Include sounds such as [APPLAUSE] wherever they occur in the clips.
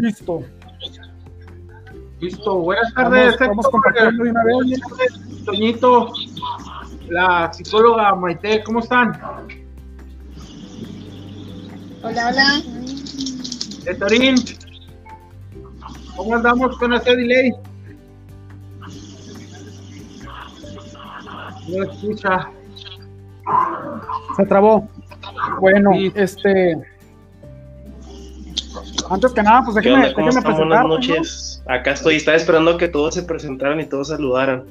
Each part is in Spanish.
Listo. Listo. Buenas tardes. Vamos, compartiendo de una vez. Toñito, la psicóloga Maite, ¿cómo están? Hola, hola. Etorín, ¿cómo andamos con ese delay? No escucha. Se trabó. Bueno, este. Antes que nada, pues déjenme, déjenme presentar. Buenas noches. Acá estoy, estaba esperando que todos se presentaran y todos saludaran.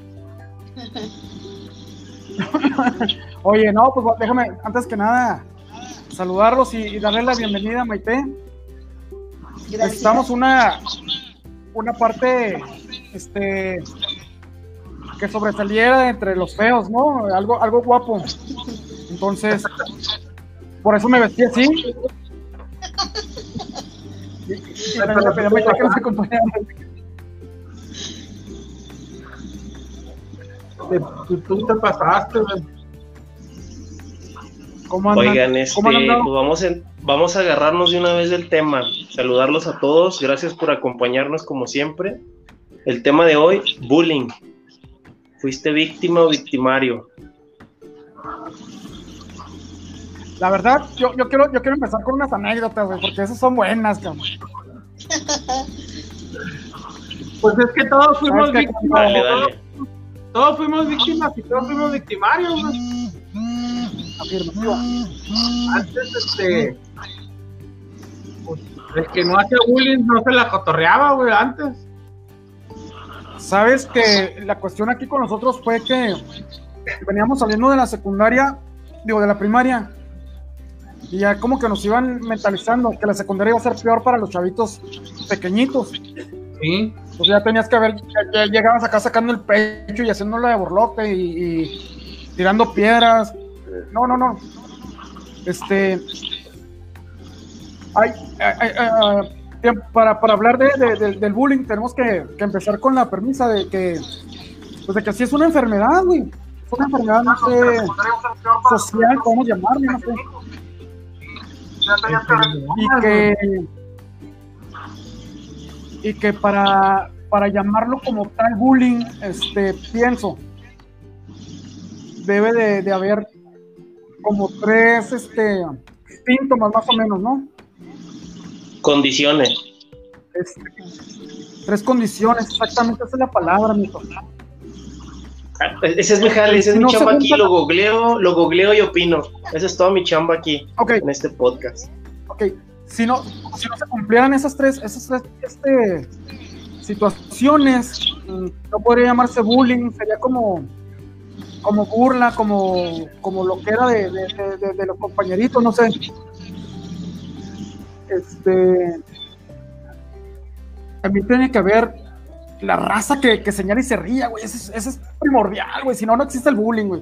[LAUGHS] Oye, no, pues déjame, antes que nada, saludarlos y, y darles la bienvenida a Maite. Necesitamos una, una parte este, que sobresaliera entre los feos, ¿no? Algo, algo guapo. Entonces, por eso me vestí así. Maite que nos Tú, tú te pasaste, güey. Oigan, este, pues vamos, en- vamos a agarrarnos de una vez del tema. Saludarlos a todos. Gracias por acompañarnos como siempre. El tema de hoy, bullying. ¿Fuiste víctima o victimario? La verdad, yo, yo, quiero, yo quiero empezar con unas anécdotas, güey, porque esas son buenas, cabrón. Pues es que todos fuimos víctimas. Dale, todos, dale. todos fuimos víctimas y todos fuimos victimarios, güey. Afirmativa. Antes, este. Pues, el que no hace bullying no se la cotorreaba, güey, antes. Sabes que la cuestión aquí con nosotros fue que veníamos saliendo de la secundaria, digo, de la primaria, y ya como que nos iban mentalizando que la secundaria iba a ser peor para los chavitos pequeñitos. Sí. Pues ya tenías que ver, ya, ya llegabas acá sacando el pecho y haciéndolo de borlote y, y tirando piedras. No, no, no. Este. Ay, ay, ay, ay, bien, para, para hablar de, de- del- del bullying, tenemos que, que empezar con la premisa de que, pues de que sí es una enfermedad, güey. Es una enfermedad, no sé, social, podemos llamarle, no sé. Y que, y que para, para llamarlo como tal bullying, este, pienso, debe de, de haber como tres este, síntomas más o menos, ¿no? Condiciones. Este, tres condiciones, exactamente esa es la palabra, mijo. Ah, Ese es mi jale, ese es mi chamba aquí. Lo googleo, lo googleo y opino. Esa es toda mi chamba aquí, en este podcast. ok. Si no, si no se cumplieran esas tres, esas tres este, situaciones, mm, no podría llamarse bullying, sería como, como burla, como, como lo que era de, de- de- de- de los compañeritos, no sé. Este. También tiene que haber la raza que, que señala y se ría, güey. Eso es, eso es primordial, güey. Si no, no existe el bullying, güey.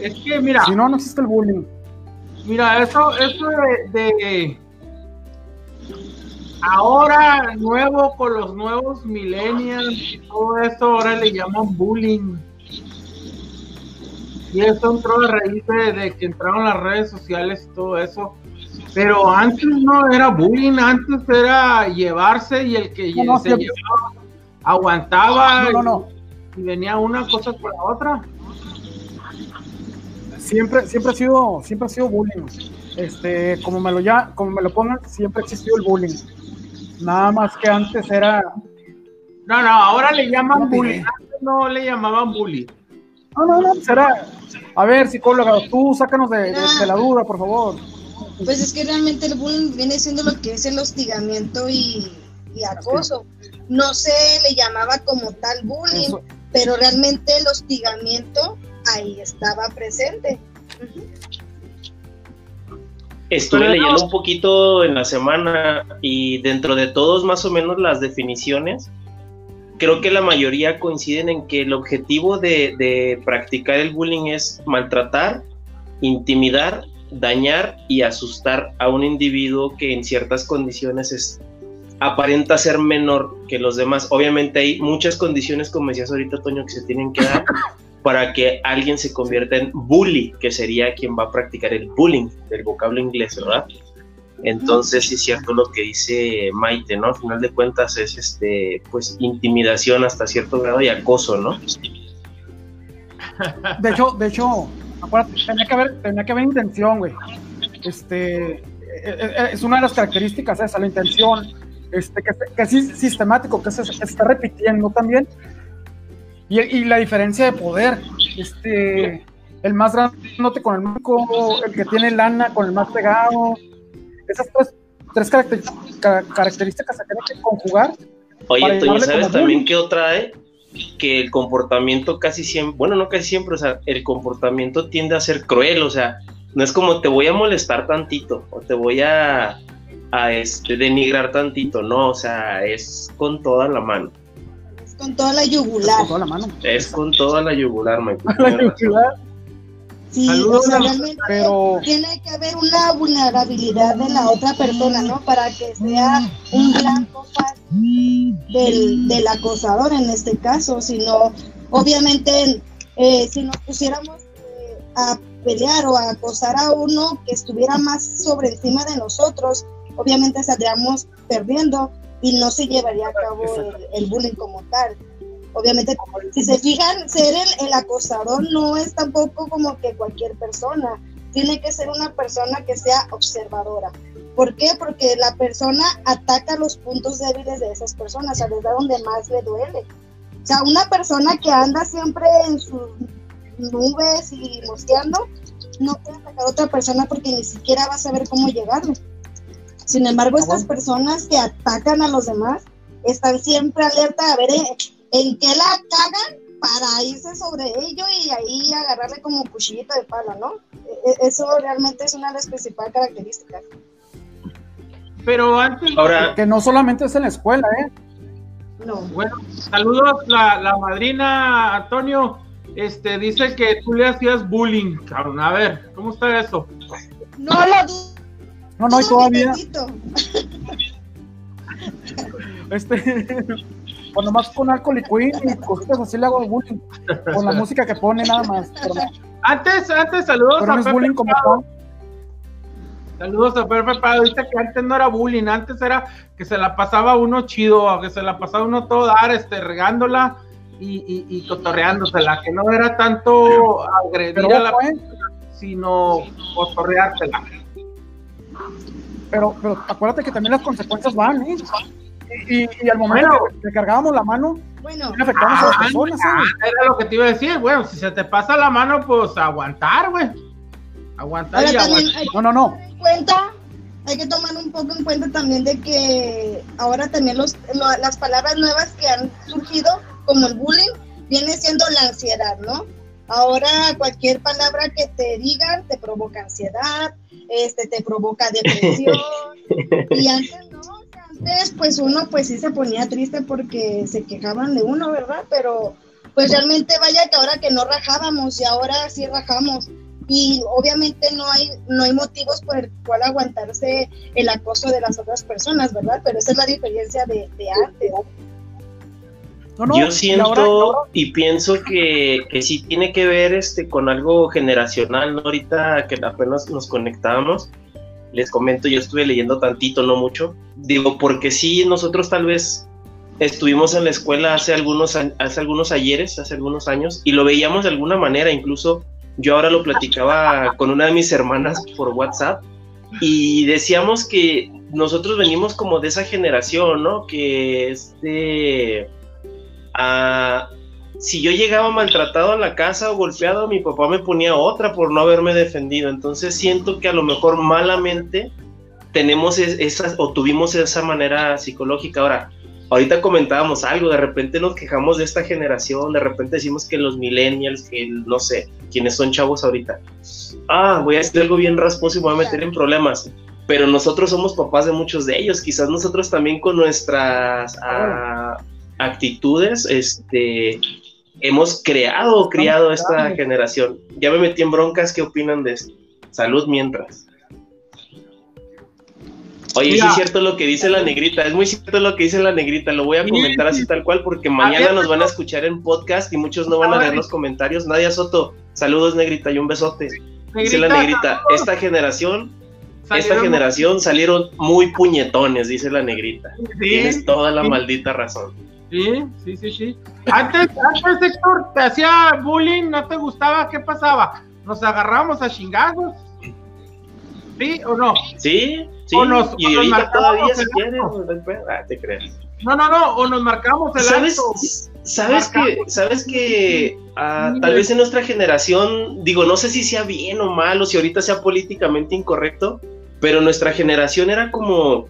Es que, mira, Si no, no existe el bullying. mira, eso, eso de, de- ahora nuevo con los nuevos millennials todo eso ahora le llaman bullying. Y eso entró a raíz de, de que entraron las redes sociales y todo eso. Pero antes no era bullying, antes era llevarse y el que No, se llevaba aguantaba No, no, no. y venía una cosa por la otra. Siempre, siempre ha sido, siempre ha sido bullying. Este, como me lo ya, como me lo pongan, siempre ha existido el bullying. Nada más que antes era. No, no, ahora le llaman bullying. Antes no le llamaban bullying. No, no, no, será. A ver, psicóloga, tú sácanos de, de- de la duda, por favor. Pues es que realmente el bullying viene siendo lo que es el hostigamiento y, y acoso. No se le llamaba como tal bullying, Eso. pero realmente el hostigamiento ahí estaba presente. Estuve Pero no- leyendo un poquito en la semana y dentro de todos más o menos las definiciones, creo que la mayoría coinciden en que el objetivo de, de practicar el bullying es maltratar, intimidar, dañar y asustar a un individuo que en ciertas condiciones es, aparenta ser menor que los demás. Obviamente hay muchas condiciones, como decías ahorita, Toño, que se tienen que dar [LAUGHS] para que alguien se convierta en bully, que sería quien va a practicar el bullying, del vocablo inglés, ¿verdad? Entonces, sí es cierto lo que dice Maite, ¿no? Al final de cuentas es este, pues, intimidación hasta cierto grado y acoso, ¿no? De hecho, de hecho, acuérdate, tenía que haber, tenía que haber intención, güey. Este, eh, eh, es una de las características esa, la intención, este, que, que es sistemático, que se, que está repitiendo también. Y, y, la diferencia de poder, este, el más grande con el manco, el que tiene lana con el más pegado, esas tres, tres características, características se tienen que conjugar. Oye, Toño, ¿sabes también qué otra hay? Que el comportamiento casi siempre, bueno, no casi siempre, o sea, el comportamiento tiende a ser cruel, o sea, no es como te voy a molestar tantito o te voy a, a este, denigrar tantito, no, o sea, es con toda la mano. Es con toda la yugular. Con toda la mano. Es con toda la yugular, me La yugular. Sí, Saludos, o sea, realmente pero- tiene que haber una vulnerabilidad de la otra persona, ¿no? Para que sea un blanco fácil del, del acosador en este caso, sino, obviamente, eh, si nos pusiéramos eh, a pelear o a acosar a uno que estuviera más sobre encima de nosotros, obviamente saldríamos perdiendo y no se llevaría a cabo el, el bullying como tal. Obviamente, si se fijan, ser el, el acosador no es tampoco como que cualquier persona. Tiene que ser una persona que sea observadora. ¿Por qué? Porque la persona ataca los puntos débiles de esas personas, a es donde más le duele. O sea, una persona que anda siempre en sus nubes y mosqueando, no puede atacar a otra persona porque ni siquiera va a saber cómo llegarle. Sin embargo, Ah, estas bueno. personas que atacan a los demás están siempre alerta a ver en, en qué la cagan para irse sobre ello y ahí agarrarle como cuchillito de palo, ¿no? E- e- Eso realmente es una de las principales características. Pero antes, Ahora, Que no solamente es en la escuela, ¿eh? No. bueno, saludos la, la madrina Antonio. Este dice que tú le hacías bullying, cabrón. A ver, ¿cómo está eso? No lo. No, no, y todavía, [LAUGHS] este, pues nomás con alcohol y queen y cositas así le hago bullying, con la música que pone nada más, pero, Antes, antes, saludos pero a Pepe Prado. Saludos a Pepe Prado. Dice que antes no era bullying, antes era que se la pasaba uno chido, que se la pasaba uno todo dar, este, regándola y, y, y cotorreándosela, que no era tanto agredir Pero, a la ¿eh? sino cotorreársela. Pero, pero acuérdate que también las consecuencias van, ¿eh? Y, y, y al momento Bueno. que, que cargábamos la mano, Bueno, le afectamos a las Ah, personas, ah, ¿eh? era lo que te iba a decir, bueno, si se te pasa la mano, pues aguantar, güey. Aguantar ahora y aguantar. hay No, no, no. en cuenta, hay que tomar un poco en cuenta también de que ahora también los, lo- las palabras nuevas que han surgido, como el bullying, viene siendo la ansiedad, ¿no? Ahora cualquier palabra que te digan te provoca ansiedad, este te provoca depresión. [LAUGHS] y antes no, antes pues uno pues sí se ponía triste porque se quejaban de uno, ¿verdad? Pero pues realmente vaya que ahora que no rajábamos y ahora sí rajamos y obviamente no hay no hay motivos por el cual aguantarse el acoso de las otras personas, ¿verdad? Pero esa es la diferencia de, de antes. No, no, yo y siento ahora- y pienso que, que sí tiene que ver este con algo generacional, ¿no? Ahorita que apenas nos conectábamos, les comento, yo estuve leyendo tantito, no mucho. Digo, porque sí, nosotros tal vez estuvimos en la escuela hace algunos, hace algunos ayeres, hace algunos años, y lo veíamos de alguna manera, incluso yo ahora lo platicaba con una de mis hermanas por WhatsApp, y decíamos que nosotros venimos como de esa generación, ¿no? Que este ah, si yo llegaba maltratado a la casa o golpeado, mi papá me ponía otra por no haberme defendido. Entonces siento que a lo mejor malamente tenemos es- esa o tuvimos esa manera psicológica. Ahora, ahorita comentábamos algo, de repente nos quejamos de esta generación, de repente decimos que los millennials, que no sé, quienes son chavos ahorita. Ah, voy a hacer algo bien rasposo y voy a meter en problemas. Pero nosotros somos papás de muchos de ellos. Quizás nosotros también con nuestras ah, actitudes, este, hemos creado o criado esta generación. Ya me metí en broncas, ¿qué opinan de esto? Salud mientras. Oye, sí es cierto lo que dice la negrita, es muy cierto lo que dice la negrita, lo voy a comentar así sí. tal cual porque mañana nos van a escuchar en podcast y muchos no van a leer los comentarios. Nadia Soto, saludos negrita y un besote. Dice la Negrita, negrita, esta generación esta generación salieron muy puñetones, dice la negrita. Tienes toda la maldita razón. Sí, sí, sí, sí. Antes, antes, Héctor, te hacía bullying, no te gustaba, ¿qué pasaba? Nos agarramos a chingazos. ¿Sí o no? Sí, sí. O nos, y ahorita todavía si quieres, ah, te crees. No, no, no, o nos marcamos el ¿Sabes, ¿Sabes que, sabes que ah, tal vez en nuestra generación, digo, no sé si sea bien o mal o si ahorita sea políticamente incorrecto, pero nuestra generación era como,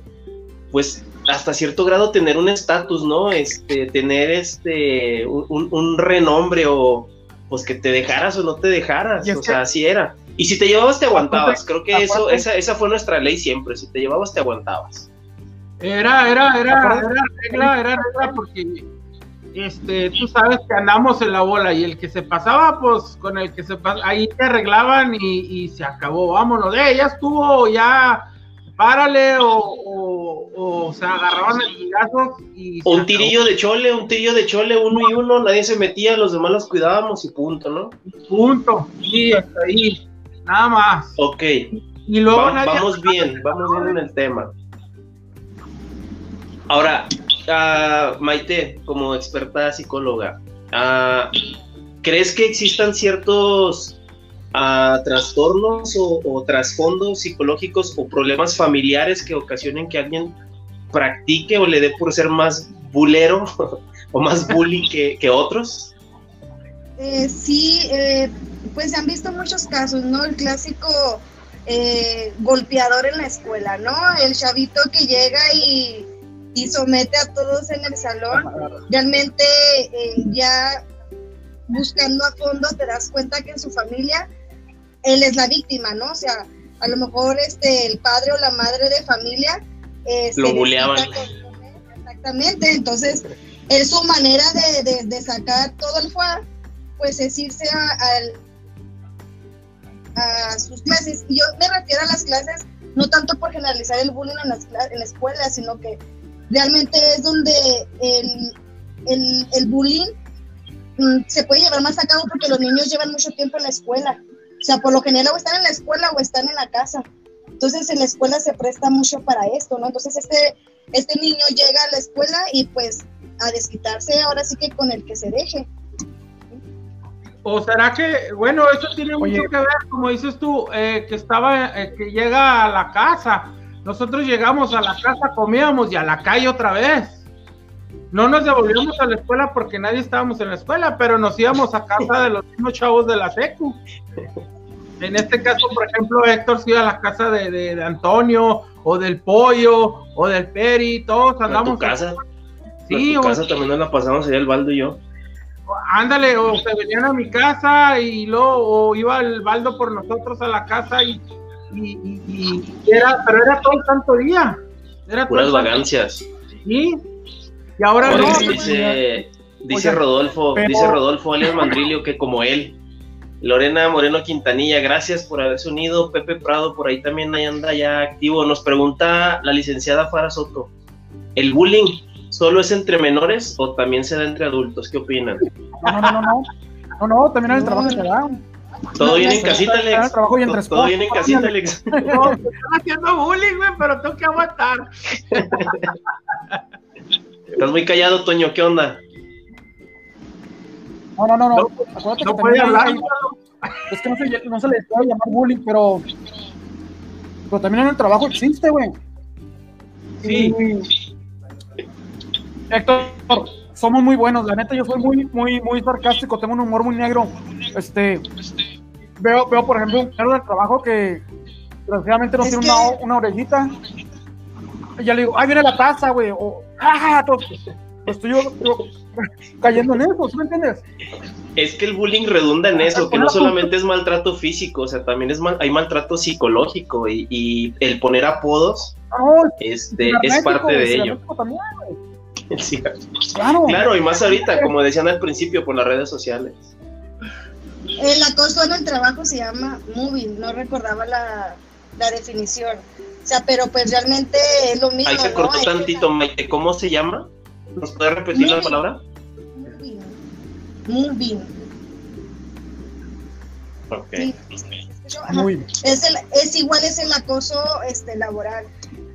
pues, hasta cierto grado tener un estatus, ¿no? Este, tener este, un, renombre o, pues, que te dejaras o no te dejaras, o sea, así era. Y si te llevabas, te aguantabas. Creo que eso, esa, esa fue nuestra ley siempre. Si te llevabas, te aguantabas. Era, era, era, era regla, era regla porque este, tú sabes que andamos en la bola y el que se pasaba, pues con el que se pasaba, ahí te arreglaban y, se acabó, vámonos, de ya estuvo, ya, párale, o, o, se agarraban el gigazo y... Un tirillo de chole, un tirillo de chole, uno y uno, nadie se metía, los demás los cuidábamos y punto, ¿no? Punto, sí, hasta ahí, nada más. Ok. Y luego vamos bien, vamos bien en el tema. Ahora, uh, Maite, como experta psicóloga, uh, ¿crees que existan ciertos uh, trastornos o, trasfondos psicológicos o problemas familiares que ocasionen que alguien practique o le dé por ser más bulero [LAUGHS] o más bully que, otros? Eh, sí, eh, pues se han visto muchos casos, ¿no? El clásico eh, golpeador en la escuela, ¿no? El chavito que llega y y somete a todos en el salón, realmente eh, ya buscando a fondo te das cuenta que en su familia él es la víctima, ¿no? O sea, a lo mejor este el padre o la madre de familia este, lo buleaban. Exactamente, entonces es su manera de, de, sacar todo el fuego, pues es irse a, a, sus clases. Y yo me refiero a las clases no tanto por generalizar el bullying en, las, en la escuela, sino que realmente es donde el, el, el bullying mm, se puede llevar más a cabo porque los niños llevan mucho tiempo en la escuela. O sea, por lo general o están en la escuela o están en la casa. Entonces en la escuela se presta mucho para esto, ¿no? Entonces este, este niño llega a la escuela y pues a desquitarse ahora sí que con el que se deje. ¿O será que, bueno, eso tiene mucho que ver, como dices tú, eh, que estaba, eh, que llega a la casa nosotros llegamos a la casa, comíamos y a la calle otra vez. No nos devolvíamos a la escuela porque nadie estábamos en la escuela, pero nos íbamos a casa de los mismos chavos de la SECU. En este caso, por ejemplo, Héctor se iba a la casa de, Antonio, o del Pollo, o del Peri, todos andamos. ¿A tu casa? Sí, ¿A tu casa también nos la pasamos allá el Baldo y yo. Ándale, o se venían a mi casa y luego o iba el Baldo por nosotros a la casa y y, era, pero era todo el santo día. Era Puras vagancias. Sí. Y ahora no. Dice, dice Rodolfo, dice Rodolfo Alias Mandrilio que como él. Lorena Moreno Quintanilla, gracias por haberse unido. Pepe Prado, por ahí también ahí anda ya activo. Nos pregunta la licenciada Fara Soto. ¿El bullying solo es entre menores o también se da entre adultos? ¿Qué opinan? No, no, no, no. No, no, también en el trabajo se da. Todo bien en casita, Alex. Todo bien en casita, Alex. No, están haciendo bullying, güey, pero tengo que aguantar. [LAUGHS] Estás muy callado, Toño, ¿qué onda? No, no, no, no. Acuérdate no que puede hablar. es que no se, no se le puede llamar bullying, pero, pero también en el trabajo existe, güey. Sí. Héctor, somos muy buenos. La neta, yo soy muy, muy, muy sarcástico, tengo un humor muy negro. Este, veo, veo por ejemplo, un perro del trabajo que desgraciadamente no tiene una, una, orejita. Y ya le digo, ay, viene la taza, güey. O, ¡ah! estoy yo, cayendo en eso, ¿sí me entiendes? Es que el bullying redunda en eso, que no solamente es maltrato físico, o sea, también es mal, hay maltrato psicológico y, y el poner apodos este, es parte de ello. También, [LAUGHS] claro. y más ahorita, como decían al principio, por las redes sociales. El acoso en el trabajo se llama moving, no recordaba la, definición. O sea, pero pues realmente es lo mismo. Ahí se cortó tantito, Maite. ¿Cómo se llama? ¿Nos puede repetir la palabra? Moving. Ok. escucho? Es, el, es igual, es el acoso este, laboral.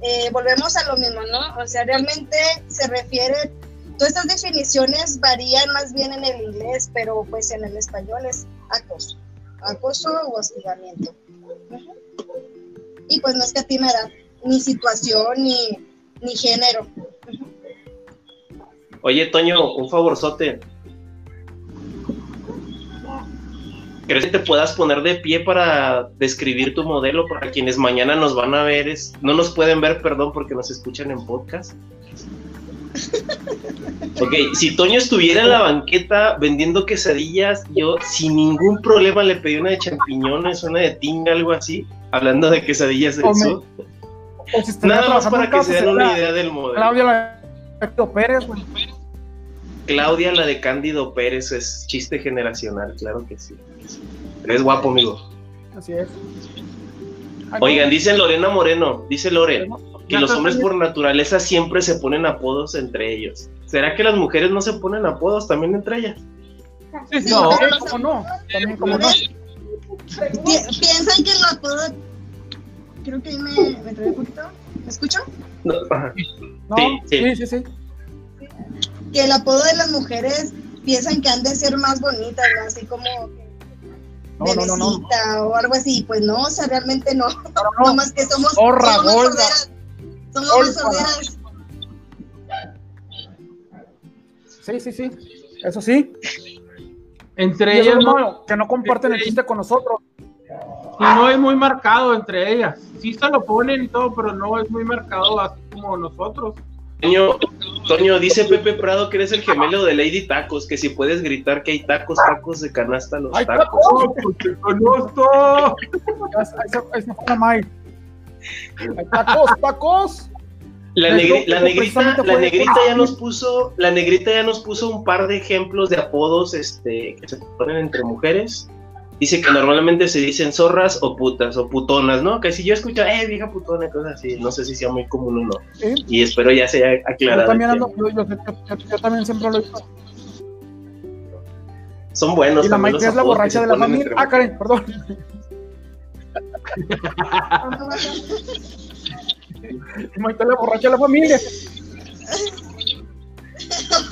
Eh, volvemos a lo mismo, ¿no? O sea, realmente se refiere, todas estas definiciones varían más bien en el inglés, pero pues en el español es acoso, acoso o hostigamiento. Y pues no es que a ti me da ni situación ni, ni género. Oye, Toño, un favorzote. ¿Crees que te puedas poner de pie para describir tu modelo para quienes mañana nos van a ver? Es, no nos pueden ver, perdón, porque nos escuchan en podcast. Ok, si Toño estuviera en la banqueta vendiendo quesadillas, yo sin ningún problema le pedí una de champiñones, una de tinga, algo así, hablando de quesadillas del sur. Nada más para que se den una idea del modelo. Claudia la de Pérez, Claudia la de Cándido Pérez es chiste generacional, claro que sí. Eres guapo, amigo. Así es. Oigan, dice Lorena Moreno, dice Lore, que los hombres por naturaleza siempre se ponen apodos entre ellos. ¿Será que las mujeres no se ponen apodos también entre ellas? Sí, no, ¿cómo no? También como no. Piensan que el apodo creo que me, me trae un poquito. ¿Me escucho? No, sí, sí, sí, Que el apodo de las mujeres piensan que han de ser más bonitas, ¿no? Así como no, no, no, o algo así. Pues no, o sea, realmente no. No, [LAUGHS] más que somos. Horra, somos Sí, sí, sí. Eso sí. Entre ellas. No, que no comparten el chiste con nosotros. Y no es muy marcado entre ellas. Sí se lo ponen y todo, pero no es muy marcado así como nosotros. Toño, Toño, dice Pepe Prado que eres el gemelo de Lady Tacos, que si puedes gritar que hay tacos, tacos de canasta, los ¡Ay, tacos. ¡Te conozco! ¡Hay tacos, tacos! La, la negrita, la negrita ya nos puso, la negrita ya nos puso un par de ejemplos de apodos este, que se ponen entre mujeres dice que normalmente se dicen zorras o putas o putonas, ¿no? Que si yo escucho, eh, vieja putona, cosas así, no sé si sea muy común o no. Y espero ya se haya aclarado. Yo también, ando, yo, también siempre lo digo. Son buenos. Y la Maite es la borracha de la familia. Ah, Karen, perdón. [LAUGHS] [LAUGHS] Maite la borracha la familia.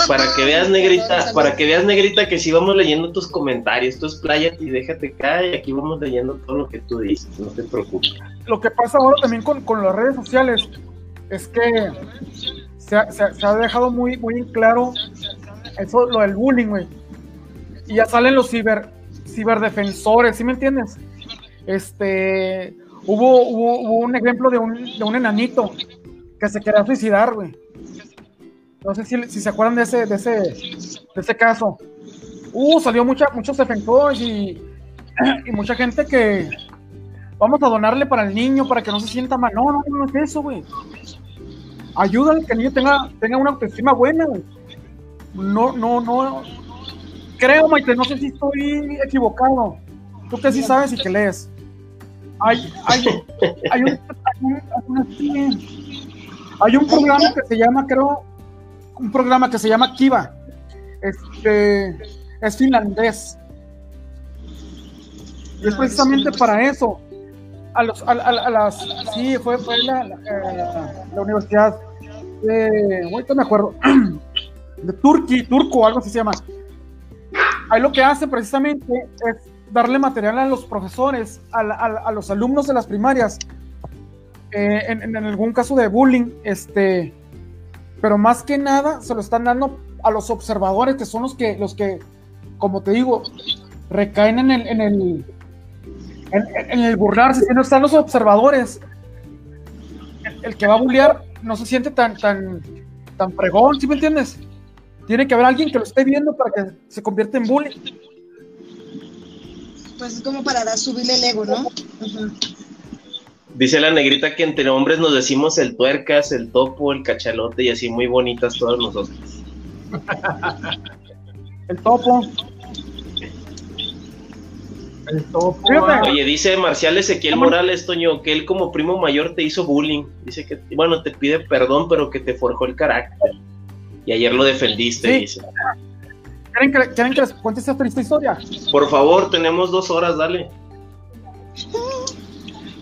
Para que veas, negrita, para que veas, negrita, que si vamos leyendo tus comentarios, tú expláyate y déjate caer, aquí vamos leyendo todo lo que tú dices, no te preocupes. Lo que pasa ahora también con, con las redes sociales es que se ha, se, ha, dejado muy, muy en claro eso, lo del bullying, güey. Y ya salen los ciber, ciberdefensores, ¿sí me entiendes? Este, hubo, hubo, hubo un ejemplo de un, de un enanito que se quería suicidar, güey no sé si, se acuerdan de ese, de ese, de ese caso. Uh, salió mucha, muchos defensores [CLEARS THROAT] y, mucha gente que vamos a donarle para el niño para que no se sienta mal. No, no, no es eso, güey. Ayúdale que el niño tenga, tenga una autoestima buena, güey. No, no, no. Creo, Maite, no sé si estoy equivocado. Tú que sí sabes y que lees. Hay, hay, hay, un, hay un programa que se llama, creo, un programa que se llama Kiva. Este, es finlandés. Y es precisamente para eso. A, los, a, las. Sí, fue, fue la, la, universidad de. Ahorita me acuerdo. [CLEARS THROAT] De Turquía, Turco, algo así se llama. Ahí lo que hace precisamente es darle material a los profesores, a, a los alumnos de las primarias, eh, en, algún caso de bullying, este, pero más que nada se lo están dando a los observadores, que son los que, los que como te digo, recaen en el, en el, en, el burlarse, si no están los observadores. El, que va a bullear no se siente tan, tan, tan pregón, ¿sí me entiendes? Tiene que haber alguien que lo esté viendo para que se convierta en bullying. Pues es como para dar, subirle el ego, ¿no? Dice la negrita que entre hombres nos decimos el tuercas, el topo, el cachalote y así muy bonitas todas nosotros. [LAUGHS] el topo. El topo. Oye, dice Marcial Ezequiel Morales, Toño, que él como primo mayor te hizo bullying. Dice que, bueno, te pide perdón, pero que te forjó el carácter. Y ayer lo defendiste, dice. ¿Quieren que, ¿Quieren que les cuente esta triste historia? Por favor, tenemos dos horas, dale.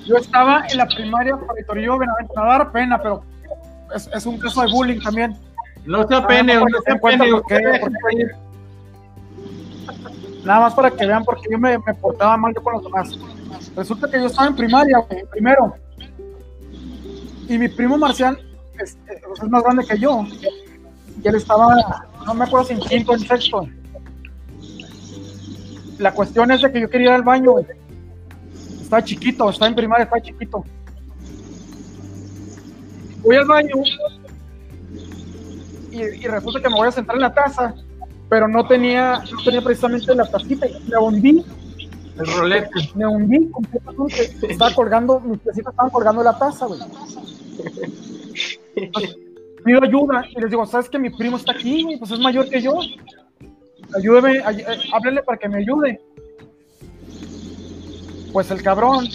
yo estaba en la primaria para Torrillo Benavente, me va a dar pena, pero es, es un caso de bullying también. No se apene, no se apene. Nada más para que vean porque yo me, me portaba mal yo con los demás. Resulta que yo estaba en primaria, güey, primero. Y mi primo Marcial es, es más grande que yo. Y él estaba, no me acuerdo si en quinto o en sexto. La cuestión es de que yo quería ir al baño, güey. Estaba chiquito, estaba en primaria, estaba chiquito. Voy al baño y, y resulta que me voy a sentar en la taza, pero no tenía, no tenía precisamente la tacita. y Me hundí, El rolete. me hundí completamente. Estaba colgando, mis piecitos estaban colgando la taza, güey. [LAUGHS] Pido ayuda y les digo, ¿sabes que mi primo está aquí? Pues es mayor que yo. Ayúdeme, ay- eh, háblele para que me ayude. Pues el cabrón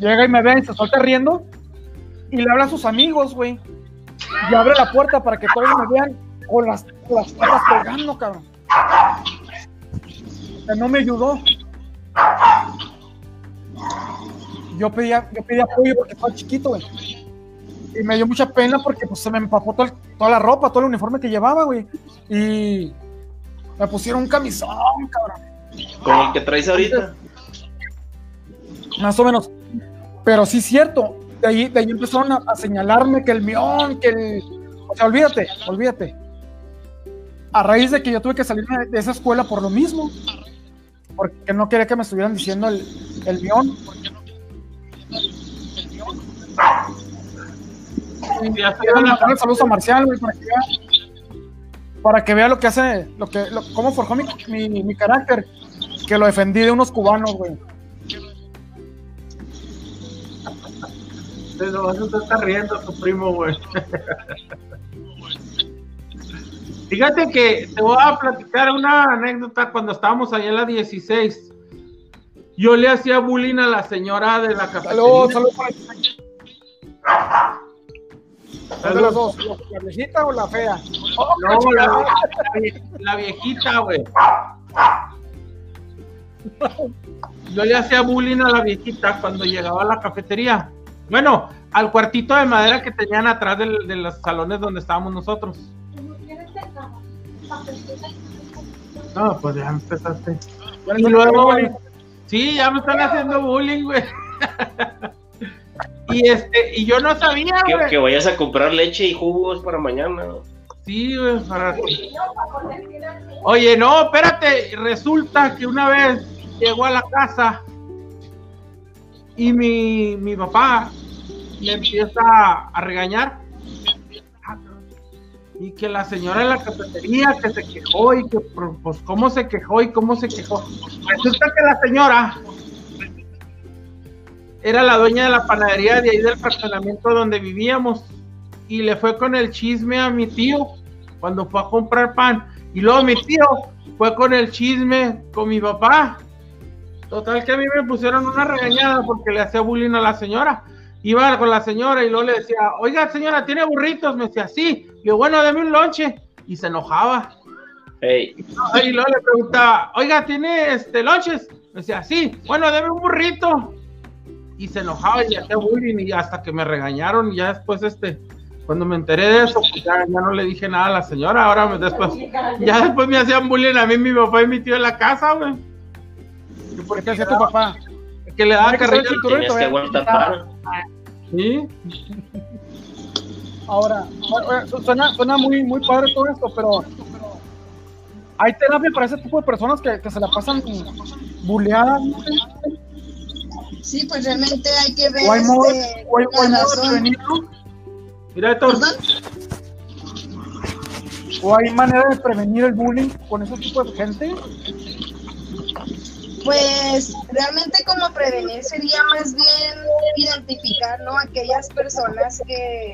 llega y me ve y se suelta riendo y le habla a sus amigos, güey. Y abre la puerta para que todos me vean con las, con las patas colgando, cabrón. O sea, no me ayudó. Yo pedía, yo pedía apoyo porque estaba chiquito, güey. Y me dio mucha pena porque pues, se me empapó todo el- toda la ropa, todo el uniforme que llevaba, güey. Y me pusieron un camisón, cabrón. Con el que traes ahorita. Más o menos. Pero sí cierto. De ahí, de ahí empezaron a, a señalarme que el mión, que el. O sea, olvídate, olvídate. A raíz de que yo tuve que salir de, esa escuela por lo mismo. Porque no quería que me estuvieran diciendo el, el mión. Saludos a Marcial, güey, para que vea, para que vea lo que hace, lo que, lo- cómo forjó mi, mi, mi carácter, que lo defendí de unos cubanos, güey. Se lo vas a estar riendo tu primo, güey. Fíjate que te voy a platicar una anécdota cuando estábamos allá en la 16. Yo le hacía bullying a la señora de la cafetería. Saludos, saludos para ¿Cuál de las dos? ¿La viejita o la fea? No, la, la la viejita, güey. Yo le hacía bullying a la viejita cuando llegaba a la cafetería. Bueno, al cuartito de madera que tenían atrás del- de los salones donde estábamos nosotros. No, pues ya empezaste. Y luego, sí, ya me están haciendo bullying, güey. [LAUGHS] Y este, y yo no sabía, Que, vayas a comprar leche y jugos para mañana. Sí, güey, para... Oye, no, espérate, resulta que una vez llegó a la casa y mi, mi papá le empieza a regañar. Y que la señora de la cafetería que se quejó y que pues cómo se quejó y cómo se quejó. Resulta que la señora era la dueña de la panadería de ahí del fraccionamiento donde vivíamos y le fue con el chisme a mi tío cuando fue a comprar pan. Y luego mi tío fue con el chisme con mi papá. Total que a mí me pusieron una regañada porque le hacía bullying a la señora. Iba con la señora y luego le decía, oiga señora, ¿tiene burritos? Me decía, sí. Y yo, bueno, deme un lonche. Y se enojaba. Ey, Y luego le preguntaba, oiga, ¿tiene este lonches? Me decía, sí. Bueno, deme un burrito. Y se enojaba y hacía bullying y hasta que me regañaron y ya después este cuando me enteré de eso, pues ya, ya no le dije nada a la señora, ahora me- después, ya después me hacían bullying a mí, mi papá y mi tío en la casa, güey. ¿Por qué hacía tu papá? Que le daba Tiene que ser carrilla. el cinturón y tenías te que voy a aguantar quitar. para. Sí, Ahora, su- suena, suena muy, muy padre todo esto, pero hay terapia para ese tipo de personas que, que se la pasan buleadas, ¿no? Sí, pues realmente hay que ver hay este, de o hay manera de prevenir el bullying con ese tipo de gente. Pues realmente como prevenir sería más bien identificar, ¿no? Aquellas personas que,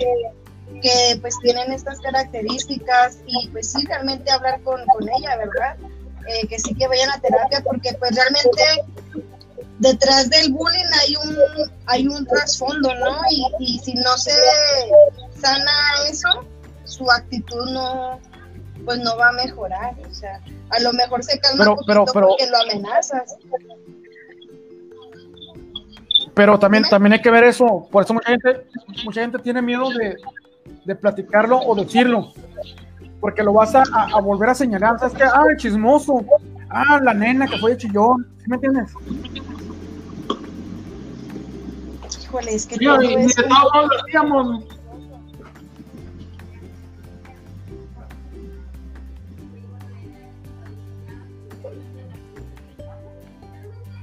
que pues tienen estas características y pues sí, realmente hablar con, con ella, ¿verdad? Eh, que sí que vayan a terapia porque pues realmente detrás del bullying hay un, hay un trasfondo, ¿no? Y, y si no se sana eso, su actitud no, pues no va a mejorar, o sea, a lo mejor se calma Pero- un poquito pero- pero- porque lo amenazas. Pero también, también hay que ver eso. Por eso mucha gente, mucha gente tiene miedo de, de platicarlo o decirlo. Porque lo vas a, a, volver a señalar. ¿Sabes qué? Ah, el chismoso. Ah, la nena que fue de chillón. ¿Sí me entiendes? Híjole, es que Yo, todo y de eso- todos modos lo hacíamos.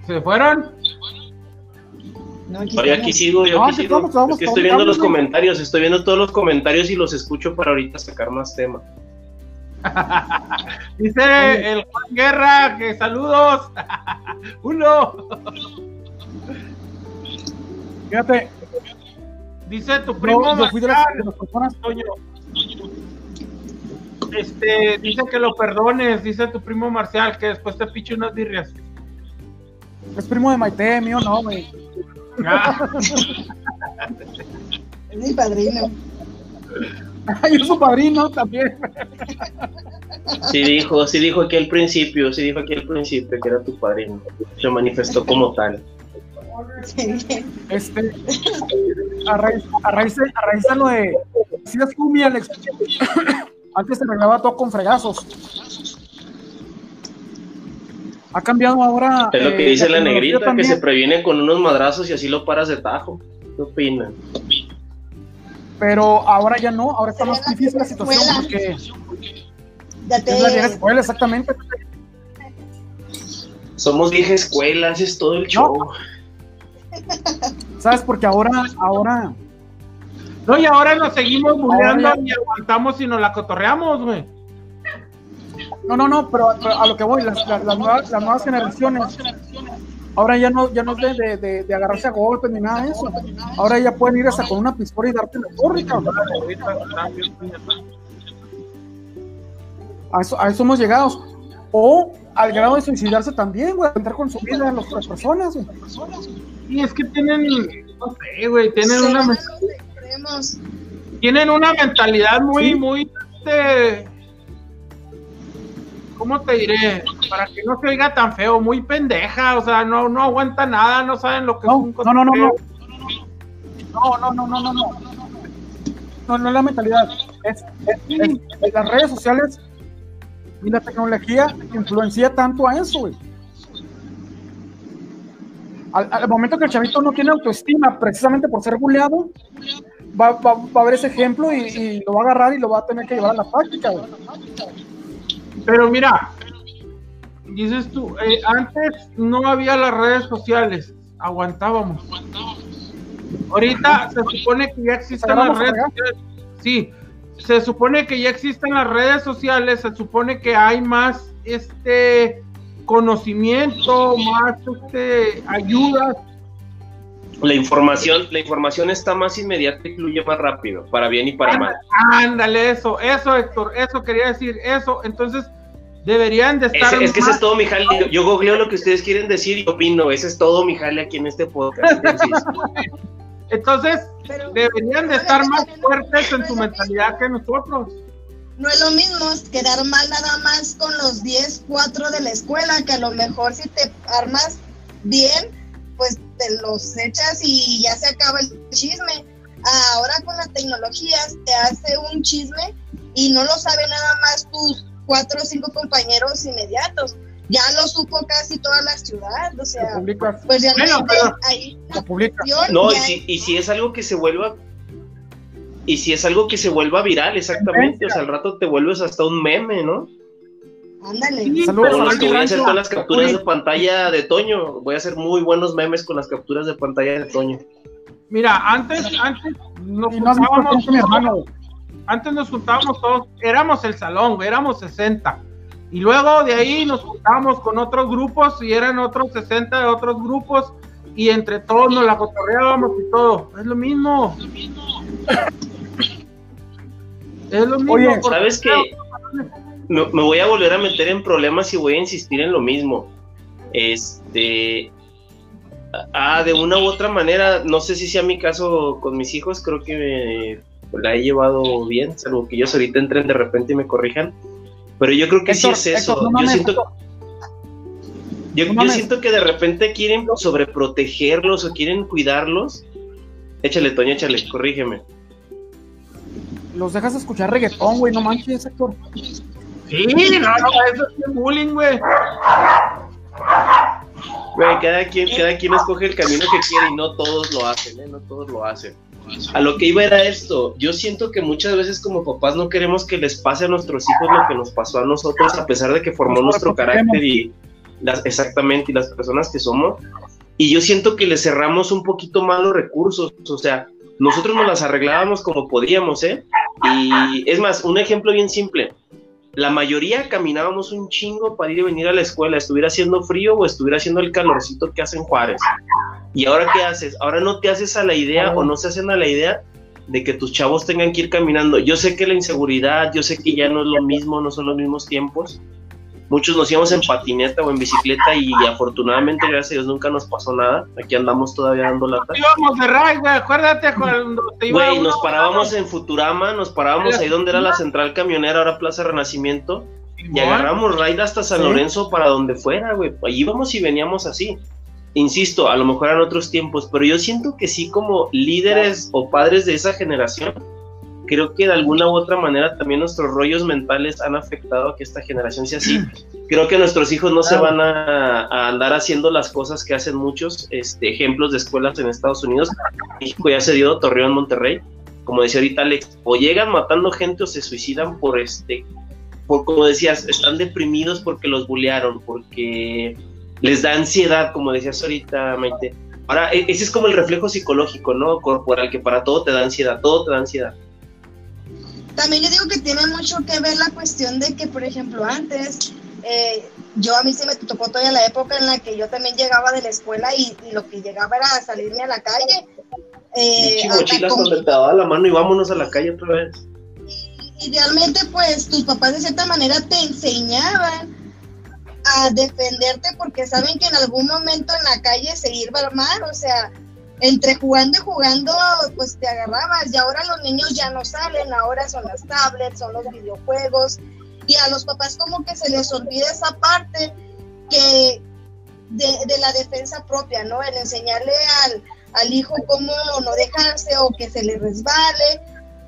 ¿Se fueron? No, aquí Oye, aquí estamos. sigo, yo No, aquí sigo. estamos, estamos, es que estoy viendo los comentarios, estoy viendo todos los comentarios y los escucho para ahorita sacar más tema. [LAUGHS] Dice el Juan Guerra que saludos. [LAUGHS] Uno. Fíjate, Dice tu primo yo fui de las, Marcial, de las personas. Toño. Este, dice que lo perdones, dice tu primo Marcial, que después te piche unas birrias. Es primo de Maite, mío no, güey. Ah, [LAUGHS] Es mi padrino. Yo soy padrino también. Sí dijo, sí dijo aquí al principio, sí dijo aquí al principio que era tu padrino. Se manifestó como tal. Este, a raíz, a raíz, de, a raíz de lo de. Si es tú, mi Alex. Antes se arreglaba todo con fregazos. Ha cambiado ahora. Es lo que eh, dice la negrita, que también. se previene con unos madrazos y así lo paras de tajo. ¿Qué opinan? Pero ahora ya no, ahora está más difícil la situación escuela. porque Ya te es la vieja escuela, exactamente. Somos vieja escuela, ese es todo el show. ¿Sabes? Porque ahora, ahora, no, y ahora nos seguimos ya- y aguantamos y nos la cotorreamos, güey. no, no, no, pero, pero a lo que voy, las, las- las nuevas, las nuevas generaciones, ahora ya no, ya no es de, de, de- de agarrarse a golpes ni nada de eso. Ahora ya pueden ir hasta con una pistola y darte la torre, cabrón. A eso, a eso hemos llegado. O al grado de suicidarse también, güey, entrar con su vida a las otras personas, güey. Y es que tienen, no sé, güey, tienen una, extremos. tienen una mentalidad muy, Sí. muy, este, ¿cómo te diré? Para que no se oiga tan feo, muy pendeja, o sea, no, no aguanta nada, no saben lo que es No, un no, no, no, no. No, no, no, no, no, no. No, no es la mentalidad. Es, es- es- es las redes sociales y la tecnología influencia tanto a eso, güey. Al, al momento que el chavito no tiene autoestima, precisamente por ser buleado, va, va- va a ver ese ejemplo y, y lo va a agarrar y lo va a tener que llevar a la práctica, güey. Pero mira, dices tú, eh, antes no había las redes sociales, aguantábamos. Ahorita se supone que ya existen las redes sociales. Sí, se supone que ya existen las redes sociales, se supone que hay más este conocimiento, más este ayuda. La información, la información está más inmediata y fluye más rápido, para bien y para mal. Ándale, eso, eso, Héctor, eso quería decir, eso. Entonces, deberían de estar. Ese- es que ese es todo mi jale. Yo, yo googleo lo que ustedes quieren decir y opino. Ese es todo mi jale aquí en este podcast. Entonces, Pero deberían de estar más fuertes en su mentalidad que nosotros. No es lo mismo quedar mal nada más con los 10, 4 de la escuela, que a lo mejor si te armas bien, pues te los echas y ya se acaba el chisme. Ahora con las tecnologías te hace un chisme y no lo sabe nada más tus cuatro o cinco compañeros inmediatos. Ya lo supo casi toda la ciudad, o sea, pues realmente Bueno, pero- ahí. No, y si, y si es algo que se vuelva. Y si es algo que se vuelva viral, exactamente. O sea, al rato te vuelves hasta un meme, ¿no? ándale. Sí, Saludos los que voy a hacer todas las capturas de pantalla de Toño. Voy a hacer muy buenos memes con las capturas de pantalla de Toño. Mira, antes, antes nos no juntábamos, a mi hermano, antes nos juntábamos todos, éramos el salón, éramos 60. Y luego de ahí nos juntábamos con otros grupos y eran otros 60 de otros grupos y entre todos nos la cotorreábamos y todo. Es lo mismo. Es lo mismo. Oye, porque- ¿Sabes qué? Me, me voy a volver a meter en problemas y voy a insistir en lo mismo. Este. Ah, de una u otra manera, no sé si sea mi caso con mis hijos, creo que me- la he llevado bien, salvo que ellos ahorita entren de repente y me corrijan. Pero yo creo que Héctor, sí es eso. Héctor, no yo mames, siento. Yo, yo siento que de repente quieren sobreprotegerlos o quieren cuidarlos. Échale, Toño, échale, corrígeme. Los dejas escuchar reggaetón, güey, no manches, sector. Sí, no, no, eso es bullying, güey. Güey, cada quien, cada quien escoge el camino que quiere y no todos lo hacen, ¿eh? No todos lo hacen. A lo que iba era esto, yo siento que muchas veces como papás no queremos que les pase a nuestros hijos lo que nos pasó a nosotros, a pesar de que formó nuestro carácter y las, exactamente, y las personas que somos. Y yo siento que le cerramos un poquito más los recursos, o sea, nosotros nos las arreglábamos como podíamos, ¿eh? Y es más, un ejemplo bien simple. La mayoría caminábamos un chingo para ir y venir a la escuela, estuviera haciendo frío o estuviera haciendo el calorcito que hacen Juárez. ¿Y ahora qué haces? Ahora no te haces a la idea o no se hacen a la idea de que tus chavos tengan que ir caminando. Yo sé que la inseguridad, yo sé que ya no es lo mismo, no son los mismos tiempos, muchos nos íbamos en patineta o en bicicleta y afortunadamente, gracias a Dios, nunca nos pasó nada. Aquí andamos todavía dando lata. Íbamos de ride, güey, acuérdate cuando te iba Güey, nos parábamos en Futurama, nos parábamos ahí donde era la central camionera, ahora Plaza Renacimiento, y agarramos ride hasta San Lorenzo para donde fuera, güey. Allí íbamos y veníamos así. Insisto, a lo mejor eran otros tiempos, pero yo siento que sí como líderes o padres de esa generación, creo que de alguna u otra manera también nuestros rollos mentales han afectado a que esta generación sea así. [CLEARS THROAT] Creo que nuestros hijos no se van a, andar haciendo las cosas que hacen muchos este, ejemplos de escuelas en Estados Unidos. México ya se dio, Torreón, Monterrey. Como decía ahorita Alex, o llegan matando gente o se suicidan por este, por como decías, están deprimidos porque los bullearon, porque les da ansiedad, como decías ahorita Maite. Ahora, e, ese es como el reflejo psicológico, ¿no? Corporal, que para todo te da ansiedad, todo te da ansiedad. También yo digo que tiene mucho que ver la cuestión de que, por ejemplo, antes, eh, yo a mí sí me tocó todavía la época en la que yo también llegaba de la escuela y, lo que llegaba era salirme a la calle. Eh, mochilas donde te daba la mano y vámonos a la calle otra vez. Idealmente, pues tus papás de cierta manera te enseñaban a defenderte porque saben que en algún momento en la calle se iba a armar, o sea, entre jugando y jugando, pues te agarrabas. Y ahora los niños ya no salen, ahora son las tablets, son los videojuegos. Y a los papás como que se les olvida esa parte que de, la defensa propia, ¿no? El enseñarle al, al, hijo cómo no dejarse o que se le resbale,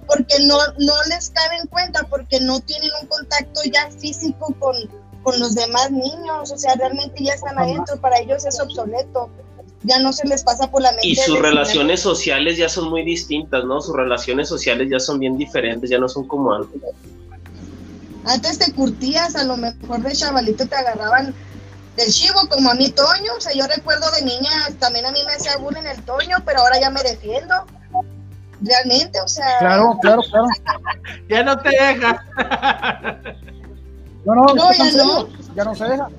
porque no, no les cabe en cuenta, porque no tienen un contacto ya físico con, con los demás niños, o sea, realmente ya están adentro, para ellos es obsoleto ya no se les pasa por la mente. Y sus relaciones sociales ya son muy distintas, ¿no? Sus relaciones sociales ya son bien diferentes, ya no son como antes. Antes te curtías, a lo mejor de chavalito te agarraban del chivo, como a mí Toño, o sea, yo recuerdo de niña, también a mí me hacía bullying el Toño, pero ahora ya me defiendo. Realmente, o sea. Claro, claro, claro. [LAUGHS] ya no te deja. no, no, no ya no. Ya no se deja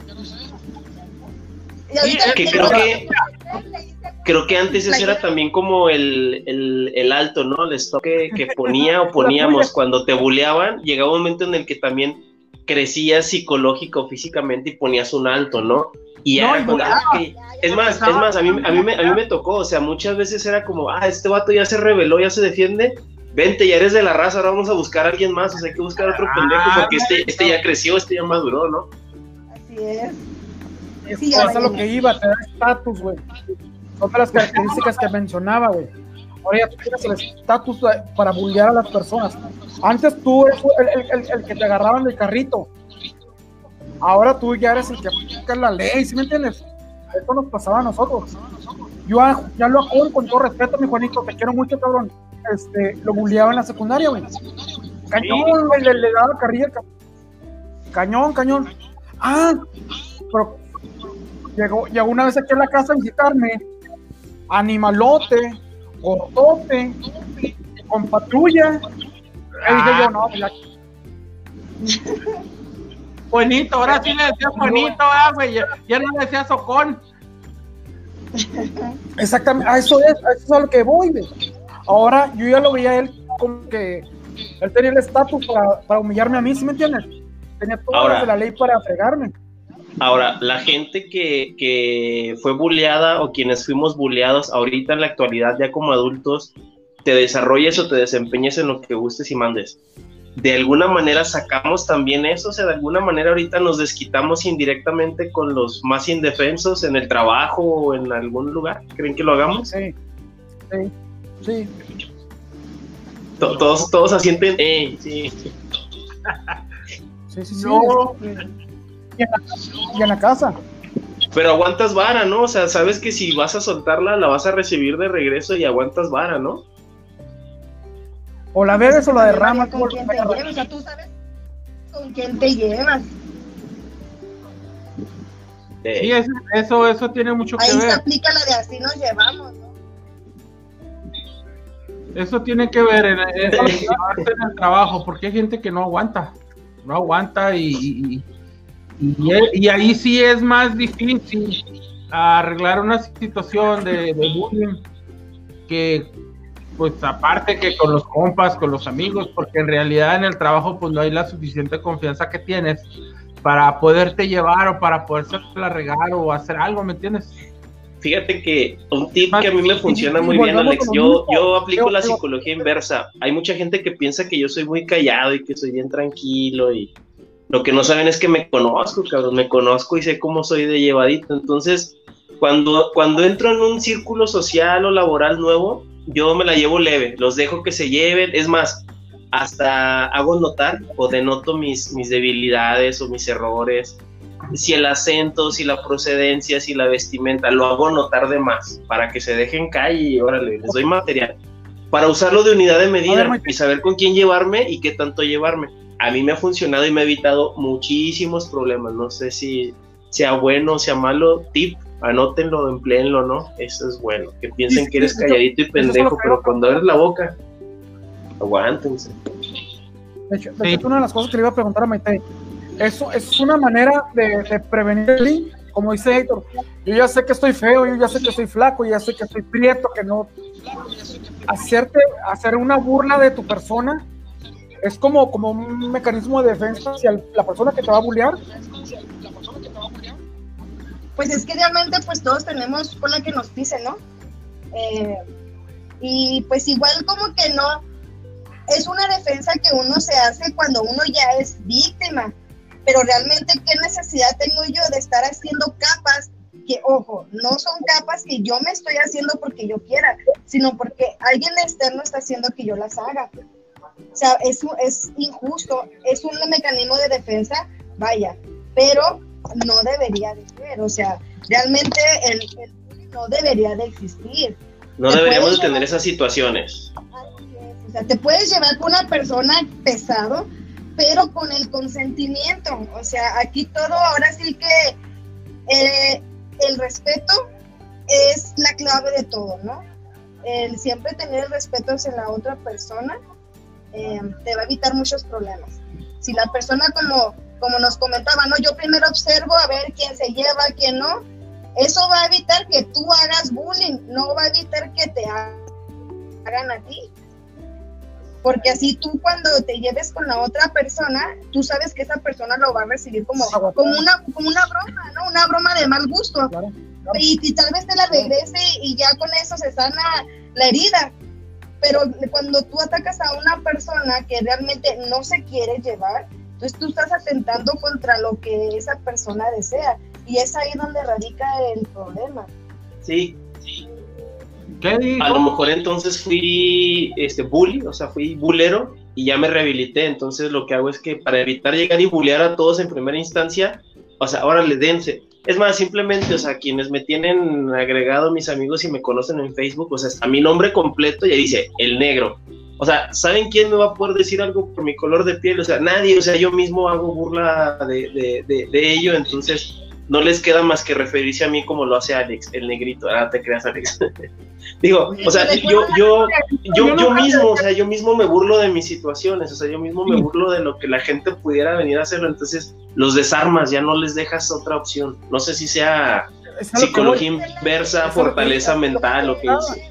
que creo que creo que antes eso era también como el, el, alto, ¿no? El stop que, [LAUGHS] ponía o poníamos cuando te buleaban, llegaba un momento en el que también crecías psicológico, físicamente y ponías un alto, ¿no? Y ah, es más, es más, a mí, a, mí me, a mí me tocó, o sea, muchas veces era como, ah, este vato ya se reveló, ya se defiende, vente, ya eres de la raza, ahora vamos a buscar a alguien más, o sea, hay que buscar a otro pendejo, porque este, este ya creció, este ya maduró, ¿no? Así es. Sí, eso es lo que iba, te da estatus, güey. Son las características que mencionaba, güey. Ahora ya tú tienes el estatus para bullear a las personas. Antes tú eres el, el, que te agarraban del carrito. Ahora tú ya eres el que aplica la ley, ¿sí me entiendes? Esto nos pasaba a nosotros. Yo ya lo hago con todo respeto, mi Juanito, te quiero mucho, cabrón. Este, lo bulleaba en la secundaria, güey. Cañón, güey, le, le, daba carrilla. Cañón, cañón. Ah, pero llegó, llegó una vez aquí a la casa a visitarme, animalote, gordote, con patrulla. Y dije yo, no, pues [LAUGHS] Bonito, ahora sí le decías bonito, ah, güey, ya, no le decías socón. [LAUGHS] Exactamente, a eso es, a eso es a lo que voy, güey. Ahora yo ya lo veía él como que él tenía el estatus para, para, humillarme a mí, ¿sí me entiendes? Tenía todas de la ley para fregarme. Ahora, la gente que, fue bulleada o quienes fuimos bulleados ahorita en la actualidad ya como adultos, te desarrolles o te desempeñes en lo que gustes y mandes. de alguna manera sacamos también eso, o sea, de alguna manera ahorita nos desquitamos indirectamente con los más indefensos en el trabajo o en algún lugar. ¿Creen que lo hagamos? Sí, sí, sí. todos, todos asienten, eh, sí. Sí, sí, sí. [LAUGHS] No. Y en, la, y en la casa. Pero aguantas vara, ¿no? O sea, sabes que si vas a soltarla, la vas a recibir de regreso y aguantas vara, ¿no? O la bebes o la derramas. con quién te llevas, o sea, tú sabes con quién te llevas. Sí, eso, eso, eso tiene mucho que Ahí se ver. aplica la de así nos llevamos, ¿no? Eso tiene que ver en, en- en el trabajo, porque hay gente que no aguanta, no aguanta y, y, y- y ahí sí es más difícil arreglar una situación de, de bullying que, pues aparte que con los compas, con los amigos, porque en realidad en el trabajo pues no hay la suficiente confianza que tienes para poderte llevar o para poder regar o hacer algo, ¿me entiendes? Fíjate que un tip que a mí me funciona muy bien, Alex, yo, aplico la psicología inversa. Hay mucha gente que piensa que yo soy muy callado y que soy bien tranquilo y lo que no saben es que me conozco, cabrón, me conozco y sé cómo soy de llevadito. Entonces, cuando, cuando entro en un círculo social o laboral nuevo, yo me la llevo leve, los dejo que se lleven. Es más, hasta hago notar o denoto mis, mis debilidades o mis errores si el acento, si la procedencia, si la vestimenta, lo hago notar de más, para que se dejen calle y órale, les doy material. Para usarlo de unidad de medida y saber con quién llevarme y qué tanto llevarme. A mí me ha funcionado y me ha evitado muchísimos problemas. No sé si sea bueno o sea malo. Tip, anótenlo, empleenlo, ¿no? Eso es bueno. Que piensen Sí, que eres calladito y pendejo, pero cuando abres la boca, aguántense. De hecho, de Sí. hecho, una de las cosas que le iba a preguntar a Maite, eso es una manera de, de prevenir el bullying, como dice Héctor. Yo ya sé que estoy feo, yo ya sé que soy flaco, yo ya sé que soy prieto, que no. Hacerte, hacer una burla de tu persona es como, como un mecanismo de defensa hacia la persona que te va a bullear. Pues es que realmente pues todos tenemos con la que nos pise, ¿no? Eh, y pues igual como que no, es una defensa que uno se hace cuando uno ya es víctima, pero realmente qué necesidad tengo yo de estar haciendo capas que, ojo, no son capas que yo me estoy haciendo porque yo quiera, sino porque alguien externo está haciendo que yo las haga. O sea, es, es injusto, es un mecanismo de defensa, vaya, pero no debería de ser, o sea, realmente el, no debería de existir. No Te deberíamos de tener llevar- esas situaciones. Así es, O sea, te puedes llevar con una persona pesado, pero con el consentimiento. O sea, aquí todo, ahora sí que eh, el respeto es la clave de todo, ¿no? El siempre tener el respeto hacia la otra persona eh, te va a evitar muchos problemas. Si la persona, como, como nos comentaba, ¿no? Yo primero observo a ver quién se lleva, quién no. Eso va a evitar que tú hagas bullying, no va a evitar que te ha- hagan a ti. Porque así tú cuando te lleves con la otra persona, tú sabes que esa persona lo va a recibir como, como, una, como una broma, ¿no? Una broma de mal gusto. Claro. Y, y tal vez te la regrese y ya con eso se sana la herida. Pero cuando tú atacas a una persona que realmente no se quiere llevar, entonces tú estás atentando contra lo que esa persona desea. Y es ahí donde radica el problema. Sí, ¿Qué digo? a lo mejor entonces fui este bully, o sea, fui bulero y ya me rehabilité. Entonces lo que hago es que para evitar llegar y bullear a todos en primera instancia, o sea, ahora le dense. Es más, simplemente, o sea, quienes me tienen agregado, mis amigos y me conocen en Facebook, o sea, está mi nombre completo y ahí dice el negro. O sea, ¿saben quién me va a poder decir algo por mi color de piel? O sea, nadie, o sea, yo mismo hago burla de, de, de, de ello, entonces no les queda más que referirse a mí como lo hace Alex, el negrito. Ah, te creas, Alex. [LAUGHS] Digo, o sea, yo, yo, yo, yo mismo, o sea, yo mismo me burlo de mis situaciones, o sea, yo mismo me burlo de lo que la gente pudiera venir a hacerlo, entonces los desarmas, ya no les dejas otra opción. No sé si sea psicología inversa, fortaleza mental o qué es.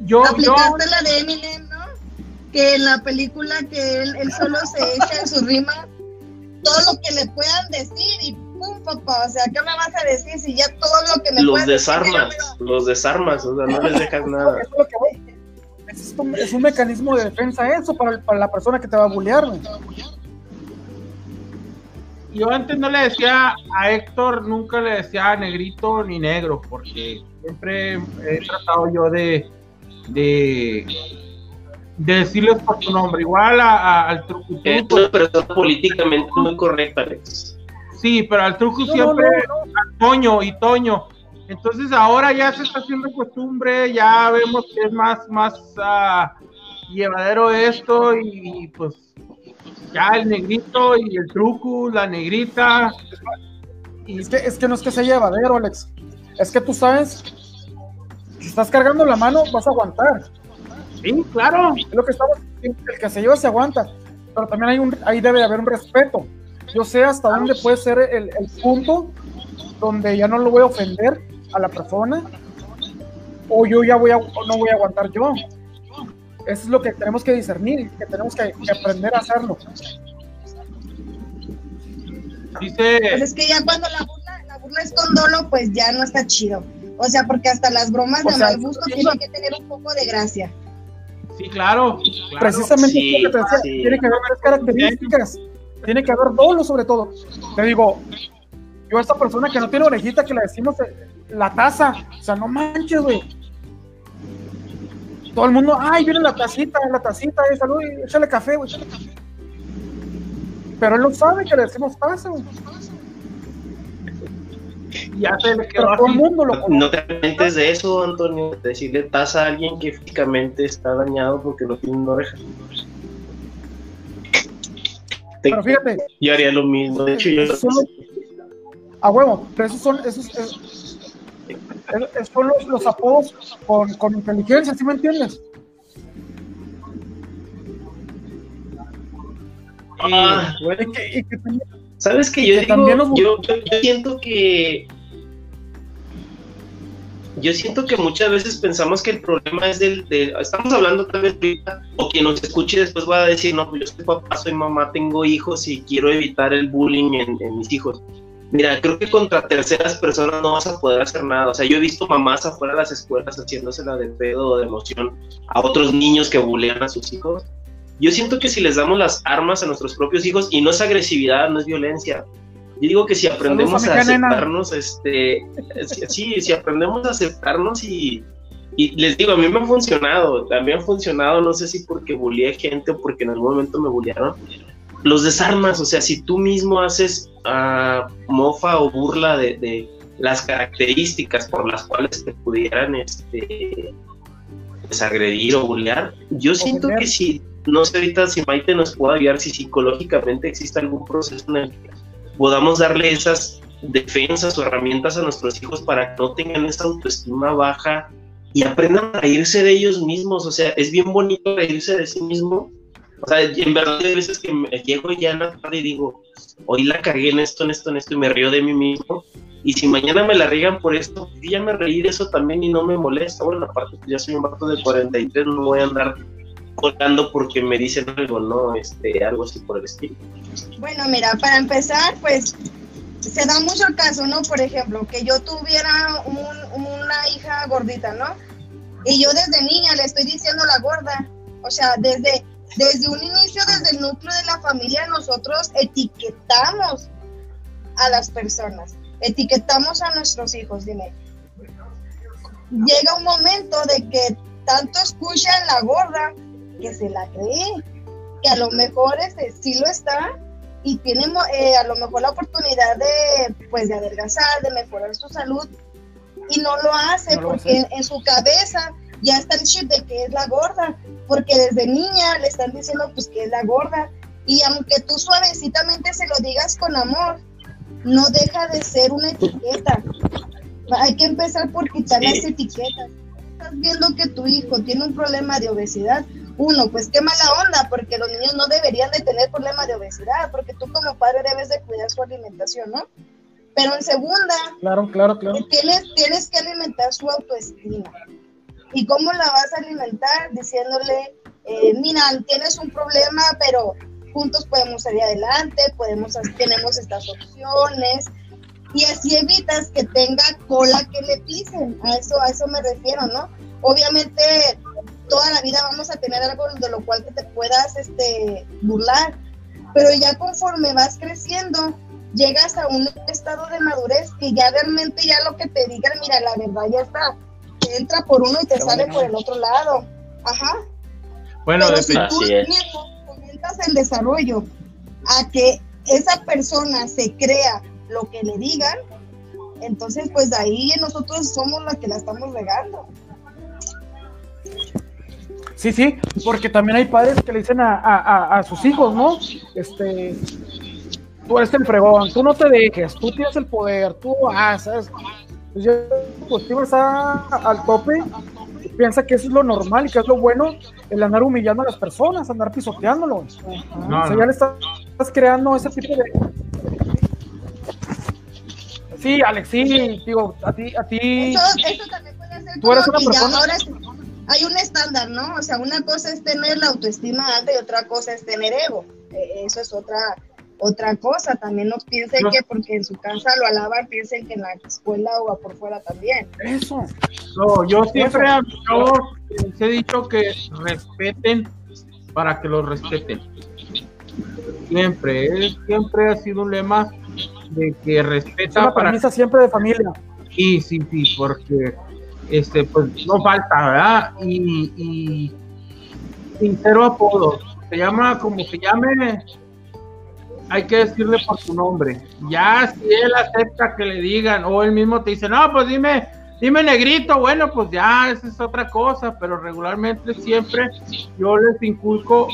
Yo, yo, Aplicaste la de Eminem, ¿no? Que en la película que él, él solo se echa en sus rimas todo lo que le puedan decir y papá, o sea, ¿qué me vas a decir si ya todo lo que me Los decir, desarmas, me los desarmas, o sea, no les dejas [LAUGHS] nada. Es lo que voy. Es- un, es un mecanismo de defensa eso para, para la persona que te va a bullear, güey. Yo antes no le decía a Héctor, nunca le decía negrito ni negro, porque siempre he tratado yo de, de, de decirles por tu nombre. Igual a, a- al truco. Es una persona políticamente muy correcta, Alex. Sí, pero al truco No, siempre no, a Toño y Toño. Entonces ahora ya se está haciendo costumbre, ya vemos que es más, más ah, llevadero esto y, y, pues ya el negrito y el truco, la negrita. Y Es que, es que no es que sea llevadero, Alex. Es que tú sabes, si estás cargando la mano, vas a aguantar. sí, claro. Es lo que estamos diciendo, el que se lleva se aguanta. Pero también hay un, ahí debe de haber un respeto. Yo sé hasta dónde puede ser el, el punto donde ya no lo voy a ofender a la persona o yo ya voy a, no voy a aguantar yo. Eso es lo que tenemos que discernir, que tenemos que, que aprender a hacerlo. Pues Dice, es que ya cuando la burla, la burla es con dolo, pues ya no está chido. O sea, porque hasta las bromas O de sea, mal gusto tienen que tener un poco de gracia. sí, claro. claro. Precisamente Sí, es lo que te decía, sí. tiene que haber varias características, tiene que haber dolo sobre todo. Te digo, yo a esta persona que no tiene orejita, que le decimos eh, la taza, o sea, no manches, güey. Todo el mundo, ay, viene la tacita, la tacita, eh, salud, échale café, güey, échale café. Pero él no sabe que le decimos taza, güey. Ya se le quedó todo el mundo lo conoce. No te arrepientes de eso, Antonio, de decirle taza a alguien que físicamente está dañado porque no tiene una oreja. Te- Pero fíjate, yo haría lo mismo. De hecho, yo Esos son a huevo, pero esos son, esos, es- es- es- son los, los apodos con, con inteligencia, ¿sí me entiendes? Ah, bueno, Y que, y que ¿Sabes que yo Que digo? también los- Yo, yo- yo siento que. Yo siento que muchas veces pensamos que el problema es del. de- estamos hablando tal vez ahorita, o quien nos escuche después va a decir: No, pues yo soy papá, soy mamá, tengo hijos y quiero evitar el bullying en, en mis hijos. Mira, creo que contra terceras personas no vas a poder hacer nada. O sea, yo he visto mamás afuera de las escuelas haciéndosela de pedo o de emoción a otros niños que bullean a sus hijos. Yo siento que si les damos las armas a nuestros propios hijos, y no es agresividad, no es violencia, yo digo que si aprendemos Saludos a nena. aceptarnos, este, sí, si aprendemos a aceptarnos y, y les digo, a mí me ha funcionado, a mí me ha funcionado, no sé si porque bullié gente o porque en algún momento me bullearon, los desarmas, o sea, si tú mismo haces ah, mofa o burla de, de las características por las cuales te pudieran este, desagredir o bullear, yo siento bullear. que si, no sé ahorita si Maite nos puede ayudar, si psicológicamente existe algún proceso en el que podamos darle esas defensas o herramientas a nuestros hijos para que no tengan esa autoestima baja y aprendan a reírse de ellos mismos. O sea, es bien bonito reírse de sí mismo. O sea, en verdad hay veces que me llego ya en la tarde y digo, hoy la cagué en esto, en esto, en esto y me río de mí mismo. Y si mañana me la riegan por esto, yo ya me reí de eso también y no me molesta. Bueno, aparte, pues ya soy un vato de 43, no voy a andar colgando porque me dicen algo, ¿no? Este, algo así por el estilo. Bueno, mira, para empezar, pues se da mucho caso, ¿no? Por ejemplo, que yo tuviera un- una hija gordita, ¿no? Y yo desde niña le estoy diciendo la gorda. O sea, desde, desde un inicio, desde el núcleo de la familia, nosotros etiquetamos a las personas, etiquetamos a nuestros hijos, dime. Llega un momento de que tanto escuchan la gorda que se la cree, que a lo mejor este, sí lo está y tiene eh, a lo mejor la oportunidad de, pues, de adelgazar, de mejorar su salud y no lo hace No lo porque en, en su cabeza ya está el chip de que es la gorda, porque desde niña le están diciendo pues que es la gorda y aunque tú suavecitamente se lo digas con amor, no deja de ser una etiqueta. Hay que empezar por quitar Sí. las etiquetas. Estás viendo que tu hijo tiene un problema de obesidad, uno, pues qué mala onda, porque los niños no deberían de tener problemas de obesidad, porque tú como padre debes de cuidar su alimentación, ¿no? Pero en segunda, Claro, claro, claro. tienes, tienes que alimentar su autoestima. ¿Y cómo la vas a alimentar? Diciéndole, eh, mira, tienes un problema, pero juntos podemos salir adelante, podemos, tenemos estas opciones. Y así evitas que tenga cola que le pisen. A eso, a eso me refiero, ¿no? Obviamente, toda la vida vamos a tener algo de lo cual te puedas este, burlar. Pero ya conforme vas creciendo, llegas a un estado de madurez que ya realmente ya lo que te digan, mira, la verdad ya está, te entra por uno y te sale por el otro lado. Ajá. Bueno, Pero si tú mismo comienzas el desarrollo a que esa persona se crea lo que le digan, entonces pues ahí nosotros somos las que la estamos regando. Sí, sí, porque también hay padres que le dicen a, a, a sus hijos, ¿no? Este, tú eres el fregón, tú no te dejes, tú tienes el poder, tú haces. Pues ya pues está al tope y piensa que eso es lo normal y que es lo bueno, el andar humillando a las personas, andar pisoteándolos. No, o sea, no. ya le estás, estás creando ese tipo de. Sí, Alex, sí, digo, a ti, a ti. Eso, eso también puede ser Tú eres una persona- ahora hay un estándar, ¿no? O sea, una cosa es tener la autoestima alta y otra cosa es tener ego. Eh, Eso es otra otra cosa. También no piensen No. que porque en su casa lo alaban, piensen que en la escuela o por fuera también. Eso. No, yo siempre a mis chavos les he dicho que respeten para que los respeten. Siempre, eh, siempre ha sido un lema de que Es respeta una para premisa siempre de familia. Sí, sí, sí, porque este, pues no falta, ¿verdad? Y, y sin cero apodos. Se llama como se llame, hay que decirle por su nombre. Ya si él acepta que le digan, o él mismo te dice, no, pues dime, dime negrito, bueno, pues ya, esa es otra cosa, pero regularmente siempre yo les inculco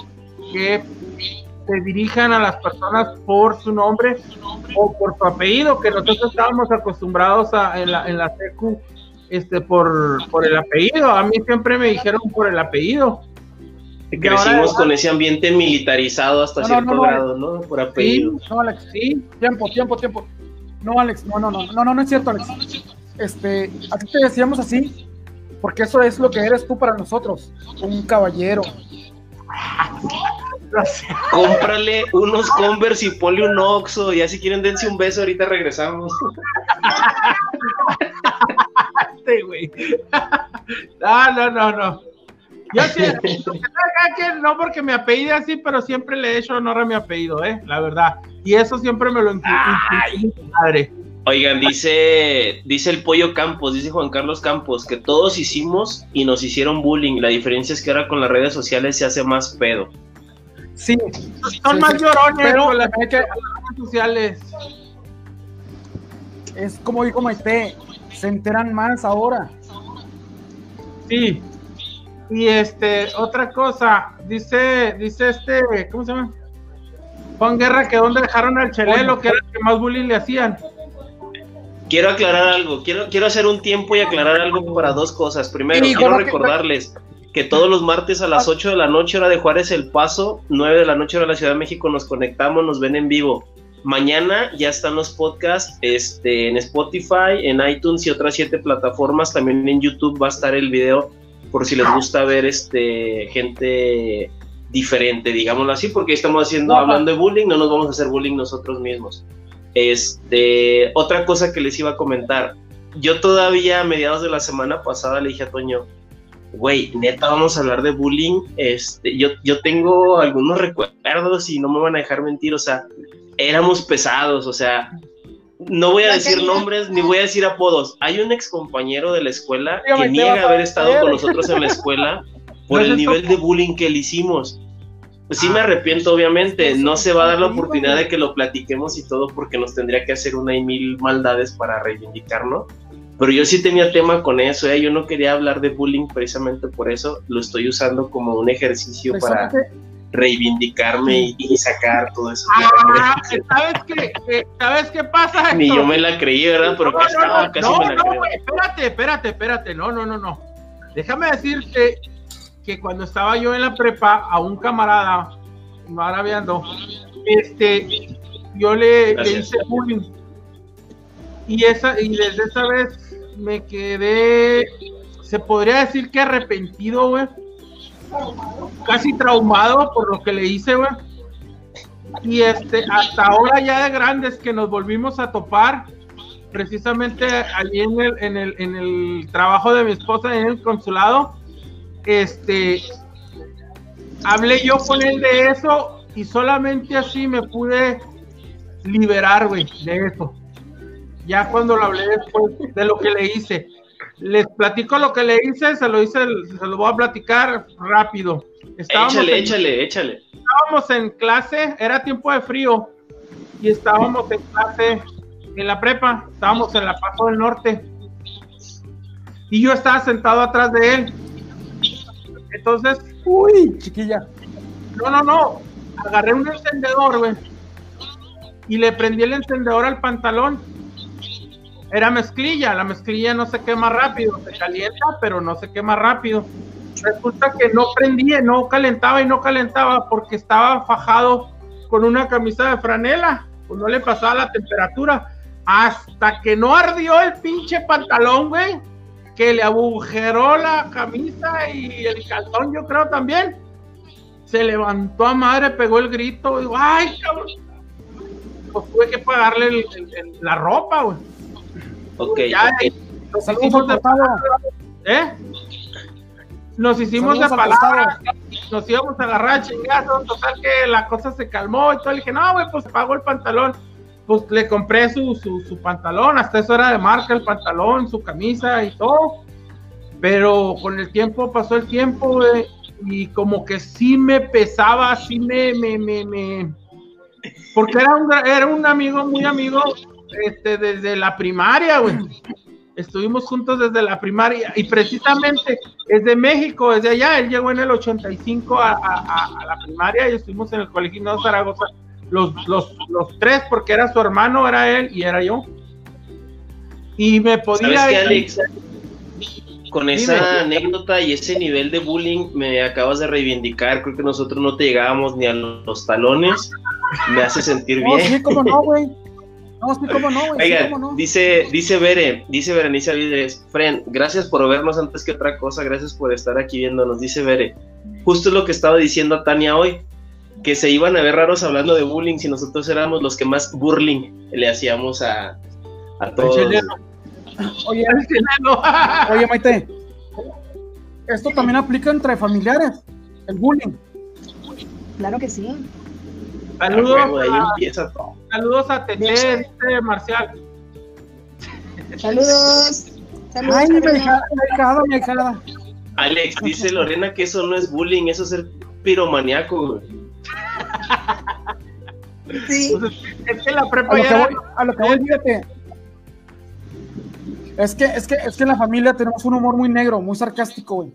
que se dirijan a las personas por su nombre o por su apellido, que nosotros estábamos acostumbrados a, en, la, en la secu este, por, por el apellido. A mí siempre me dijeron por el apellido. Crecimos ahora- con ese ambiente militarizado hasta No, cierto no, no. grado, ¿no? Por apellido. No, Alex, sí, tiempo, tiempo, tiempo. No, Alex, no, no, no, no, no, no es cierto, Alex. Este, a ti te decíamos así, porque eso es lo que eres tú para nosotros, un caballero. [LAUGHS] Cómprale unos Converse y ponle un Oxxo. Ya si quieren dense un beso, ahorita regresamos. [LAUGHS] Este, güey. No, [LAUGHS] no, no, no. Yo [LAUGHS] que no porque me apellido así, pero siempre le he hecho honor a mi apellido, ¿eh? La verdad. Y eso siempre me lo mi padre. Oigan, dice, dice el Pollo Campos, dice Juan Carlos Campos, que todos hicimos y nos hicieron bullying. La diferencia es que ahora con las redes sociales se hace más pedo. Sí, Son Sí, más sí. llorones Pero con las redes sociales. es como dijo Maite, se enteran más ahora. Sí. Y este, otra cosa, dice, dice este, ¿cómo se llama? Juan Guerra, que donde dejaron al Chelelo, que era el que más bullying le hacían. Quiero aclarar algo, quiero, quiero hacer un tiempo y aclarar algo para dos cosas. Primero, Sí, quiero recordarles que todos los martes a las 8 de la noche, hora de Juárez El Paso, 9 de la noche, hora de la Ciudad de México, nos conectamos, nos ven en vivo. Mañana ya están los podcasts este, en Spotify, en iTunes y otras siete plataformas. También en YouTube va a estar el video por si les gusta ver este gente diferente, digámoslo así, porque estamos haciendo, Ajá. hablando de bullying, no nos vamos a hacer bullying nosotros mismos. Este, otra cosa que les iba a comentar. Yo todavía a mediados de la semana pasada le dije a Toño, güey, neta, vamos a hablar de bullying. Este, yo, yo tengo algunos recuerdos y no me van a dejar mentir, o sea, éramos pesados, o sea, no voy a La decir nombres ni voy a decir apodos. Hay un ex compañero de la escuela Dígame, que niega haber estado con nosotros en la escuela [LAUGHS] por No el nivel de bullying que le hicimos. Pues sí me Ah. arrepiento, obviamente. Que No se va a dar la oportunidad de que lo platiquemos y todo porque nos tendría que hacer una y mil maldades para reivindicarnos. Pero yo sí tenía tema con eso, ¿eh? yo no quería hablar de bullying precisamente por eso. Lo estoy usando como un ejercicio para Precisamente, reivindicarme y, y sacar todo eso. Ah, ¿sabes qué? Eh, ¿Sabes qué pasa? Ni yo me la creí, ¿verdad? Pero No, casi, no, no, casi no, me la no, creo. güey, espérate, espérate, espérate, no, no, no, no. Déjame decirte que cuando estaba yo en la prepa, a un camarada, maraviando, este, yo le, le hice bullying. Y, esa, y desde esa vez me quedé, se podría decir que arrepentido, güey. Casi traumado por lo que le hice, güey. Y este, hasta ahora ya de grandes que nos volvimos a topar, precisamente allí en el, en el, en el trabajo de mi esposa en el consulado, este, hablé yo con él de eso y solamente así me pude liberar, güey, de eso. Ya cuando lo hablé después de lo que le hice. Les platico lo que le hice, se lo hice, se lo voy a platicar rápido. échale, échale, échale. Estábamos en clase, era tiempo de frío, y estábamos en clase en la prepa, estábamos en la Paso del Norte. Y yo estaba sentado atrás de él. Entonces, uy, chiquilla. No, no, no. Agarré un encendedor, güey. Y le prendí el encendedor al pantalón. Era mezclilla. La mezclilla no se quema rápido. Se calienta, pero no se quema rápido. Resulta que no prendía, no calentaba y no calentaba porque estaba fajado con una camisa de franela. Pues no le pasaba la temperatura. Hasta que no ardió el pinche pantalón, güey. Que le agujeró la camisa y el calzón, yo creo también se levantó a madre, pegó el grito, digo, ay, cabrón. Pues tuve que pagarle la ropa, güey. Ok, ya, Nos hicimos de palabra, ¿eh? Nos hicimos de palabra, nos íbamos a agarrar chingazos, total que la cosa se calmó y todo. Le dije, no, güey, pues pago el pantalón. Pues le compré su, su, su pantalón, hasta eso era de marca el pantalón, su camisa y todo. Pero con el tiempo, pasó el tiempo, güey, y como que sí me pesaba, sí me, me, me, me... porque era un, era un amigo, muy amigo, este, desde la primaria, güey. Estuvimos juntos desde la primaria y precisamente es de México, desde allá. Él llegó en el 85 a, a, a la primaria y estuvimos en el Colegio de Zaragoza, los, los, los tres, porque era su hermano, era él y era yo. Y me podía. ¿Sabes qué, Alex? con esa anécdota y ese nivel de bullying me acabas de reivindicar. Creo que nosotros no te llegábamos ni a los talones. Me hace sentir bien. Sí, cómo no, güey. No, sí, cómo no, güey. Oiga, dice, dice Bere, dice Berenice Avides, Fren, gracias por vernos antes que otra cosa, gracias por estar aquí viéndonos, dice Bere. Justo lo que estaba diciendo a Tania hoy, que se iban a ver raros hablando de bullying si nosotros éramos los que más burling le hacíamos a, a todos. Oye, [LAUGHS] oye, Maite, esto también aplica entre familiares, el bullying. Claro que sí. Saludos, a, saludos a Tete, dice Marcial. Saludos. Saludos. Ay, mi hijada, mi hijada. Alex, dice Lorena que eso no es bullying, eso es ser piromaniaco. Sí. [LAUGHS] es que la prepa a lo que voy, a lo que voy, fíjate, es que, es que, es que en la familia tenemos un humor muy negro, muy sarcástico, güey.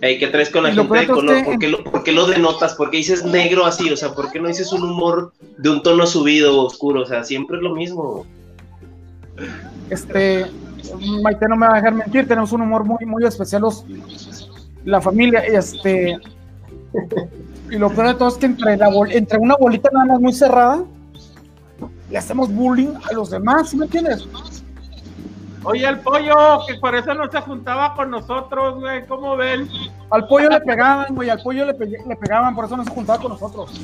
Ey, ¿qué traes con la gente de color? ¿Por, qué lo, ¿Por, qué lo, denotas? ¿Por qué dices negro así? O sea, ¿por qué no dices un humor de un tono subido, oscuro? O sea, siempre es lo mismo. Este, Maite no me va a dejar mentir, tenemos un humor muy, muy especial los, la familia, este, y lo peor de todo es que entre, la, entre una bolita nada más muy cerrada, le hacemos bullying a los demás, ¿sí me entiendes? Oye, el pollo, que por eso no se juntaba con nosotros, güey, ¿cómo ven? Al pollo le pegaban, güey, al pollo le, le, pegaban, por eso no se juntaba con nosotros.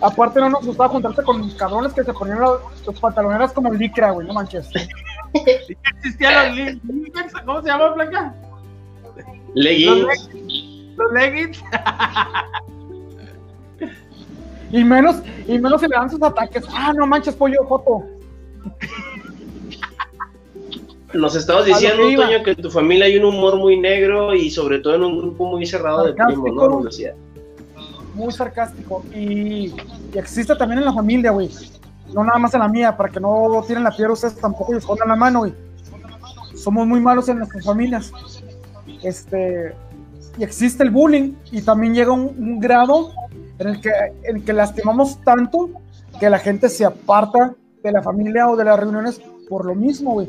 Aparte no nos gustaba juntarse con cabrones que se ponían los, pantaloneras como el licra, güey, no manches. existían los leggings, ¿cómo se llama, Blanca? Leggings. Los leggings. y menos, y menos se le dan sus ataques. Ah, no manches, pollo, foto. Nos estabas diciendo, Toño, que en tu familia hay un humor muy negro y sobre todo en un grupo muy cerrado de primos, ¿no? Muy sarcástico. Y, existe también en la familia, güey. No nada más en la mía, para que no tiren la piedra ustedes tampoco y escondan la mano, güey. Somos muy malos en nuestras familias. Este, y existe el bullying y también llega un, un grado en el, que, en el que lastimamos tanto que la gente se aparta de la familia o de las reuniones por lo mismo, güey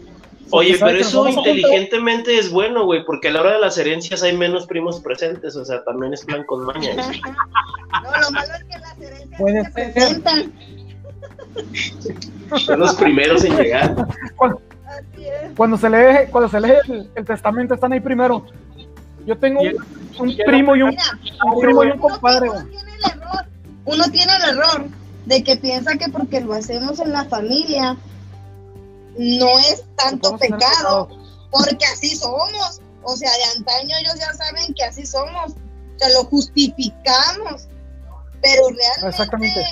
Oye, pero eso inteligentemente es bueno, güey, porque a la hora de las herencias hay menos primos presentes, o sea, también es plan con maña. no, lo malo es que las herencias Puede se presentan. Son los primeros en llegar. Cuando, se lee, cuando se lee el, testamento están ahí primero. Yo tengo un, primo y un, un primo y un compadre. Uno tiene, el error, uno tiene el error de que piensa que porque lo hacemos en la familia no es tanto pecado, porque así somos. O sea, de antaño ellos ya saben que así somos, o sea, lo justificamos, pero realmente Exactamente.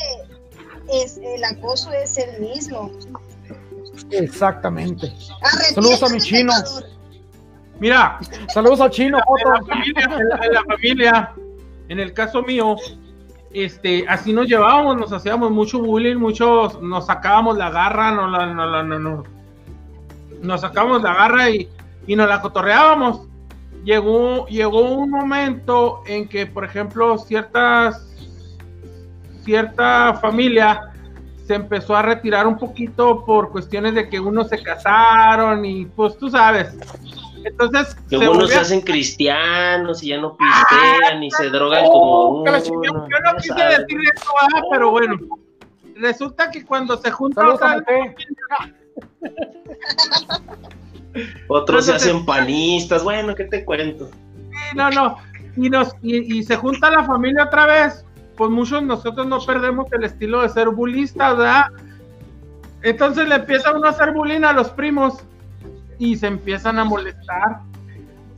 es, el acoso es el mismo. Exactamente. Saludos a mi chino. pecador. Mira, Saludos al chino, en Joto. la familia, en la, en la familia, en el caso mío, este, así nos llevábamos, nos hacíamos mucho bullying, muchos, nos sacábamos la garra, no no, no. nos sacábamos la garra y, y nos la cotorreábamos. Llegó, llegó un momento en que, por ejemplo, ciertas, cierta familia se empezó a retirar un poquito por cuestiones de que unos se casaron y pues tú sabes. Entonces, Que se unos se hacen cristianos y ya no pistean y se drogan como uno. yo no quise sabes. decir eso, ah, pero bueno. Resulta que cuando se junta Saludos a otra. [LAUGHS] Otros se hacen panistas. Bueno, ¿qué te cuento? Sí, no, no, y nos y, y se junta la familia otra vez, pues muchos de nosotros no perdemos el estilo de ser bullistas, ¿verdad? Entonces le empieza uno a hacer bullying a los primos y se empiezan a molestar,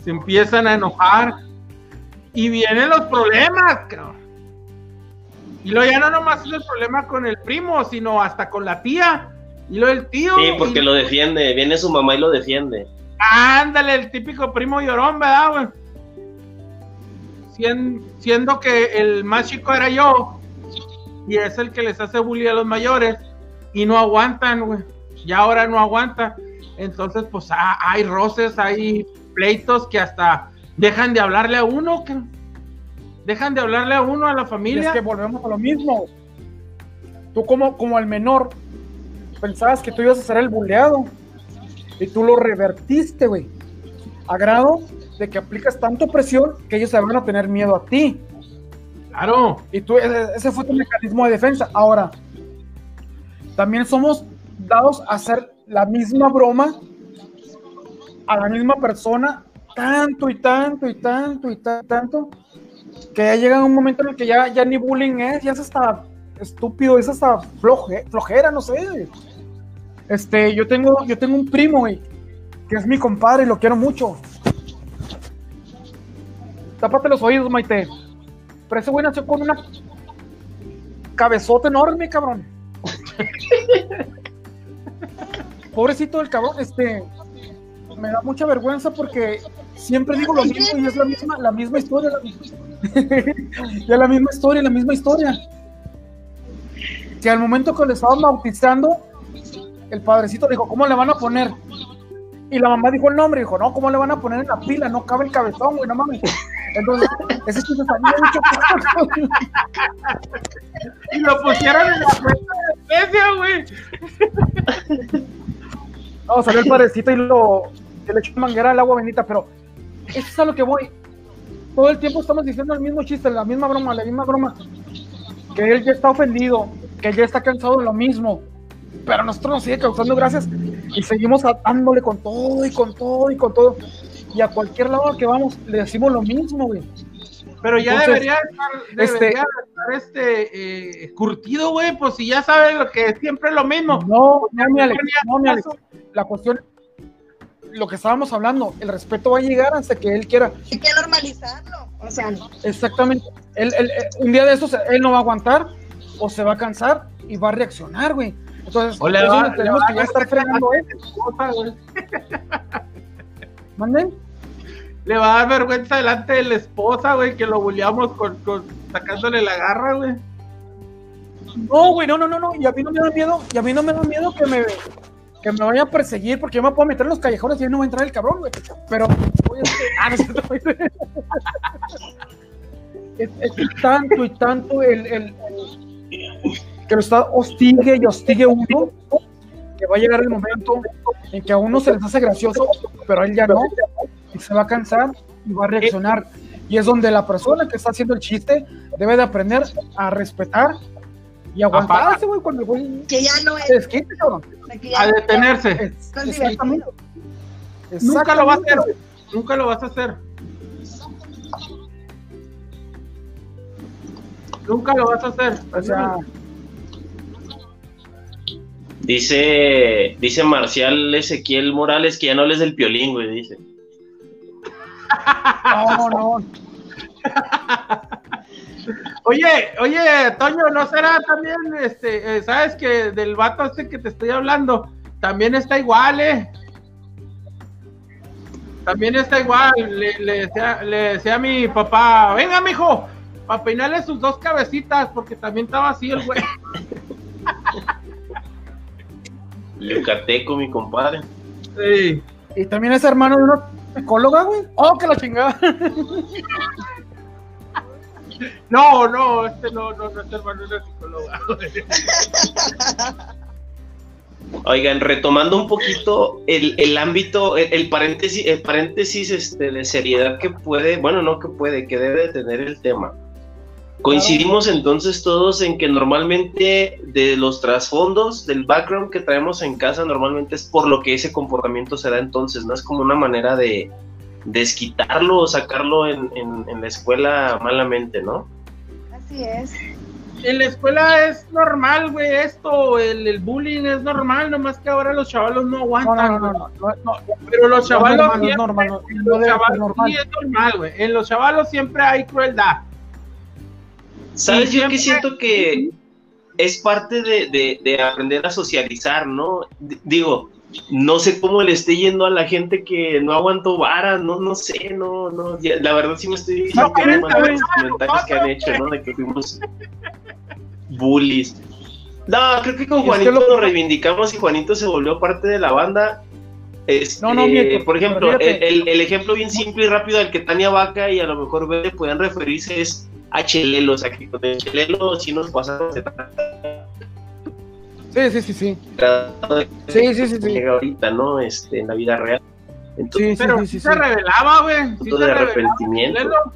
se empiezan a enojar y vienen los problemas, cabrón. Y luego ya no nomás es el problema con el primo, sino hasta con la tía y lo del tío. Sí, porque lo defiende. Viene su mamá y lo defiende. Ándale, el típico primo llorón, ¿verdad, güey? Sien- siendo que el más chico era yo, y es el que les hace bullying a los mayores, y no aguantan, güey. Y ahora no aguanta. Entonces, pues ah, hay roces, hay pleitos que hasta dejan de hablarle a uno, que dejan de hablarle a uno, a la Y familia. es que volvemos a lo mismo. Tú como, como el menor, pensabas que tú ibas a ser el buleado. Y tú lo revertiste, güey. A grado de que aplicas tanto presión que ellos se van a tener miedo a ti. Claro, Y tú, ese, ese fue tu mecanismo de defensa. Ahora, también somos dados a hacer la misma broma a la misma persona tanto y tanto y tanto y ta- tanto que ya llega un momento en el que ya, ya ni bullying es, ya es hasta estúpido, es hasta floje- flojera, no sé. Este, yo tengo, yo tengo un primo, que es mi compadre y lo quiero mucho. Tápate los oídos, Maite. Pero ese güey nació con una cabezota enorme, cabrón. [LAUGHS] Pobrecito del cabrón, este me da mucha vergüenza porque siempre digo lo mismo y es la misma, la misma historia. La, [LAUGHS] ya la misma historia, la misma historia. Que al momento que le estaban bautizando, el padrecito dijo, ¿cómo le van a poner? Y la mamá dijo el nombre, dijo, no, ¿cómo le van a poner en la pila? No cabe el cabezón, güey, no mames. Entonces, ese sí se sabía mucho. y lo pusieron en la cuenta de iglesia, güey. [LAUGHS] No, salió el padrecito y lo le echó manguera al agua bendita, pero eso es a lo que voy. Todo el tiempo estamos diciendo el mismo chiste, la misma broma, la misma broma. Que él ya está ofendido, que ya está cansado de lo mismo. Pero a nosotros nos sigue causando gracias y seguimos dándole con todo y con todo y con todo. Y a cualquier lado que vamos le decimos lo mismo, güey. Pero ya Entonces, debería estar, este- debería estar este eh, curtido, güey, pues si ya sabe lo que es siempre lo mismo. No, no, mi Alex, no, mi Alex. La cuestión, lo que estábamos hablando, el respeto va a llegar hasta que él quiera. Hay que normalizarlo. O sea, no. Exactamente. Él, él- él- un día de estos, él no va a aguantar o se va a cansar y va a reaccionar, güey. Entonces, O le es va- tenemos va que ya estar frenando güey. ¿Manden? Le va a dar vergüenza delante de la esposa, güey, que lo bulleamos con, con- sacándole la garra, güey. No, güey, no, no, no, no. Y a mí no me da miedo, y a mí no me da miedo que me, que me vaya a perseguir, porque yo me puedo meter en los callejones y ahí no va a entrar el cabrón, güey. Pero, que- [LAUGHS] ah, no güey. es, es tanto y tanto el, el- el- que lo está hostigue y hostigue uno, que va a llegar el momento en que a uno se les hace gracioso, pero a él ya no, y se va a cansar y va a reaccionar. Y es donde la persona que está haciendo el chiste debe de aprender a respetar y aguantarse, güey, cuando el güey que ya no es. desquite, cabrón. A detenerse. Es- Exactamente. Nunca lo va a hacer. Nunca lo vas a hacer. Nunca lo vas a hacer. O sea, Dice, dice Marcial Ezequiel Morales que ya no les del piolín, güey, dice. No, no. Oye, oye, Toño, ¿no será también, este, eh, sabes que del vato este que te estoy hablando, también está igual, eh? También está igual, le, le, decía, le decía a mi papá, venga, mijo, para peinarle sus dos cabecitas, porque también estaba así el güey. [LAUGHS] Yucateco, mi compadre. Sí. Y también es hermano de una psicóloga, güey. Oh, que la chingada. No, no, este no, no, no es hermano de una psicóloga. Oigan, retomando un poquito el, el ámbito, el, el paréntesis, el paréntesis este, de seriedad que puede, bueno, no que puede, que debe de tener el tema. Coincidimos entonces todos en que normalmente de los trasfondos, del background que traemos en casa, normalmente es por lo que ese comportamiento se da entonces, ¿no? Es como una manera de desquitarlo o sacarlo en, en, en la escuela malamente, ¿no? Así es. En la escuela es normal, güey, esto, el, el bullying es normal, nomás que ahora los chavalos no No, aguantan, no, no, no, no, no. Pero los No, chavalos no, no, siempre- normal, en los chavalos normal. sí es normal, güey. En los chavalos siempre hay crueldad. ¿Sabes? Yo que siento que es parte de, de- de aprender a socializar, ¿no? D- digo, no sé cómo le esté yendo a la gente que no aguantó vara, no, no sé, no, no, ya- la verdad sí me estoy No, por pero- los comentarios que han hecho, ¿no? De que fuimos bullies. No, creo que con Es que Juanito lo- lo reivindicamos y Juanito se volvió parte de la banda. Este, No, no, miento, por ejemplo, el, el- el ejemplo bien simple y rápido al que Tania Vaca y a lo mejor Bebe puedan referirse es a Chelelo, o sea, que con el Chelelo sí nos pasamos de Sí, sí, sí, sí. de- Sí, sí, sí, sí. llega ahorita, ¿no? Este, en la vida real. Entonces, Sí, sí, Pero sí, sí, sí, se revelaba, güey. Sí de arrepentimiento. Chelelo,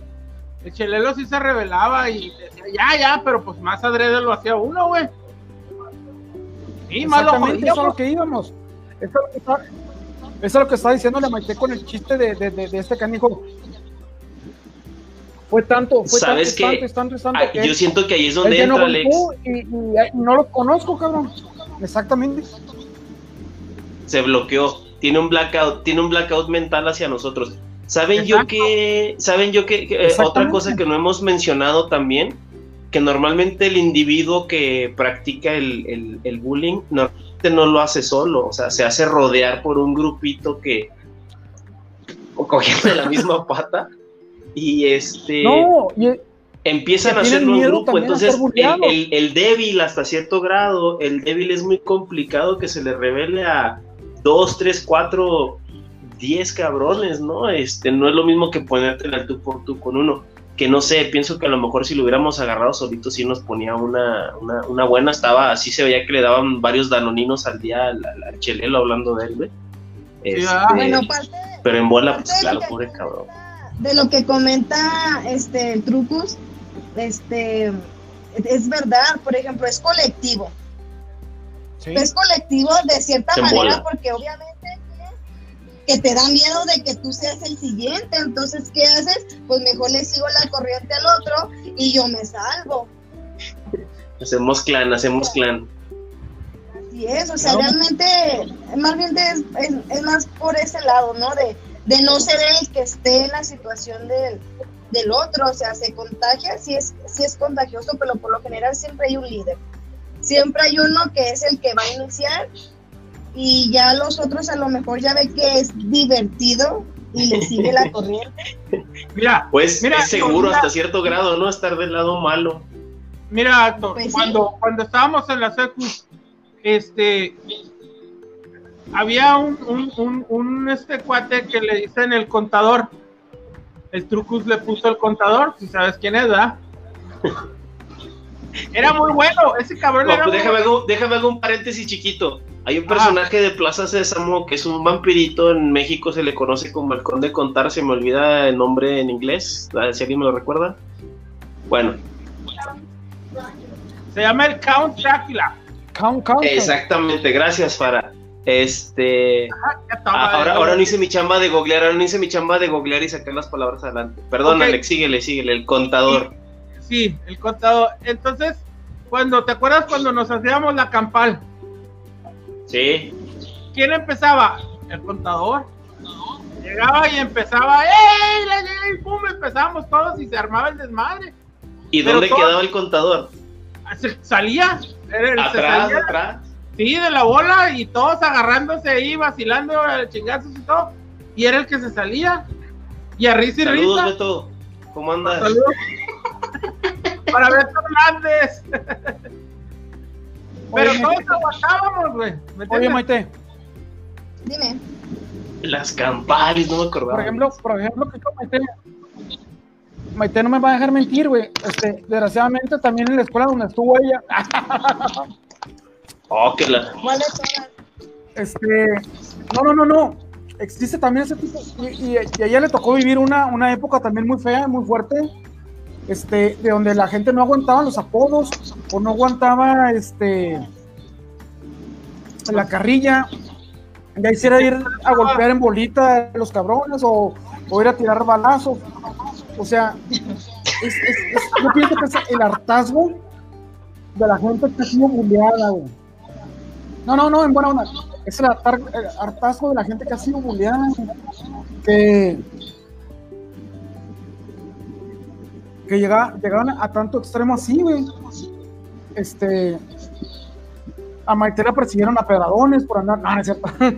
el chelelo sí se revelaba y decía, ya, ya, pero pues más adrede lo hacía uno, güey. Sí, más lo Exactamente, jodía, eso es lo que íbamos. Eso es lo que está, eso es lo que estaba diciendo la Maite con el chiste de, de, de, de este canijo. Fue tanto, fue ¿Sabes tanto, es tanto, es tanto, ah, es tanto que yo siento que ahí es donde no entra Alex. y, y- y no lo conozco, cabrón. Exactamente. se bloqueó, tiene un blackout, tiene un blackout mental hacia nosotros. ¿Saben yo que, saben yo que, que, eh, otra cosa que no hemos mencionado también, que normalmente el individuo que practica el, el- el bullying normalmente no lo hace solo, o sea, se hace rodear por un grupito que o cogiendo la misma pata y este No, y, empiezan a hacerlo en grupo. Entonces, el, el- el débil hasta cierto grado, el débil es muy complicado que se le revele a dos, tres, cuatro, diez cabrones, ¿no? Este, no es lo mismo que ponerte al tú por tú con uno. Que no sé, pienso que a lo mejor si lo hubiéramos agarrado solito, sí nos ponía una, una, una buena. Estaba, así se veía que le daban varios danoninos al día al, al- al chelelo hablando de él, güey. Este, ah. Bueno, parte, pero en bola, pues claro, pobre cabrón. De lo que comenta este el Trucus, este es verdad, por ejemplo, es colectivo. sí. Es colectivo de cierta Se manera porque obviamente que te da miedo de que tú seas el siguiente, entonces ¿qué haces? Pues mejor le sigo la corriente al otro y yo me salvo. Hacemos clan, hacemos clan. Así es, o sea, No. realmente, más bien es, es, es más por ese lado, ¿no? De, de no ser el que esté en la situación del, del otro, o sea, se contagia, sí es, sí es contagioso, pero por lo general siempre hay un líder. Siempre hay uno que es el que va a iniciar y ya los otros a lo mejor ya ve que es divertido y le sigue la [LAUGHS] corriente. Mira, Pues Mira, es seguro mira. hasta cierto grado, ¿no? Estar del lado malo. mira, Héctor, Pues sí. cuando, cuando estábamos en la secu, este, había un, un, un, un, este cuate que le dicen el contador. El Trucus le puso el contador, si sabes quién es, ¿verdad? [LAUGHS] Era muy bueno, ese cabrón No, era pues muy déjame, bueno. hago, déjame hago un paréntesis chiquito. Hay un Ah. personaje de Plaza Sésamo que es un vampirito. En México se le conoce como el Conde Contar. Se me olvida el nombre en inglés. Si alguien me lo recuerda. Bueno, Se llama el Count Drácula. Count, count. exactamente. Gracias, Fara. Este. Ah, ahora, ahora no hice mi chamba de googlear. Ahora no hice mi chamba de googlear y sacar las palabras adelante. Perdón, Ok. Alex, síguele, síguele. El contador. Sí, el contador. Entonces, cuando, ¿te acuerdas cuando nos hacíamos la campal? Sí. ¿Quién empezaba? El contador. Llegaba y empezaba, ¡ey! ey! ¡Pum! Empezábamos todos y se armaba el desmadre. ¿Y Pero dónde quedaba el contador? Se- salía, era el- se Atrás, salía, atrás. Sí, de la bola y todos agarrándose ahí, vacilando eh, chingazos y todo. Y era el que se salía. Y a risa y Saludos, risa. Beto. ¿Cómo andas? Saludos. [LAUGHS] Para Beto Hernández. Pero Oye, todos aguantábamos, güey. ¿me Oye? Maite, Dime. Las campales, no me acordaba. por ejemplo, por ejemplo, que Maite, Maite no me va a dejar mentir, güey. Este, desgraciadamente también en la escuela donde estuvo ella, [LAUGHS] Oh, que la. Este, no, no, no, no. Existe también ese tipo, y, y- y a ella le tocó vivir una, una época también muy fea, muy fuerte, este, de donde la gente no aguantaba los apodos, o no aguantaba, este, la carrilla, ya hiciera ir a golpear en bolita a los cabrones, o, o ir a tirar balazos, o sea, es, es- es- yo pienso que es el hartazgo de la gente que ha sido bulleada, güey. No, no, no, en buena onda. Es el, hartar- el hartazgo de la gente que ha sido bulleada, que, que llega, llegaban a tanto extremo así, güey. Este, a Maite la persiguieron a pedradones por andar, no, no es cierto. [LAUGHS]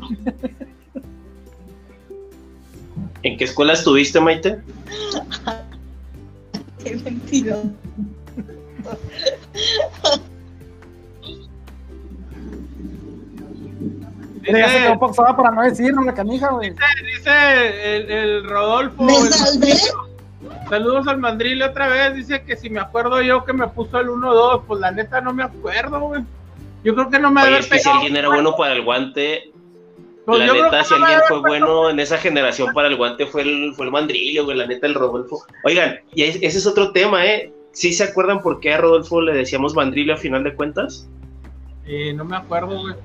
¿En qué escuela estuviste, Maite? Qué mentiroso. Mira, ya se Dice, quedó pausada para no la canija, güey. dice el, el Rodolfo. Me el- salvé. Saludos al mandril otra vez. Dice que si me acuerdo yo que me puso el 1-2. Pues la neta no me acuerdo, güey. Yo creo que no me Oye, debe es que si alguien era bueno para el guante, Pues la neta, si no alguien fue haber bueno en esa generación para el guante fue el, fue el mandrillo, güey, la neta, el Rodolfo. Oigan, y es- ese es otro tema, ¿eh? ¿Sí se acuerdan por qué a Rodolfo le decíamos mandrillo a final de cuentas? Eh, no me acuerdo, güey.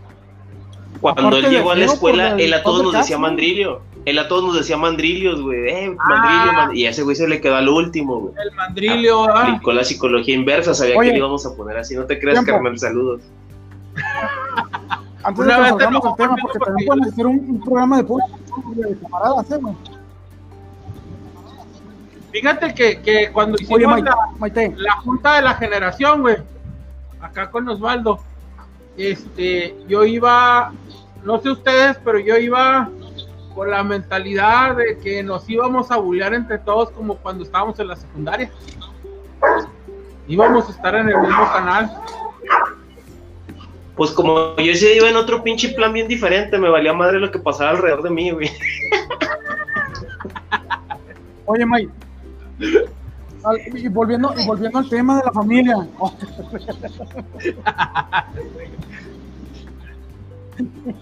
Cuando Aparte él llegó a la escuela, el él a todos nos decía mandrillo. Él a todos nos decía mandrillos, güey. Eh, mandrillo, Ah. mand- Y a ese güey se le quedó al último, güey. El mandrillo, ah. Aplicó la psicología inversa, sabía Oye. que le íbamos a poner así. No te creas, Tiempo. carnal, saludos. Antes Una de que tema, compartí porque también podemos hacer un, un programa de público de camaradas, ¿eh, güey? Fíjate que, que cuando hicimos Oye, Maite, la, Maite, la junta de la generación, güey, acá con Osvaldo, este, yo iba, no sé ustedes, pero yo iba con la mentalidad de que nos íbamos a bullear entre todos como cuando estábamos en la secundaria. Íbamos a estar en el mismo canal. Pues como yo ese iba en otro pinche plan bien diferente, me valía madre lo que pasaba alrededor de mí, güey. oye, May. Y volviendo, y volviendo al tema de la familia. Oh.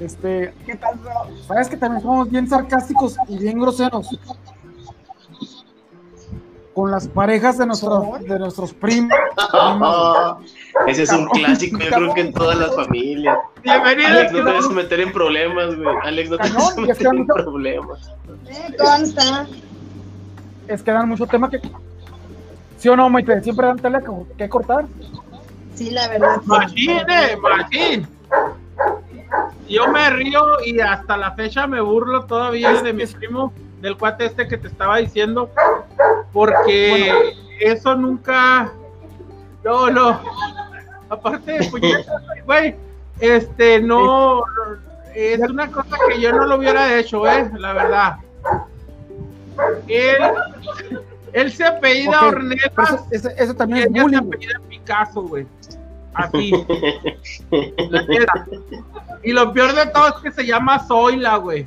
Este, ¿Qué pasó? sabes que también somos bien sarcásticos y bien groseros con las parejas de nuestros, de nuestros primos. primas. [LAUGHS] Ese es un clásico, yo creo que en todas las familias. Bienvenido. Alex, no te vas a meter en problemas, güey. Alex, no te vas a meter en problemas. Me consta. Es que dan mucho tema que. ¿Sí o no, Maite? Siempre dan tela que cortar. Sí, la verdad. Machín, eh, machín. Yo me río y hasta la fecha me burlo todavía de mi primo, del cuate este que te estaba diciendo, porque eso nunca. No, no. Aparte de puñetas, [LAUGHS] güey, este, no. Es una cosa que yo no lo hubiera hecho, eh, la verdad. Él, él se apellida Ok, Ornelas. Ese- ese Y también es se bullying. güey. apellida Picasso, güey. Así. [LAUGHS] La neta. Y lo peor de todo es que se llama Zoila, güey.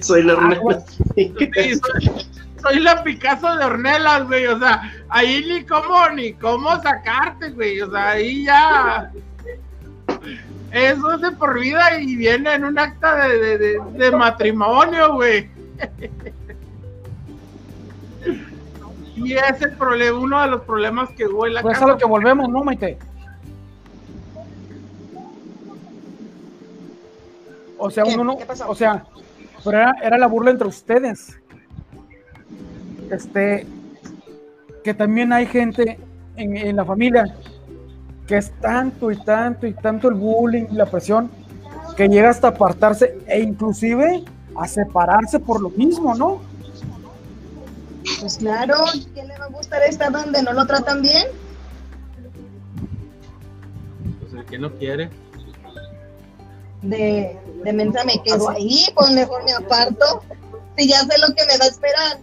Soy la Ah, Ornella. güey. Sí, soy, soy la Picasso de Ornelas, güey. O sea, ahí ni cómo, ni cómo sacarte, güey. O sea, ahí ya. Eso es de por vida y viene en un acta de, de- de- de matrimonio, güey. [LAUGHS] Y es el problema, uno de los problemas que hubo en la Pues es a casa. lo que volvemos, ¿no, Maite? O sea, ¿Qué? uno no, ¿Qué pasó? o sea, pero era, era la burla entre ustedes. Este, que también hay gente en, en la familia que es tanto y tanto y tanto el bullying y la presión que llega hasta apartarse e inclusive a separarse por lo mismo, ¿no? Pues claro, ¿quién le va a gustar estar donde no lo tratan bien? Pues el que no quiere. De, de mensa me quedo ahí, pues mejor me aparto. Si ya sé lo que me va a esperar.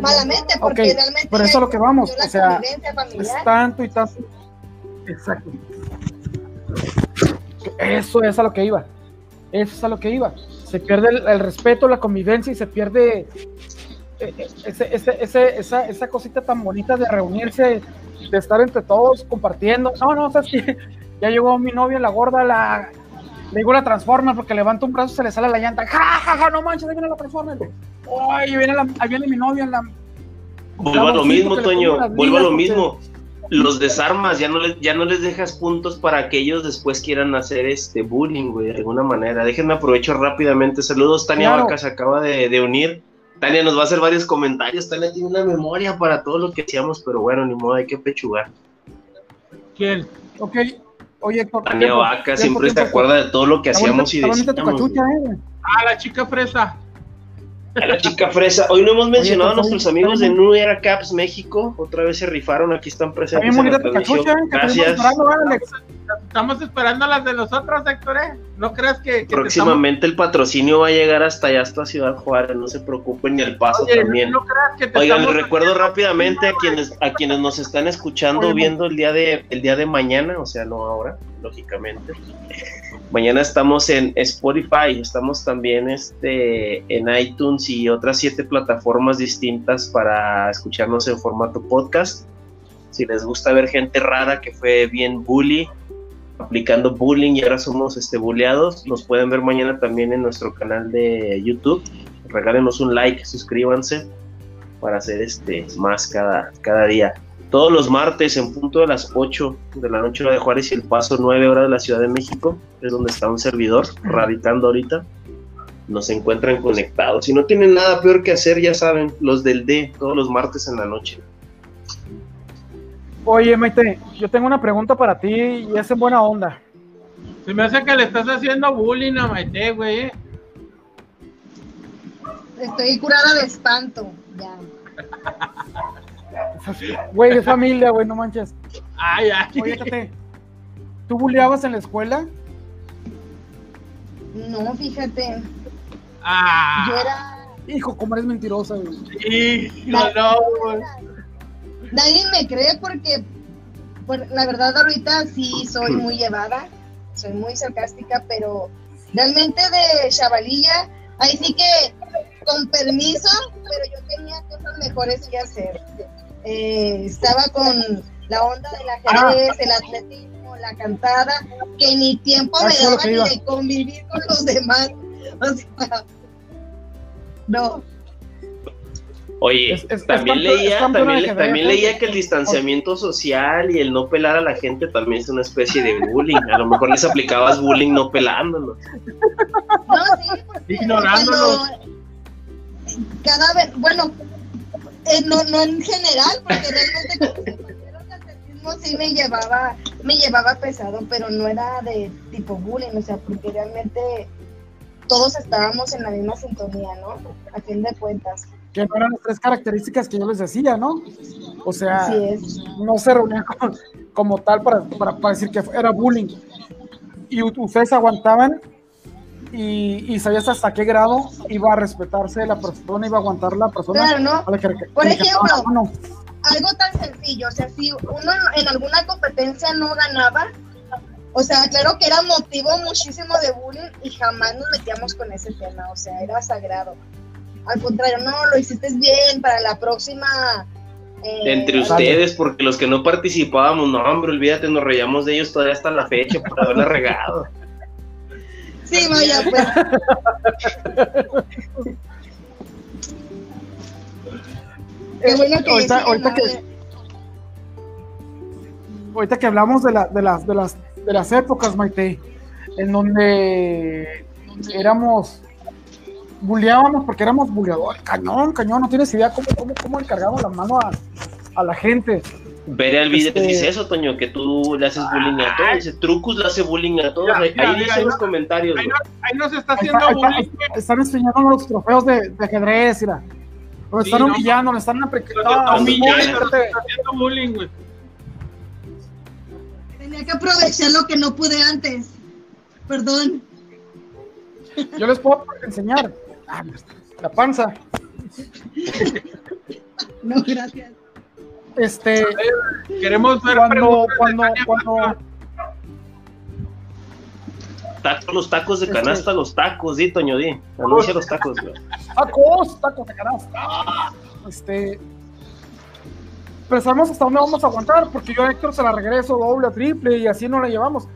Malamente, porque realmente. pero eso lo que vamos, o sea, familiar. Es tanto y tanto. Exacto. Eso es a lo que iba. Eso es a lo que iba. Se pierde el, el respeto, la convivencia y se pierde eh, ese, ese- ese- esa, esa cosita tan bonita de reunirse, de estar entre todos compartiendo. No, no, sea, sí, [LAUGHS] ya llegó mi novia, la gorda, la. Le digo la Transformer porque levanta un brazo y se le sale la llanta. ¡Ja, ja, ja! No manches, ahí viene la Transformer. ¡Ay, viene, la, ahí viene mi novia! La, Vuelvo a lo mismo, Toño, vuelvo a lo mismo. Los desarmas, ya no les, ya no les dejas puntos para que ellos después quieran hacer este bullying, güey, de alguna manera. Déjenme aprovecho rápidamente. Saludos, Tania Claro. Vaca se acaba de, de unir. Tania nos va a hacer varios comentarios. Tania tiene una memoria para todo lo que hacíamos, pero bueno, ni modo, hay que pechugar. ¿Quién? Ok, oye, Héctor, Tania tiempo, Vaca tiempo, siempre se tiempo. acuerda de todo lo que hacíamos y güey. eh. Ah, la chica fresa. A la chica fresa. Hoy no hemos mencionado a nuestros amigos de está bien. New Era Caps México. Otra vez se rifaron, aquí están Está presentes. en la transmisión. cachucha, Gracias. esperando, ¿verdad, Alex? Estamos esperando las de los otros, Héctor, ¿eh? No creas que. que te Próximamente el patrocinio va a llegar hasta allá, hasta Ciudad Juárez, no se preocupen, y el paso Oye, también. No creas que te Oigan, les recuerdo rápidamente a quienes, a quienes nos están escuchando, Oye, viendo el día de, el día de mañana, o sea, no ahora, lógicamente. Mañana estamos en Spotify, estamos también este, en iTunes y otras siete plataformas distintas para escucharnos en formato podcast. Si les gusta ver gente rara que fue bien bully, aplicando bullying y ahora somos este, bulleados, nos pueden ver mañana también en nuestro canal de YouTube. Regálenos un like, suscríbanse para hacer este más cada, cada día. Todos los martes en punto de las 8 de la noche hora de Juárez y el paso 9 horas de la Ciudad de México, es donde está un servidor radicando ahorita. Nos encuentran conectados. Si no tienen nada peor que hacer, ya saben, los del D, todos los martes en la noche. Oye, Maite, yo tengo una pregunta para ti y es en buena onda. Se me hace que le estás haciendo bullying a Maite, güey. Estoy curada de espanto. Ya. [LAUGHS] [LAUGHS] Güey, es familia, güey, no manches. Ay, ay. Oye, ¿tú buleabas en la escuela? No, fíjate. Ah, Yo era. Hijo, cómo eres mentirosa, güey. hijo, no, güey. Nadie me cree porque, por- la verdad, ahorita sí soy muy llevada, soy muy sarcástica, pero realmente de chavalilla, ahí sí que con permiso, pero yo tenía cosas mejores que hacer. Eh, estaba con la onda del ajedrez, el atletismo, la cantada, que ni tiempo Ah, me daba ni de convivir con los demás. O sea, no. Oye, Es- es- es también es leía, también, le- también leía que el distanciamiento social y el no pelar a la gente también es una especie de bullying. A lo mejor les aplicabas bullying no pelándolos. No, sí, porque Ignorándolos. Cada vez, bueno, eh, no, no en general, porque realmente atletismo sí me llevaba, me llevaba pesado, pero no era de tipo bullying, o sea, porque realmente todos estábamos en la misma sintonía, ¿no? A fin de cuentas. Que no eran las tres características que yo les decía, ¿no? O sea, no se reunían [LAUGHS] como, como tal para, para, para decir que era bullying. Y ustedes aguantaban y, y sabías hasta qué grado iba a respetarse la persona, iba a aguantar la persona. Claro, ¿no? a la que- Por que ejemplo, cantaba la mano. algo tan sencillo, o sea, si uno en alguna competencia no ganaba, o sea, claro que era motivo muchísimo de bullying y jamás nos metíamos con ese tema, o sea, era sagrado. Al contrario, no, lo hiciste bien para la próxima. eh, Entre ustedes, porque los que no participábamos, no, hombre, olvídate, nos reíamos de ellos todavía hasta la fecha por haberla regado. Sí, vaya, pues. [LAUGHS] Qué bueno que ahorita, que, ahorita que hablamos de, la, de, las, de, las, de las épocas, Maite, en donde éramos, bulleábamos porque éramos buleadores, cañón, cañón, no tienes idea cómo, cómo, cómo le cargamos la mano a, a la gente. Veré el video Este- dice eso, Toño, que tú le haces bullying a todos. Dice, Trucus le hace bullying a todos. Ya, Ahí, ya, dice ya. en los comentarios. Ahí, no- ahí nos está haciendo está- está- bullying. güey. están enseñando los trofeos de, de ajedrez, mira. Nos Sí, están no. humillando, nos están apretando. está humillando, está haciendo bullying, güey. Tenía que aprovechar lo que no pude antes. Perdón. Yo les puedo enseñar. Ah, la panza. [LAUGHS] No, gracias. Este, Queremos ver cuando, cuando, cuando, los tacos de Este- canasta, los tacos, di, Toño, di. Anuncia los tacos, güey. tacos, tacos de canasta. Este, pero sabemos hasta dónde vamos a aguantar, porque yo a Héctor se la regreso doble, triple, y así no la llevamos.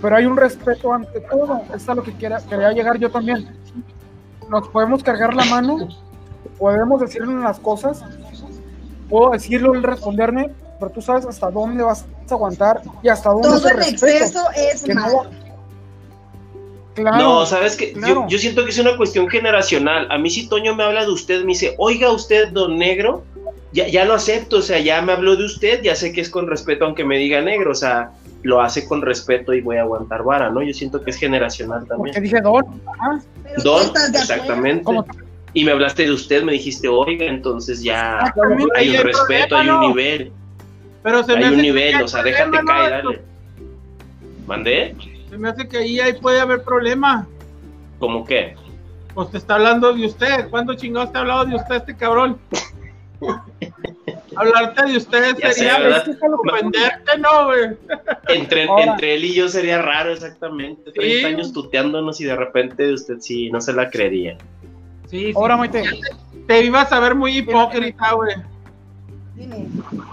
Pero hay un respeto ante todo. Es a lo que quiera- quería llegar yo también. Nos podemos cargar la mano, podemos decirle las cosas, puedo decirlo, él responderme, pero tú sabes hasta dónde vas a aguantar y hasta dónde Todo el exceso es no- malo. Claro. No, sabes que claro. yo, yo siento que es una cuestión generacional. A mí si Toño me habla de usted, me dice, oiga usted, don negro, ya, ya lo acepto, o sea, ya me habló de usted, ya sé que es con respeto aunque me diga negro, o sea, lo hace con respeto y voy a aguantar vara, ¿no? Yo siento que es generacional porque también. dije don. Don, exactamente. Como- Y me hablaste de usted, me dijiste, oiga, entonces ya hay un respeto, hay un nivel, Pero se me hay hace un nivel, o sea, déjate caer, dale. ¿Mandé? Se me hace que ahí, ahí puede haber problema. ¿Cómo qué? Pues te está hablando de usted. ¿Cuándo chingados te ha hablado de usted este cabrón? [LAUGHS] Hablarte de usted Ya sé, sería que- ofenderte, ¿no, güey? [LAUGHS] Entre, él y yo sería raro, exactamente. 30 Sí. años tuteándonos y de repente usted sí, no se la creería. Sí, sí. Ahora, Maite, Te ibas a ver muy hipócrita, güey. Dime.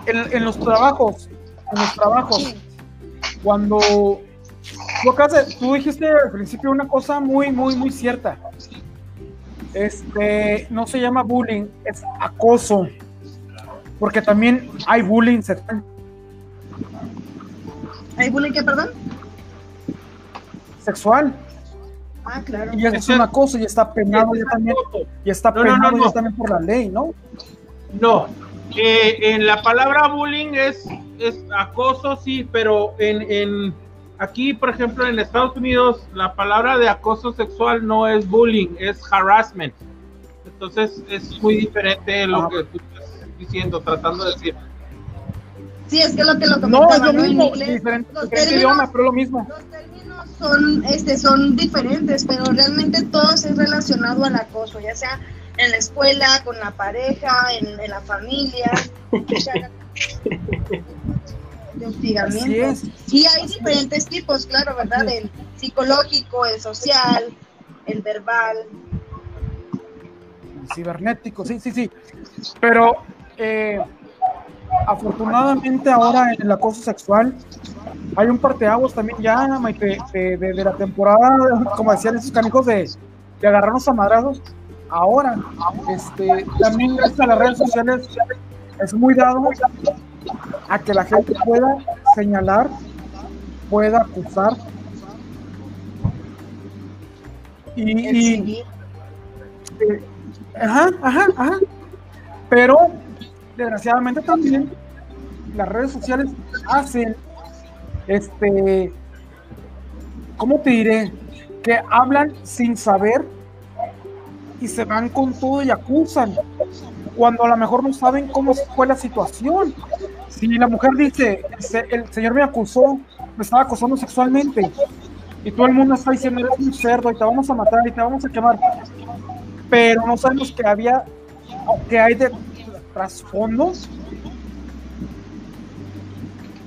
en, en los trabajos, en los trabajos, cuando tú, acabas tú dijiste al principio una cosa muy, muy, muy cierta. Este, no se llama bullying, es acoso. Porque también hay bullying sexual. ¿Hay bullying que perdón? sexual, Ah, claro. Y eso es Ese- un acoso y está penado ya también, y está No, no, no, penado no. ya también por la ley, ¿no? No, eh, en la palabra bullying es, es acoso, sí, pero en, en aquí, por ejemplo, en Estados Unidos, la palabra de acoso sexual no es bullying, es harassment. Entonces es muy diferente lo Ah. que tú estás diciendo, tratando de decir. Sí, es que lo que lo No, es lo ¿no? Mismo, inglés, diferente, los diferente términos- idioma, pero es lo mismo. Los términos son, este, son diferentes, pero realmente todo es relacionado al acoso, ya sea en la escuela, con la pareja, en, en la familia, [LAUGHS] de hostigamiento. Y hay diferentes tipos, claro, ¿verdad? El psicológico, el social, el verbal. cibernético, sí, sí, sí. Pero eh, afortunadamente ahora en el acoso sexual hay un parteaguas también ya, Maite, de, de- de la temporada, como decían esos canijos de, de agarrarnos a madrazos. Ahora, este, también gracias a las redes sociales es muy dado a que la gente pueda señalar, pueda acusar. Y, eh, Ajá, ajá, ajá. Pero desgraciadamente también las redes sociales hacen este, ¿cómo te diré? Que hablan sin saber y se van con todo y acusan cuando a lo mejor no saben cómo fue la situación. Si la mujer dice, "El se- el señor me acusó, me estaba acosando sexualmente, y todo el mundo está diciendo, eres un cerdo y te vamos a matar y te vamos a quemar, pero no sabemos que había, que hay de trasfondos.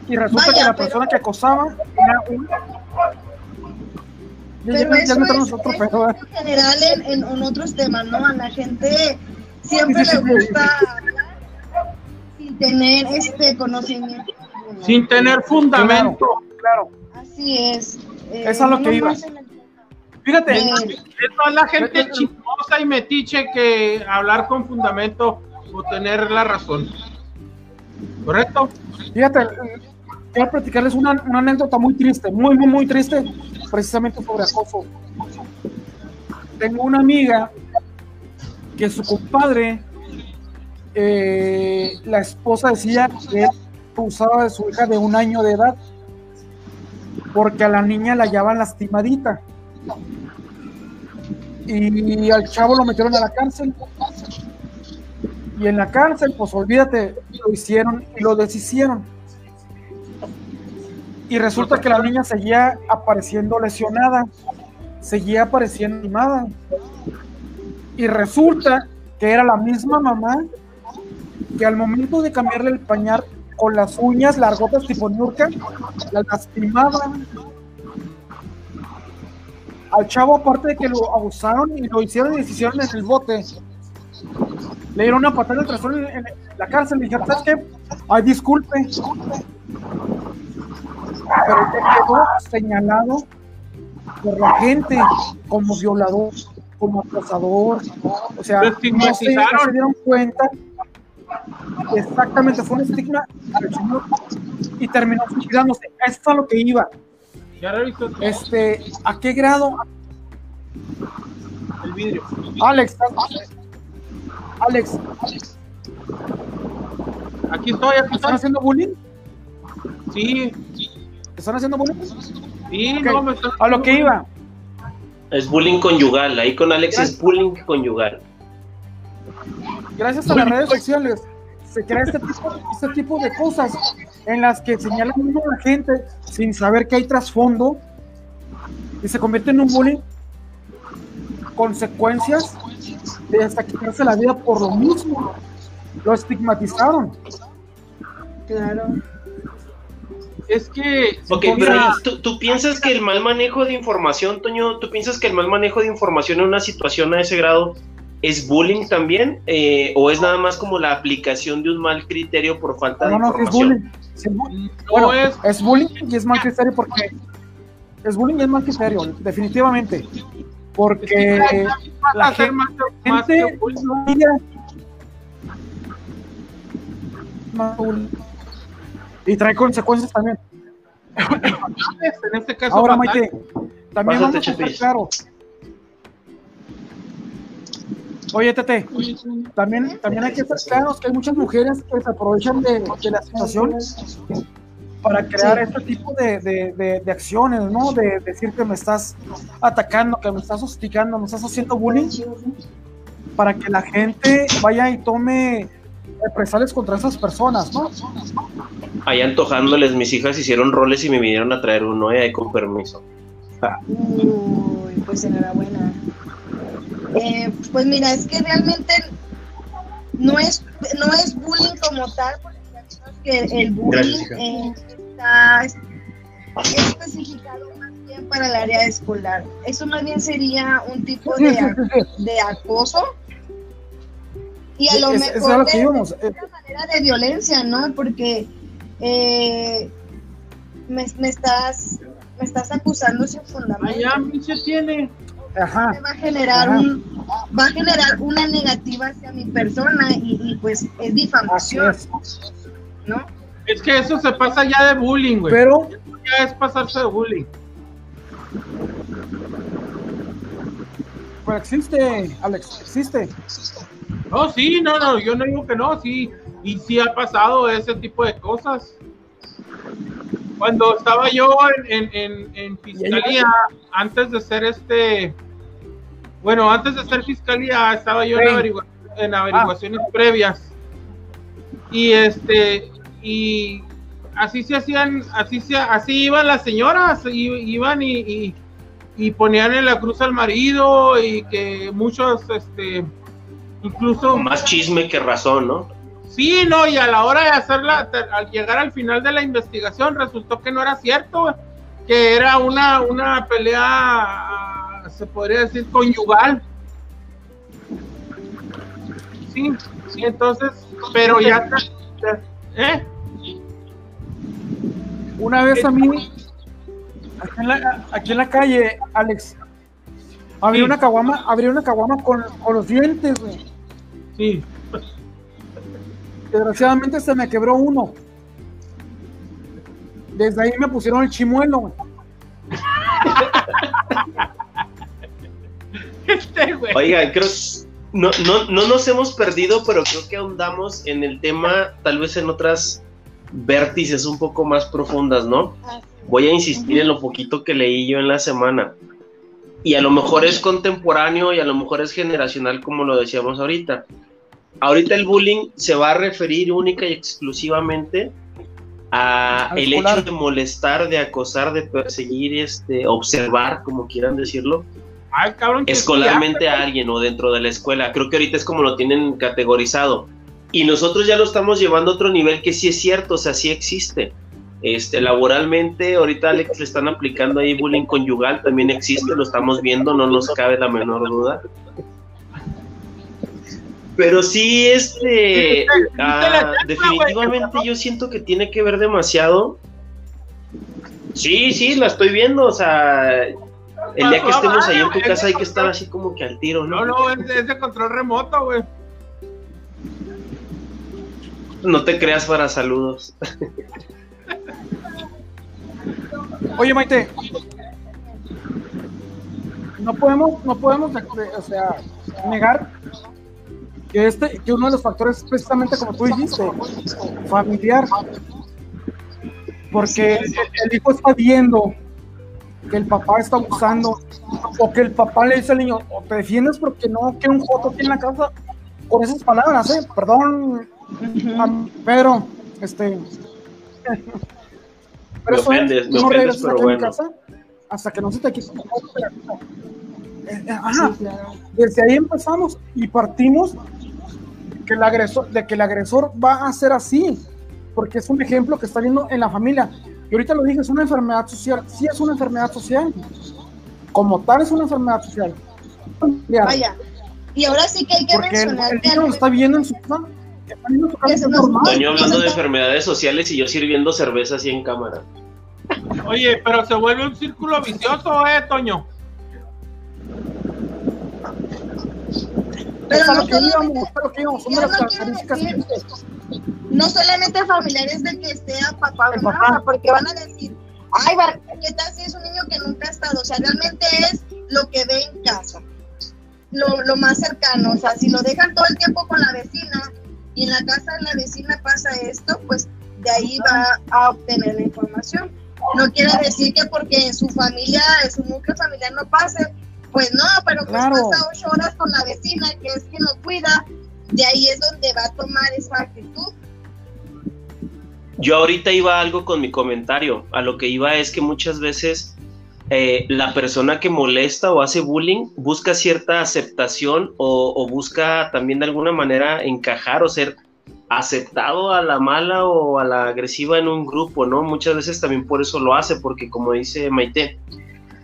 Y resulta Vaya, que la pero- persona que acosaba era un... Pero ya eso no es, es pedo, ¿eh? en general en, en- en otros temas, ¿no? A la gente siempre Sí, sí, le sí. gusta hablar sin tener este conocimiento. Sin tener fundamento. Claro. Así es. Eh, Es a lo que nomás iba. en el- Fíjate, Eh, Es la gente chismosa y metiche que hablar con fundamento tener la razón. ¿Correcto? fíjate, quiero platicarles una, una anécdota muy triste, muy, muy, muy triste, precisamente sobre acoso. Tengo una amiga que su compadre, eh, la esposa decía que él abusaba de su hija de un año de edad, porque a la niña la hallaban lastimadita. Y al chavo lo metieron a la cárcel. Y en la cárcel, pues olvídate, lo hicieron y lo deshicieron. Y resulta que la niña seguía apareciendo lesionada, seguía apareciendo animada. Y resulta que era la misma mamá que al momento de cambiarle el pañal con las uñas largotas tipo nurka, la lastimaban. Al chavo, aparte de que lo abusaron y lo hicieron y hicieron en el bote, le dieron una patada el trasero en, en la cárcel. Le dijeron, ¿sabes qué? Ay, disculpe. Pero te quedó señalado por la gente como violador, como acosador. O sea, no se, estigmatizaron. no se dieron cuenta. Exactamente, fue un estigma al señor y terminó suicidándose. Eso es a lo que iba. Este, ¿a qué grado? el vidrio. Alex, Alex, Aquí estoy, aquí ¿te están haciendo bullying? Sí, ¿Te están haciendo bullying? sí, no me A lo que iba. Es bullying conyugal. Ahí con Alex es bullying conyugal. gracias a las redes sociales se crea este tipo, este tipo de cosas en las que señalan a la gente sin saber que hay trasfondo y se convierte en un bullying consecuencias de hasta quitarse la vida por lo mismo lo estigmatizaron Claro. Es que. Ok, pero ¿tú, tú piensas que el mal manejo de información, Toño, tú piensas que el mal manejo de información en una situación a ese grado es bullying también? Eh, ¿O es nada más como la aplicación de un mal criterio por falta de no no que es información? bullying es bullying. no bueno es. es bullying y es mal criterio porque es bullying y es mal criterio definitivamente porque la gente más, y trae consecuencias también. En este caso, Ahora, fatal. Maite, también Pásate, vamos a estar claros. Oye, Tete, también, también hay que estar claros que hay muchas mujeres que se aprovechan de, de la situación para crear este tipo de, de- de- de acciones, ¿no? De decir que me estás atacando, que me estás hostigando, me estás haciendo bullying, para que la gente vaya y tome represalias contra esas personas, ¿no? Ahí antojándoles, mis hijas hicieron roles y me vinieron a traer uno, eh, ahí con permiso. Uy, pues enhorabuena. Eh, pues mira, es que realmente no es, no es bullying como tal, porque que el bullying eh, está especificado más bien para el área escolar. Eso más bien sería un tipo de, de acoso. Y a lo Es- es mejor a lo que de, íbamos, de una manera de violencia, ¿no? Porque eh, me, me estás me estás acusando sin fundamento. Allá, tiene. Ajá. Va a generar Ajá. un va a generar una negativa hacia mi persona y, y, pues es Así difamación, es. ¿No? Es que eso se pasa ya de bullying, güey. Pero Ya es pasarse de bullying. Pero existe, Alex, existe. No, sí, no, no, yo no digo que no, sí. Y sí ha pasado ese tipo de cosas. Cuando estaba yo en, en, en, en fiscalía, antes de ser este. Bueno, antes de ser fiscalía, estaba yo en, averigua- en averiguaciones previas. Y este. Y así se hacían, así se, así iban las señoras, i- iban y, y, y ponían en la cruz al marido y que muchos, este, incluso Más chisme que razón, ¿no? Sí, no, y a la hora de hacerla, al llegar al final de la investigación, resultó que no era cierto, que era una, una pelea, ah, se podría decir, conyugal. Sí, sí, entonces, pero ya, ¿eh? Una vez a mí, aquí en la, aquí en la calle, Alex, abrí Sí. una caguama, abrí una caguama con, con los dientes, güey. Sí, Desgraciadamente se me quebró uno. Desde ahí me pusieron el chimuelo, güey. [LAUGHS] este, güey. Oigan, creo no, no, no nos hemos perdido, pero creo que ahondamos en el tema, tal vez en otras vértices un poco más profundas, ¿no? Voy a insistir en lo poquito que leí yo en la semana. Y a lo mejor es contemporáneo y a lo mejor es generacional, como lo decíamos ahorita. Ahorita el bullying se va a referir única y exclusivamente a el hecho de molestar, de acosar, de perseguir, este, observar, como quieran decirlo, escolarmente a alguien o dentro de la escuela. Creo que ahorita es como lo tienen categorizado. Y nosotros ya lo estamos llevando a otro nivel que sí es cierto, o sea, sí existe. Este, laboralmente, ahorita Alex le están aplicando ahí bullying conyugal, también existe, lo estamos viendo, no nos cabe la menor duda. Pero sí, este, ah, definitivamente yo siento que tiene que ver demasiado. Sí, sí, la estoy viendo, o sea, el día que estemos ahí en tu casa hay que estar así como que al tiro, ¿no? No, no, es de control remoto, güey. No te creas para saludos. Oye, Maite, no podemos, no podemos, o sea, negar que este, que uno de los factores es precisamente como tú dijiste, familiar, porque el hijo está viendo que el papá está abusando, o que el papá le dice al niño, te defiendes porque no que un joto aquí en la casa, por esas palabras, ¿eh? Perdón, pero, este. [LAUGHS] pero me ofendes, me ofendes, pero bueno. hasta que no se te quite. Eh, eh, ajá, desde ahí empezamos y partimos que el agresor, de que el agresor va a ser así, porque es un ejemplo que está viendo en la familia. Y ahorita lo dije, es una enfermedad social, sí es una enfermedad social, como tal es una enfermedad social. Vaya, y ahora sí que hay que porque mencionar el, el niño lo está viendo en su casa Toño hablando de enfermedades sociales y yo sirviendo cerveza así en cámara. Oye, pero se vuelve un círculo vicioso, ¿eh, Toño? Pero no, no solamente familiares de que esté a papá, papá. porque van a decir, ay, ¿qué tal si es un niño que nunca ha estado? O sea, realmente es lo que ve en casa, lo, lo más cercano. O sea, si lo dejan todo el tiempo con la vecina, y en la casa de la vecina pasa esto, pues de ahí va a obtener la información. No quiere decir que porque en su familia, en su núcleo familiar no pase, pues no, pero pues pasa ocho horas con la vecina, que es quien lo cuida, de ahí es donde va a tomar esa actitud. Yo ahorita iba algo con mi comentario, a lo que iba es que muchas veces eh, la persona que molesta o hace bullying busca cierta aceptación o, busca también de alguna manera encajar o ser aceptado a la mala o a la agresiva en un grupo, ¿no? Muchas veces también por eso lo hace, porque como dice Maite,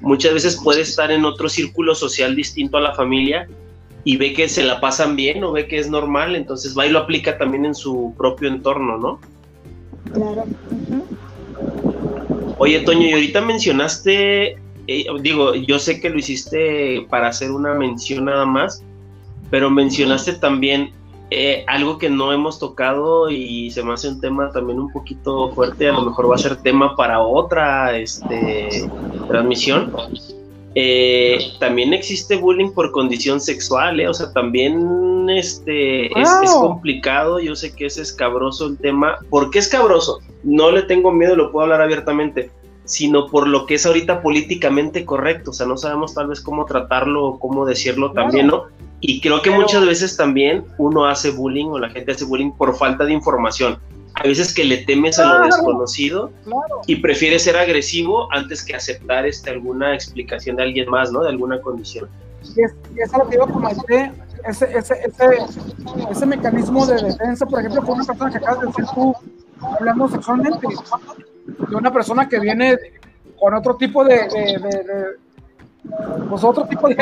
muchas veces puede estar en otro círculo social distinto a la familia y ve que se la pasan bien o ve que es normal, entonces va y lo aplica también en su propio entorno, ¿no? Claro. Oye, Toño, y ahorita mencionaste, eh, digo, yo sé que lo hiciste para hacer una mención nada más, pero mencionaste también eh, algo que no hemos tocado y se me hace un tema también un poquito fuerte, a lo mejor va a ser tema para otra este, transmisión. Eh, también existe bullying por condición sexual, o sea, también este, es, es, complicado, yo sé que es escabroso el tema. ¿Por qué escabroso? no le tengo miedo, lo puedo hablar abiertamente, sino por lo que es ahorita políticamente correcto, o sea, no sabemos tal vez cómo tratarlo o cómo decirlo también, ¿no? Y creo que muchas veces también uno hace bullying o la gente hace bullying por falta de información. Hay veces que le temes a lo desconocido y prefieres ser agresivo antes que aceptar este, alguna explicación de alguien más, ¿no? De alguna condición. Y es, y es algo que como ese, ese, ese, ese, mecanismo de defensa, por ejemplo, con una persona que acabas de decir tú, hablando sexualmente, de una persona que viene con otro tipo de, de, pues otro tipo de,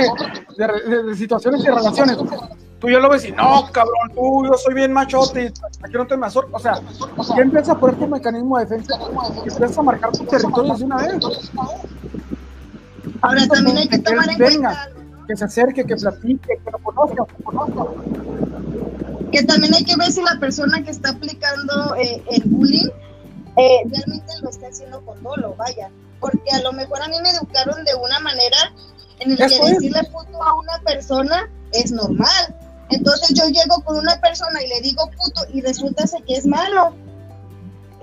situaciones y relaciones. Tú ya lo ves y no, cabrón, tú, yo soy bien machote, aquí no te me azor. O sea, ya empieza a poner tu mecanismo de defensa y empieza a marcar tu territorio de una vez. Ahora también hay que tomar en cuenta. Que se acerque, que platique, que lo conozca, que conozca que también hay que ver si la persona que está aplicando eh, el bullying eh, realmente lo está haciendo con dolo, vaya, porque a lo mejor a mí me educaron de una manera en el que decirle puto a una persona es normal. Entonces yo llego con una persona y le digo puto y resulta que es malo.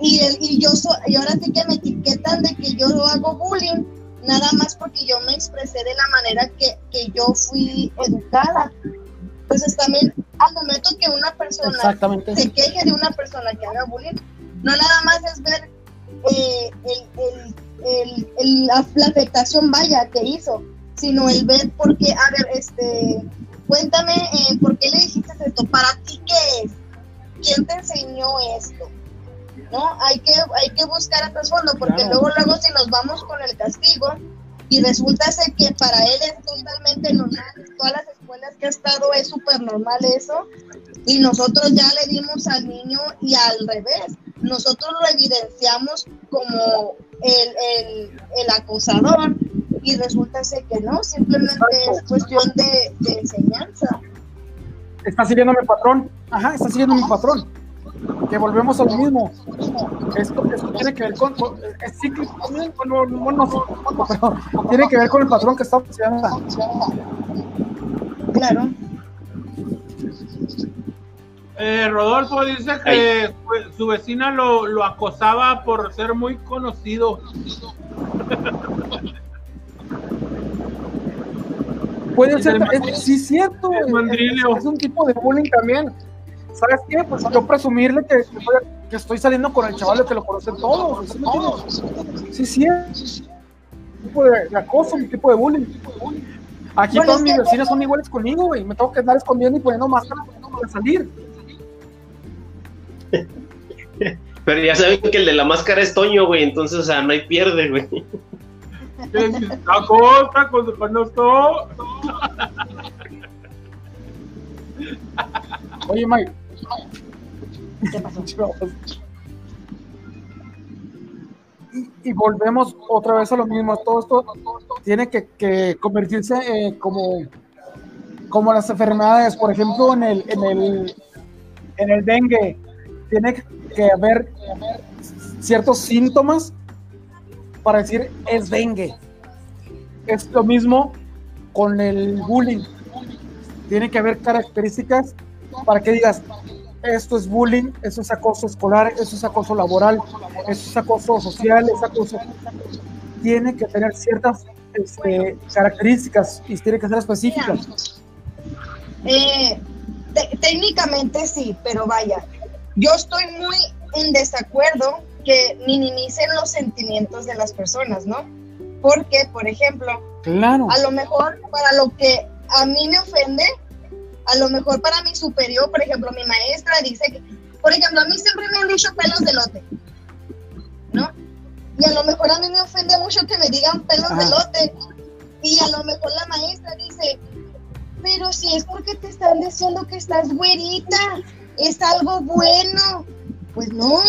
y, el, y yo so, y ahora sí que me etiquetan de que yo hago bullying nada más porque yo me expresé de la manera que, que yo fui educada. Entonces también al momento que una persona se queje de una persona que haga bullying, no nada más es ver eh, el, el, el, la, afectación vaya que hizo, sino el ver por qué, a ver, este, cuéntame, eh, ¿por qué le dijiste esto? ¿Para ti qué es? ¿Quién te enseñó esto? ¿No? Hay que, hay que buscar a trasfondo, porque luego, luego si nos vamos con el castigo, y resulta que para él es totalmente normal, todas las escuelas que ha estado es súper normal eso, y nosotros ya le dimos al niño y al revés, nosotros lo evidenciamos como el, el, el acosador y resulta que no, simplemente es cuestión de, de, enseñanza. Está siguiendo mi patrón, ajá, está siguiendo mi patrón, que volvemos a lo mismo. Esto, esto tiene que ver con, es cíclico bueno, no, pero tiene que ver con el patrón que está funcionando. Claro. Eh, Rodolfo dice que su vecina lo, lo, acosaba por ser muy conocido. Puede ser, es, sí, cierto. Es, es, un tipo de bullying también. ¿Sabes qué? Pues yo presumirle que, que estoy saliendo con el chaval que lo conocen todos. ¿sí, sí, sí, un tipo de, acoso, un tipo de bullying. Aquí todos mis vecinos son iguales conmigo, güey. Me tengo que andar escondiendo y poniendo máscara para salir. Pero ya saben que el de la máscara es Toño, güey, entonces, o sea, no hay pierde, güey. cosa cuando conozco. Oye, Mike. ¿Qué pasó? Y, y, volvemos otra vez a lo mismo. Todo esto tiene que, que convertirse eh, como, como las enfermedades, por ejemplo, en el, en el, en el dengue. Tiene que haber ciertos síntomas para decir es dengue. Es lo mismo con el bullying. Tiene que haber características para que digas, esto es bullying, eso es acoso escolar, eso es acoso laboral, eso es acoso social, es acoso... Tiene que tener ciertas este, características y tiene que ser específicas. Eh, técnicamente sí, pero vaya, yo estoy muy en desacuerdo que minimicen los sentimientos de las personas, ¿no? Porque, por ejemplo, claro. a lo mejor para lo que a mí me ofende, a lo mejor para mi superior, por ejemplo, mi maestra dice que, por ejemplo, a mí siempre me han dicho pelos de lote, ¿no? Y a lo mejor a mí me ofende mucho que me digan pelos de lote. Y a lo mejor la maestra dice, pero si es porque te están diciendo que estás güerita, es algo bueno. Pues no,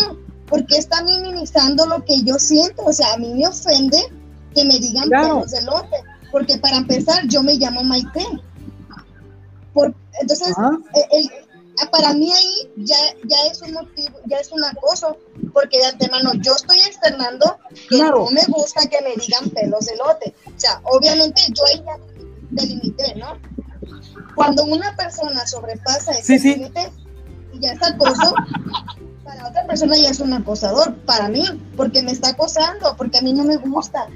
porque está minimizando lo que yo siento. O sea, a mí me ofende que me digan claro. pelos de lote, porque para empezar yo me llamo Maite. Por, entonces, el, el, para mí ahí ya, ya es un motivo, ya es un acoso, porque de antemano yo estoy externando que claro. no me gusta que me digan pelos de lote. O sea, obviamente yo ahí ya delimité, ¿no? Cuando una persona sobrepasa ese sí, límite, sí. Ya es acoso, para otra persona ya es un acosador, para mí, porque me está acosando, porque a mí no me gusta.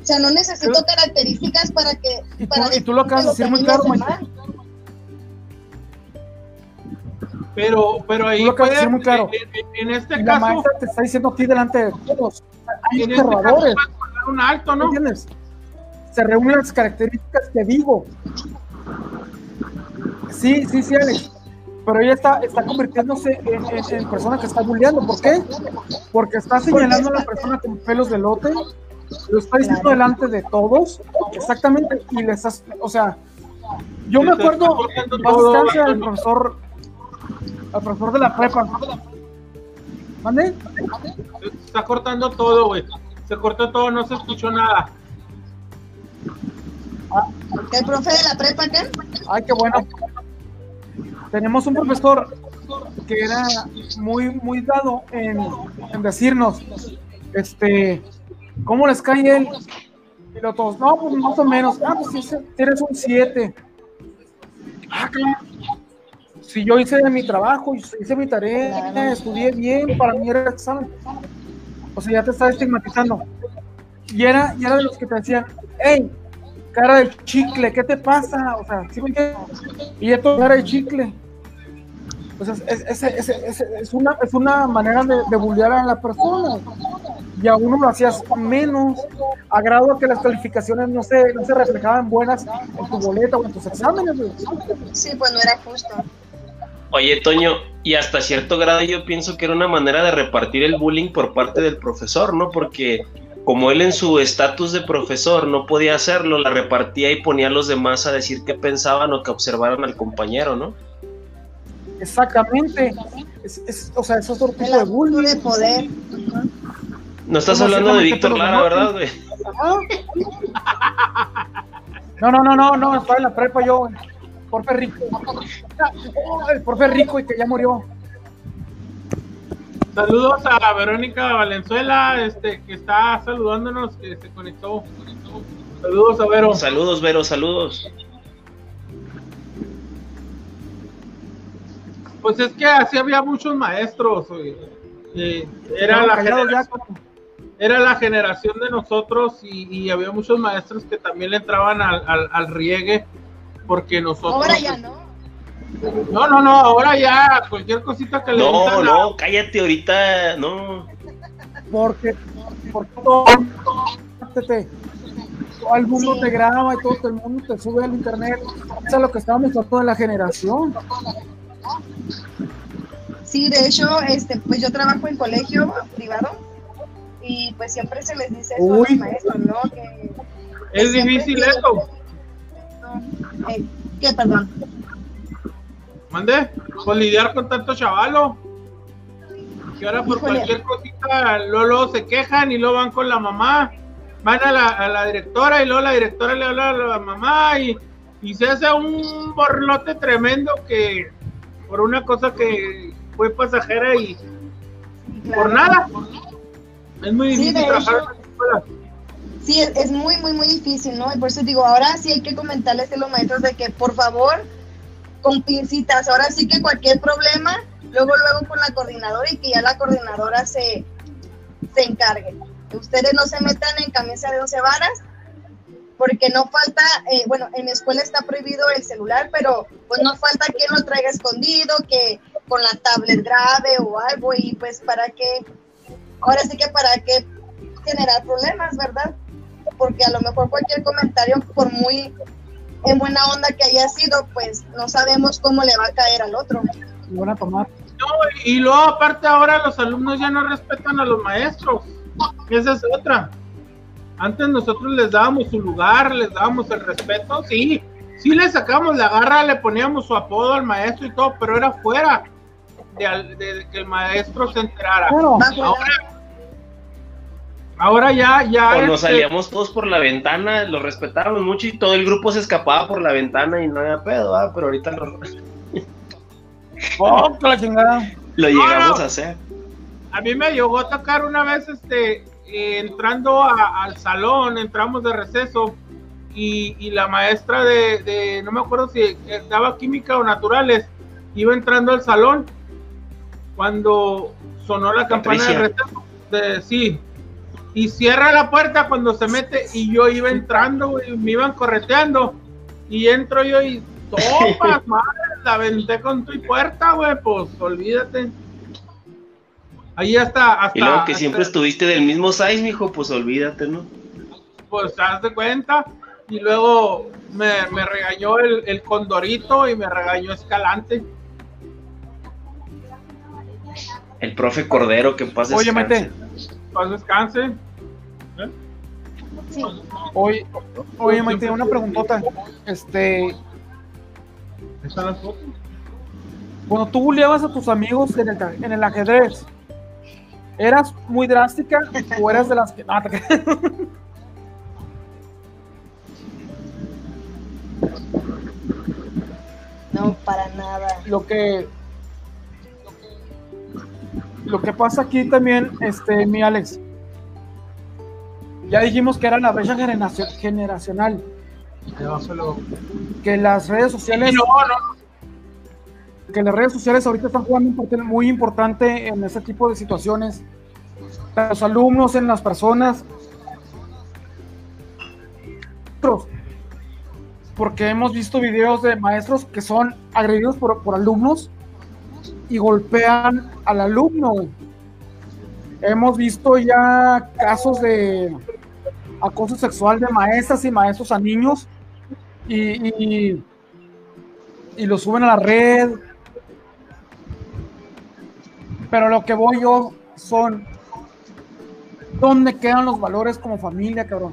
O sea, no necesito pero, características para que... Y, para tú, y tú lo acabas de decir muy claro, pero, pero ahí puede, muy claro. En, en este y caso... La maestra te está diciendo a ti delante de todos. Hay en observadores. Este caso, un alto, ¿no? ¿Entiendes? Se reúnen las características que digo. Sí, sí, sí, Alex pero ella está, está convirtiéndose en, en, en, persona que está bulleando. ¿Por qué? Porque está señalando a la persona con pelos de lote, lo está diciendo delante de todos, exactamente, y les has, o sea, yo me acuerdo, más al profesor, al profesor de la prepa. ¿Mande? Está cortando todo, güey. Se cortó todo, no se escuchó nada. ¿El profe de la prepa qué? Ay, qué bueno tenemos un profesor que era muy, muy dado en, en decirnos, este, ¿cómo les cae él? Y los todos, no, pues más o menos, ah, pues si eres un 7. Ah, claro. si yo hice mi trabajo, hice mi tarea, estudié bien, para mí era examen. O sea, ya te está estigmatizando. Y era, y era de los que te decían, hey, cara de chicle, ¿qué te pasa? O sea, ¿sí me entiendes? Y esto cara de chicle. O sea, es, es, es, es, una, es una manera de, de bullear a la persona. Y a uno lo hacías menos, a grado que las calificaciones no se, no se reflejaban buenas en tu boleta o en tus exámenes. Sí, pues no era justo. Oye, Toño, y hasta cierto grado yo pienso que era una manera de repartir el bullying por parte del profesor, ¿no? Porque como él en su estatus de profesor no podía hacerlo, la repartía y ponía a los demás a decir qué pensaban o que observaran al compañero, ¿no? Exactamente. o sea, es otro tipo de bullying. de poder. No estás hablando de Víctor Lara, ¿verdad, güey? No, no, no, no, no, estaba en la prepa yo, güey. Porfe rico. El porfe rico y que ya murió. Saludos a Verónica Valenzuela, este, que está saludándonos, que se conectó. Saludos a Vero. Saludos, Vero, saludos. Pues es que así había muchos maestros. era, la generación, era la generación de nosotros y, había muchos maestros que también le entraban al, al riegue porque nosotros... Ahora ya no no, no, no, ahora ya cualquier cosita que le No, no, cállate ahorita, no. Porque, porque todo, todo el mundo te graba y todo el mundo te sube al internet. Eso es lo que estábamos tratando de la generación. Sí, de hecho, este, pues yo trabajo en colegio privado y pues siempre se les dice eso a los maestros, ¿no? Que, es difícil eso. Eh, ¿Qué, perdón? Mande, pues lidiar con tanto chavalo. Que ahora por cualquier cosita luego, se quejan y luego van con la mamá. Van a la, a la directora y luego la directora le habla a la mamá y, y se hace un borlote tremendo que por una cosa que fue pasajera y por nada. Es muy difícil trabajar en la escuela. Sí, es muy, muy, muy difícil, ¿no? Y por eso digo, ahora sí hay que comentarles a los maestros de que por favor con pincitas. Ahora sí que cualquier problema, luego, luego con la coordinadora y que ya la coordinadora se, se encargue. Ustedes no se metan en camisa de 12 varas, porque no falta, eh, bueno, en la escuela está prohibido el celular, pero pues no falta quien lo traiga escondido, que con la tablet grave o algo, y pues para qué, ahora sí que para qué generar problemas, ¿verdad? Porque a lo mejor cualquier comentario, por muy en buena onda que haya sido, pues no sabemos cómo le va a caer al otro. Van tomar. No, y luego aparte ahora los alumnos ya no respetan a los maestros. Esa es otra. Antes nosotros les dábamos su lugar, les dábamos el respeto, sí, sí le sacamos la garra, le poníamos su apodo al maestro y todo, pero era fuera de, que el maestro se enterara. Ahora Ahora ya, ya. O nos este, salíamos todos por la ventana, lo respetábamos mucho y todo el grupo se escapaba por la ventana y no había pedo, ¿ah? pero ahorita lo. oh, la chingada. Lo llegamos a hacer. A mí me llegó a tocar una vez, este, entrando al salón, entramos de receso y, la maestra de, no me acuerdo si daba química o naturales, iba entrando al salón cuando sonó la campana de receso. De, sí, y cierra la puerta cuando se mete y yo iba entrando, y me iban correteando y entro yo y [LAUGHS] topas, madre, la aventé con tu puerta, güey, pues olvídate. Ahí hasta, hasta. Y luego que siempre estuviste del mismo size, mijo, pues olvídate, ¿no? Pues haz de cuenta. Y luego me, regañó el, condorito y me regañó Escalante. El profe Cordero, que pasa. Oye, mete paz descanse. ¿Eh? Sí. Oye, oye, Maite, una preguntota. Este. ¿Están las fotos? Cuando tú buleabas a tus amigos en el, en el ajedrez, ¿eras muy drástica o eras de las que. No, [LAUGHS] no para nada. Lo que lo que pasa aquí también, este, mi Alex, ya dijimos que era la brecha generacional. Que las redes sociales. Que las redes sociales ahorita están jugando un papel muy importante en ese tipo de situaciones. Los alumnos, en las personas. Porque hemos visto videos de maestros que son agredidos por, por alumnos y golpean al alumno. Hemos visto ya casos de acoso sexual de maestras y maestros a niños y, y, y lo suben a la red. Pero lo que voy yo son ¿Dónde quedan los valores como familia, cabrón?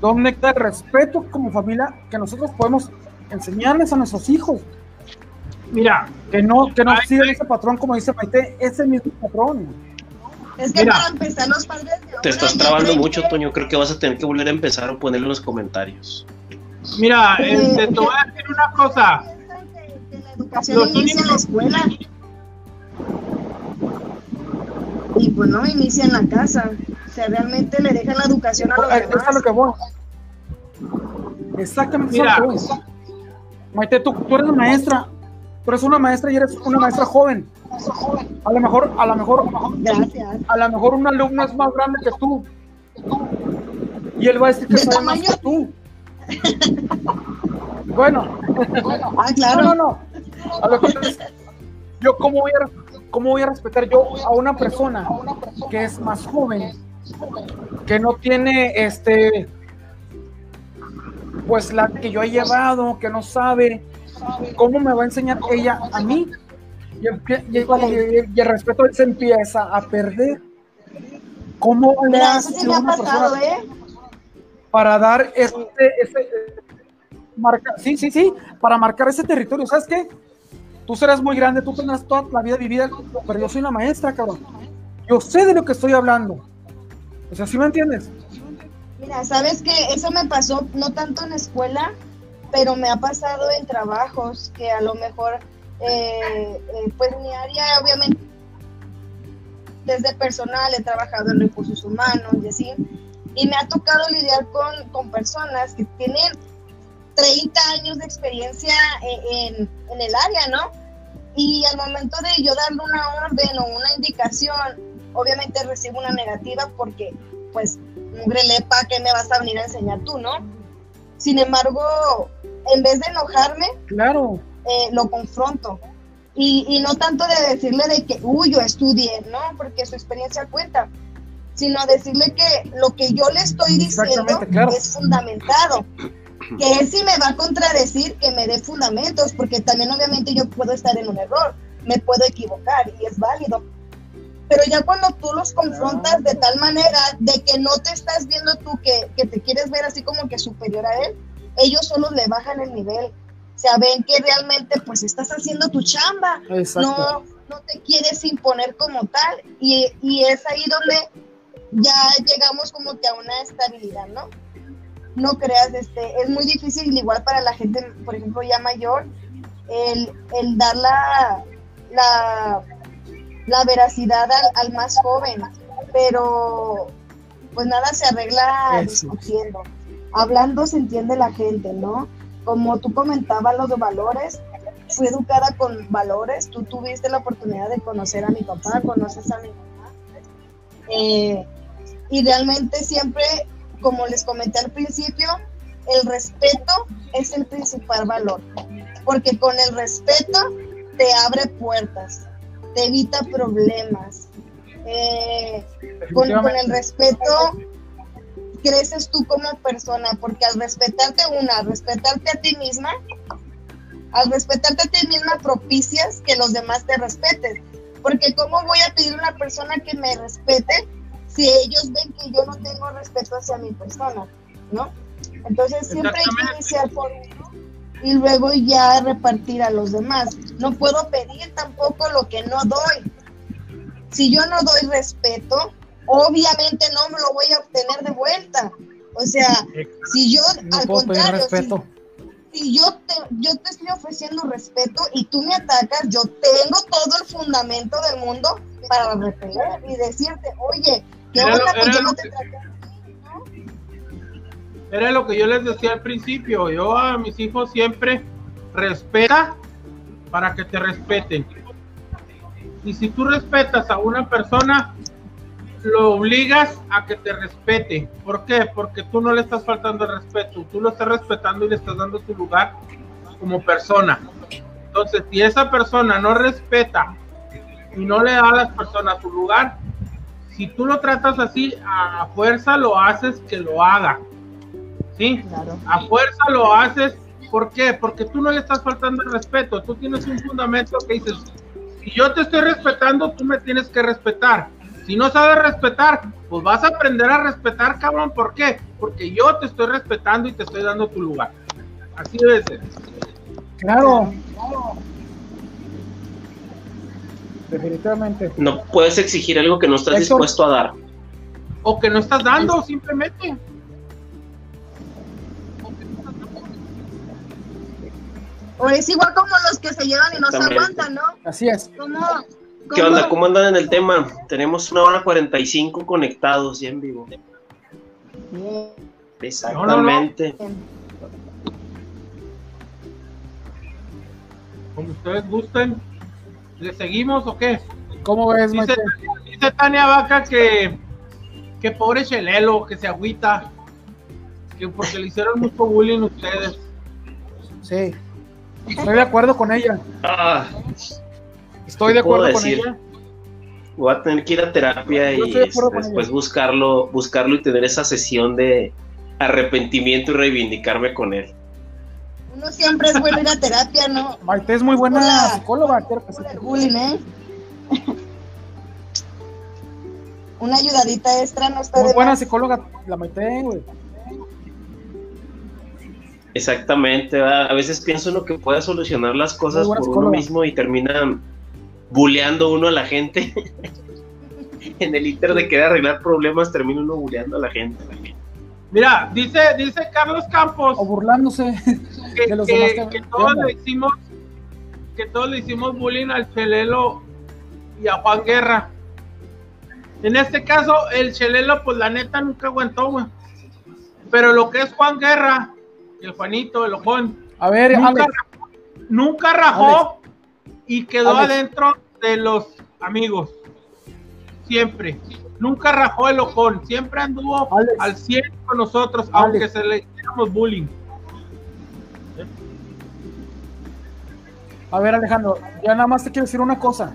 ¿Dónde queda el respeto como familia que nosotros podemos enseñarles a nuestros hijos? Mira, que no, que no sigan ese patrón, como dice Maite, ese mismo patrón. Es que para empezar, los padres de Te estás trabando mucho, Toño. Creo que vas a tener que volver a empezar a ponerlo en los comentarios. Mira, este, te voy a decir una cosa. la educación inicia en la escuela. Y pues no, inicia en la casa. O sea, realmente le dejan la educación a los demás. Es a lo que voy. Exactamente Mira. eso es. Maite, tú, tú eres una maestra. Tú eres una maestra y eres una maestra joven. A lo mejor, a lo mejor, Gracias. a lo mejor un alumno es más grande que tú. Y él va a decir que ¿De sabe más tamaño? que tú. Bueno, Ah, no, claro. no, no. A lo que es, yo cómo voy, a, cómo voy a respetar yo a una persona que es más joven, que no tiene este, pues la que yo he llevado, que no sabe, cómo me va a enseñar ella a mí. Y, y- y- y el respeto se empieza a perder. ¿Cómo le hace una pasado, persona ¿eh? para dar este, ese, marca, sí, sí, sí, para marcar ese territorio. ¿Sabes qué? Tú serás muy grande, tú tendrás toda la vida vivida, pero yo soy una maestra, cabrón. Yo sé de lo que estoy hablando. O sea, ¿sí me entiendes? Mira, sabes que eso me pasó no tanto en escuela, pero me ha pasado en trabajos que a lo mejor, eh, eh, pues mi área obviamente desde personal he trabajado en recursos humanos y así, y me ha tocado lidiar con, con personas que tienen 30 años de experiencia en, en- en el área, ¿no? Y al momento de yo darle una orden o una indicación, obviamente recibo una negativa porque, pues, mugre lepa, ¿qué me vas a venir a enseñar tú, no? Sin embargo, en vez de enojarme, Claro. eh, lo confronto. Y, y no tanto de decirle de que, uy, yo estudié, ¿no? Porque su experiencia cuenta, sino decirle que lo que yo le estoy diciendo claro. es fundamentado. Que él sí me va a contradecir, que me dé fundamentos, porque también obviamente yo puedo estar en un error, me puedo equivocar y es válido. Pero ya cuando tú los confrontas de tal manera de que no te estás viendo tú que, que te quieres ver así como que superior a él, ellos solo le bajan el nivel. O sea, ven que realmente pues estás haciendo tu chamba, Exacto. no, no te quieres imponer como tal y, y es ahí donde ya llegamos como que a una estabilidad, ¿no? No creas, este, es muy difícil igual para la gente, por ejemplo, ya mayor, el, el dar la, la, la veracidad al, al más joven, pero pues nada se arregla Eso. discutiendo. Hablando se entiende la gente, ¿no? Como tú comentabas los valores, fui educada con valores, tú tuviste la oportunidad de conocer a mi papá, conoces a mi mamá, eh, y realmente siempre, como les comenté al principio, el respeto es el principal valor, porque con el respeto te abre puertas, te evita problemas. eh, con, con el respeto creces tú como persona, porque al respetarte una, al respetarte a ti misma, al respetarte a ti misma propicias que los demás te respeten. Porque ¿cómo voy a pedir a una persona que me respete si ellos ven que yo no tengo respeto hacia mi persona? ¿No? Entonces siempre hay que iniciar por uno y luego ya repartir a los demás. No puedo pedir tampoco lo que no doy. Si yo no doy respeto, obviamente no me lo voy a obtener de vuelta. O sea, si yo No al contrario, si- respeto. si yo te, yo te estoy ofreciendo respeto y tú me atacas, yo tengo todo el fundamento del mundo para repeler y decirte, oye, ¿qué Era lo- onda? Era lo te ¿no? Era lo que yo les decía al principio. Yo a mis hijos siempre respeta para que te respeten. Y si tú respetas a una persona, lo obligas a que te respete. ¿Por qué? Porque tú no le estás faltando el respeto, tú lo estás respetando y le estás dando su lugar como persona. Entonces, si esa persona no respeta y no le da a las personas su lugar, si tú lo tratas así, a fuerza lo haces que lo haga. ¿Sí? A fuerza lo haces. ¿Por qué? Porque tú no le estás faltando el respeto. Tú tienes un fundamento que dices, si yo te estoy respetando, tú me tienes que respetar. Si no sabes respetar, pues vas a aprender a respetar, cabrón. ¿Por qué? Porque yo te estoy respetando y te estoy dando tu lugar. Así debe ser. Claro. Definitivamente. No puedes exigir algo que no estás dispuesto a dar. O que no estás dando, simplemente. O es igual como los que se llevan y no se aguantan, ¿no? Así es. ¿Qué onda? ¿Cómo andan en el tema? Tenemos una hora 45 conectados ya en vivo. Exactamente. Como ustedes gusten. ¿Le seguimos o qué? ¿Cómo ves, dice, dice Tania Vaca que, que pobre Chelelo, que se agüita, que porque le hicieron mucho bullying ustedes. Sí, estoy de acuerdo con ella. Ah, estoy de acuerdo con ella. Voy a tener que ir a terapia y después buscarlo, buscarlo y tener esa sesión de arrepentimiento y reivindicarme con él. Uno siempre es bueno ir a terapia, ¿no? Maite es muy buena psicóloga. bullying, ¿eh? [LAUGHS] Una ayudadita extra no está Muy buena psicóloga, la Maite, güey. Exactamente, a veces pienso uno que puede solucionar las cosas por uno mismo y termina bulleando uno a la gente. [LAUGHS] en el inter de querer arreglar problemas, termina uno bulleando a la gente. Mira, dice, dice Carlos Campos. O burlándose [LAUGHS] que, de los demás que, todos le hicimos, que todos le hicimos bullying al Chelelo y a Juan Guerra. En este caso, el Chelelo, pues la neta nunca aguantó, güey. Pero lo que es Juan Guerra, el Juanito, el Ojón. A ver, nunca, rajó, nunca rajó y quedó adentro de los amigos. Siempre nunca rajó el ojón, siempre anduvo al 100 con nosotros, aunque se le hiciéramos bullying. A ver, Alejandro, ya nada más te quiero decir una cosa.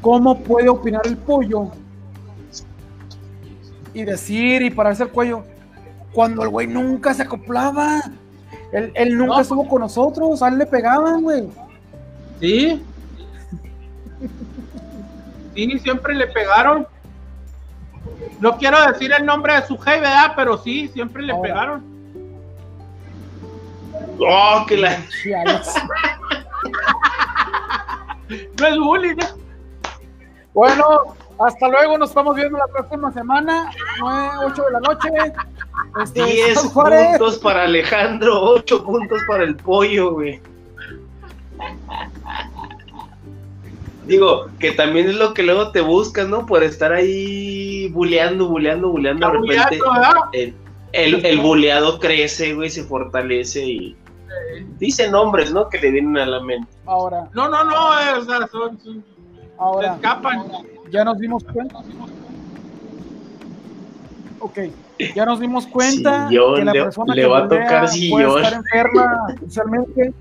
¿Cómo puede opinar el pollo y decir y pararse el cuello cuando el güey nunca se acoplaba? Él, nunca estuvo con nosotros, a él le pegaban, güey. Sí, Sí, siempre le pegaron. No quiero decir el nombre de su jefe, ¿verdad? Pero sí, siempre le pegaron. Oh, que la. [LAUGHS] no es bullying, Bueno, hasta luego, nos estamos viendo la próxima semana, 9, 8 de la noche. 10 este, puntos para Alejandro, 8 puntos para el pollo, güey. Digo, que también es lo que luego te buscas, ¿no? Por estar ahí buleando, buleando, buleando. De repente, el, el, buleado crece, güey, se fortalece y dice nombres, ¿no? Que le vienen a la mente. Ahora. No, no, no, eh, o sea, son, ahora, se escapan. Ya nos dimos cuenta. Ok, ya nos dimos cuenta que la persona le que va a tocar puede estar enferma socialmente.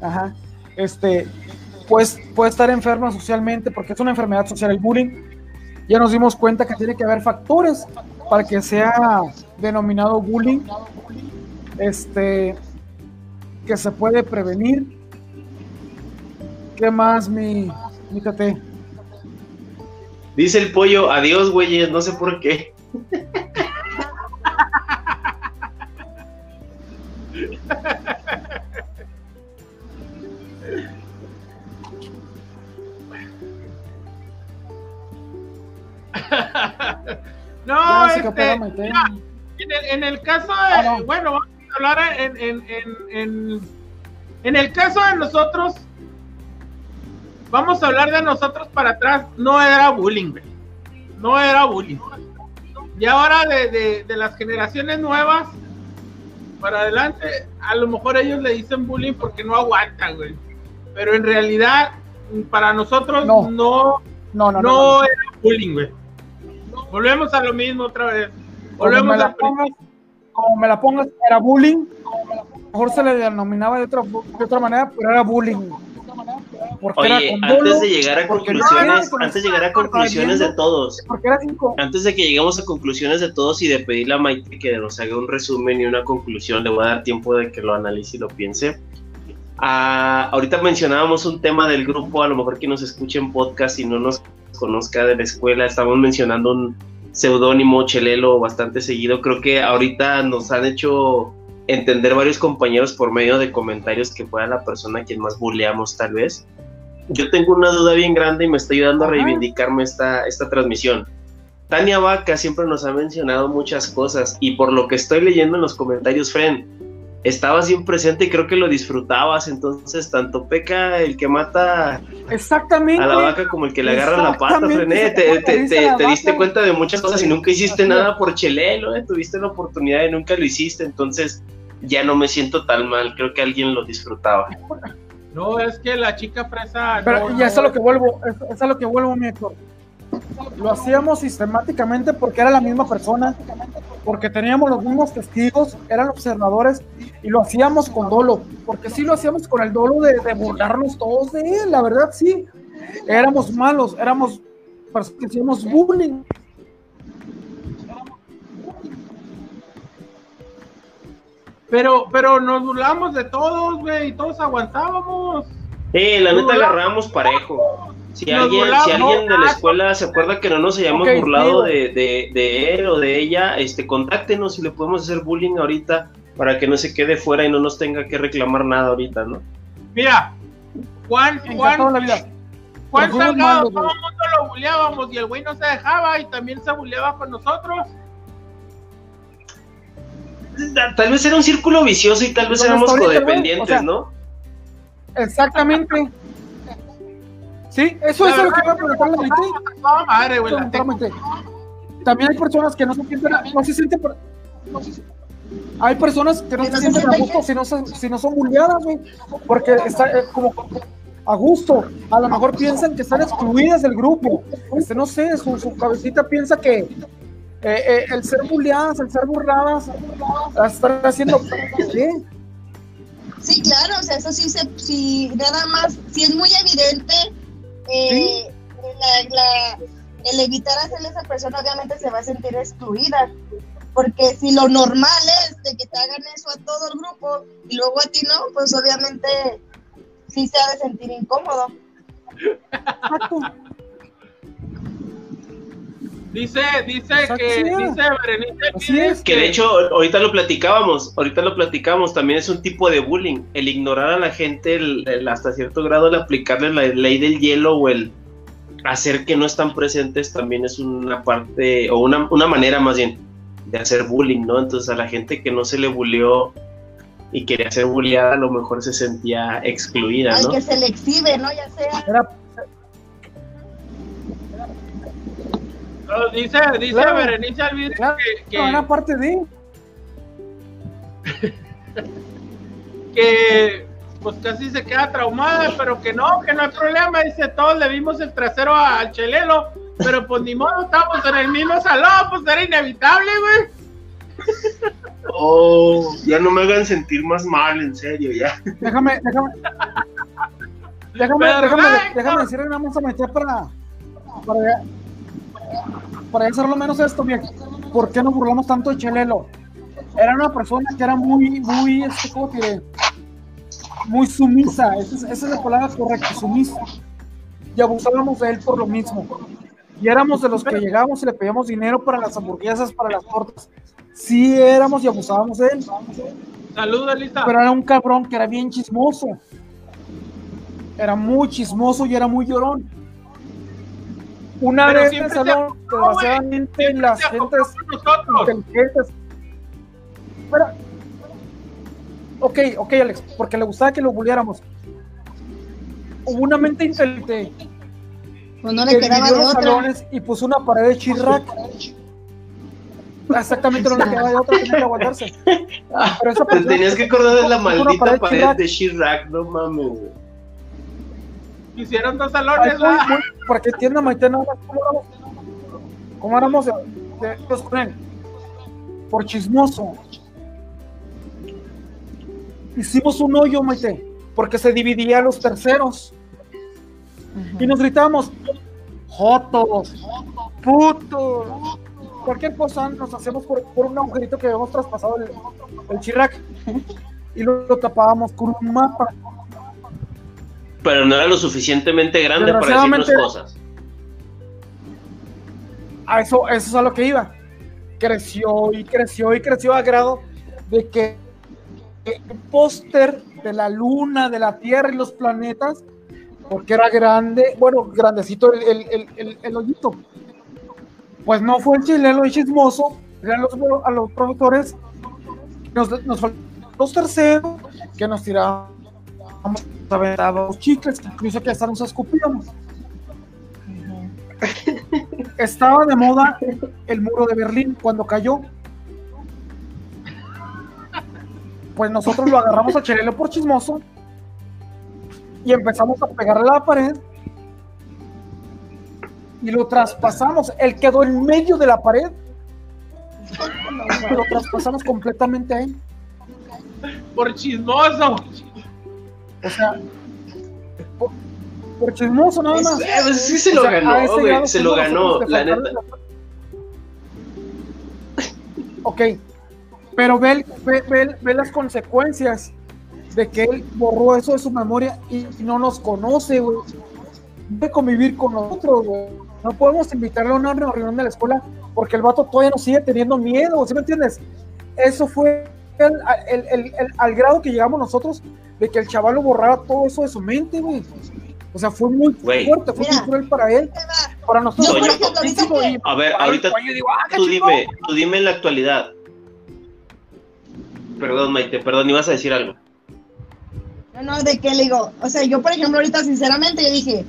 Ajá. Este, pues, puede estar enferma socialmente porque es una enfermedad social el bullying. Ya nos dimos cuenta que tiene que haber factores para que sea denominado bullying. Este que se puede prevenir. ¿Qué más, mi, mi Dice el pollo, adiós, güeyes, no sé por qué. [LAUGHS] no, este, en, el, caso de, ah, bueno, hablar en, en, en, en, el caso de nosotros, vamos a hablar de nosotros para atrás, no era bullying, no era bullying. Y ahora de, de, de las generaciones nuevas, para adelante, a lo mejor ellos le dicen bullying porque no aguantan, güey. Pero en realidad, para nosotros No. no, No, no, era bullying, güey. Volvemos a lo mismo otra vez. Volvemos a como me la pongas, era bullying. Mejor se le denominaba de otra, de otra manera, pero era bullying. Porque Oye, antes de llegar a no conclusiones, antes de llegar a conclusiones de todos, antes de que lleguemos a conclusiones de todos y de pedirle a Maite que nos haga un resumen y una conclusión, le voy a dar tiempo de que lo analice y lo piense. Ah, ahorita mencionábamos un tema del grupo, a lo mejor que nos escuche en podcast y no nos conozca de la escuela, estamos mencionando un seudónimo chelelo bastante seguido. Creo que ahorita nos han hecho entender varios compañeros por medio de comentarios que fue a la persona a quien más burleamos tal vez. Yo tengo una duda bien grande y me está ayudando a reivindicarme esta, esta transmisión. Tania Vaca siempre nos ha mencionado muchas cosas y por lo que estoy leyendo en los comentarios, Fren, estabas bien presente y creo que lo disfrutabas, entonces tanto peca el que mata Exactamente. a la vaca como el que le agarra la pata, Exactamente, Fren, se te, te- te- te diste cuenta de muchas cosas y nunca hiciste nada por Chelelo, eh, tuviste la oportunidad y nunca lo hiciste, entonces ya no me siento tan mal, creo que alguien lo disfrutaba. No, es que la chica fresa. Pero no, y es a lo que vuelvo, es a lo que vuelvo, mi. Lo hacíamos sistemáticamente porque era la misma persona, porque teníamos los mismos testigos, eran observadores, y lo hacíamos con dolo, porque sí lo hacíamos con el dolo de, de burlarnos todos de él, la verdad sí. Éramos malos, éramos personas que hacíamos bullying. Pero, pero nos burlamos de todos, güey, y todos aguantábamos. Eh, la neta agarramos parejo. Si Nos alguien, burlamos, si alguien de la no, escuela se acuerda que no nos hayamos burlado de, de- de él o de ella, este, contáctenos y le podemos hacer bullying ahorita para que no se quede fuera y no nos tenga que reclamar nada ahorita, ¿no? Mira, Juan, de la Juan, vida. Juan Salgado, todo el mundo lo buleábamos y el güey no se dejaba y también se buleaba con nosotros. Tal vez era un círculo vicioso y tal vez éramos codependientes, o sea, ¿no? Exactamente. Sí, eso, es lo que iba a preguntar la. Toda madre, güey, la tengo. También hay personas que no se sienten, no se sienten, por- hay personas que no se no se sienten a sienten gusto si no, se- si no son bulleadas, güey, porque está eh, como a gusto. A lo mejor piensan que están excluidas del grupo. Este, no sé, su, su cabecita piensa que eh, eh, el ser bulleadas, el ser burladas, las están haciendo. ¿qué? Sí, claro, o sea, eso sí, se, sí, nada más, si es muy evidente, eh, la, la- el evitar hacerle a esa persona obviamente se va a sentir excluida, porque si lo normal es de que te hagan eso a todo el grupo y luego a ti no, pues obviamente sí se ha de sentir incómodo. Dice, dice Exacto, que, sí. dice Berenice Así es. Que de hecho, ahorita lo platicábamos, ahorita lo platicábamos, también es un tipo de bullying, el ignorar a la gente el- el hasta cierto grado, el aplicarle la ley del hielo o el hacer que no están presentes también es una parte, o una, una manera más bien, de hacer bullying, ¿no? Entonces a la gente que no se le bulleó y quería ser bulleada, a lo mejor se sentía excluida, ¿no? que se le exhibe, ¿no? Ya sea Era, No, dice, dice Claro. Berenice Alvírez claro, que, que, no, era parte de. [LAUGHS] que, pues casi se queda traumada, pero que no, que no hay problema. Dice, todos le vimos el trasero al chelelo, pero pues ni modo, estamos en el mismo salón, pues era inevitable, güey. [LAUGHS] Oh, ya no me hagan sentir más mal, en serio, ya. Déjame, déjame. Déjame, déjame, déjame decirle nada más a meter para. Para para hacerlo menos esto, bien. ¿Por qué nos burlamos tanto de Chelelo? Era una persona que era muy, muy, este, ¿cómo te diré? Muy sumisa. Esa es, esa es la palabra correcta, sumisa. Y abusábamos de él por lo mismo. Y éramos de los que llegábamos y le pedíamos dinero para las hamburguesas, para las tortas. Sí éramos y abusábamos de él Saludos, Elisa. pero era un cabrón que era bien chismoso. Era muy chismoso y era muy llorón. Una Pero vez en el siempre se salón, desgraciadamente, las gentes inteligentes. Espera. Ok, ok, Alex, porque le gustaba que lo bulliáramos. Hubo una mente inteligente pues no que le quedaba dividió de los otra. salones y puso una pared de chirrac. Exactamente, no le quedaba de otra, tenía que aguantarse. [LAUGHS] Pero esa Te tenías que acordar de la maldita pared, de Chirac, no mames, güey. Hicieron dos salones, ¿no? Porque entienda, Maite, no, ¿cómo éramos? ¿Cómo éramos de, con él? Por chismoso. Hicimos un hoyo, Maite, porque se dividía a los terceros. Y nos gritábamos, jotos, putos, cualquier cosa nos hacemos por, un agujerito que habíamos traspasado el, el chirac y lo, tapábamos con un mapa. Pero no era lo suficientemente grande para decirnos cosas. A eso, eso es a lo que iba. Creció y creció y creció a grado de que el póster de la luna, de la tierra y los planetas, porque era grande, bueno, grandecito el, el, el, el hoyito, pues no fue el chileno y chismoso, eran los, a los productores, nos, nos los terceros, que nos tirábamos, los chicles, incluso que hasta nos escupíamos. Estaba de moda el muro de Berlín cuando cayó. Pues nosotros lo agarramos a Chelelo por chismoso y empezamos a pegarle a la pared y lo traspasamos. Él quedó en medio de la pared. Lo traspasamos completamente ahí. Por chismoso. O sea, por, chismoso nada más. Pues, sí se lo ganó, güey. Se lo ganó, la neta. Ok, pero ve, ve, ve, las consecuencias de que él borró eso de su memoria y, no nos conoce, güey. De convivir con nosotros, güey. No podemos invitarle a una reunión de la escuela porque el vato todavía nos sigue teniendo miedo, ¿sí me entiendes? Eso fue el, al grado que llegamos nosotros de que el chaval lo borrara todo eso de su mente, güey. O sea, fue muy fuerte, fue muy cruel para él. Para nosotros. a ver, ahorita ah, tú, dime, tú dime en la actualidad. Perdón, Maite, perdón, ibas a decir algo. No, no, de qué le digo. O sea, yo, por ejemplo, ahorita, sinceramente, yo dije,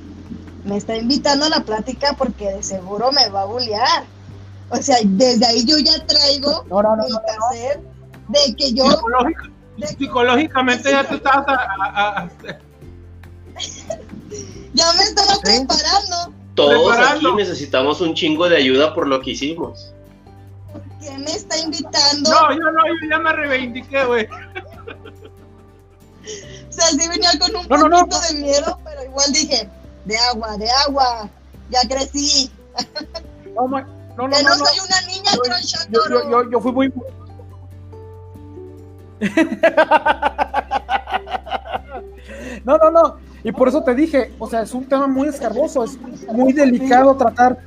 me está invitando a la plática porque de seguro me va a bullear. O sea, desde ahí yo ya traigo no, no, no, de que yo... psicológicamente ya te estás ya me estaba preparando. Todos aquí necesitamos un chingo de ayuda por lo que hicimos. ¿Quién me está invitando? No, yo no, yo ya me reivindiqué, güey. O sea, sí venía con un poquito de miedo, pero igual dije, de agua, de agua, ya crecí. No, no, no, no, soy una niña yo, yo, yo, yo, fui muy... [LAUGHS] no, no, no. Y por eso te dije, o sea, es un tema muy escarboso, es muy delicado tratar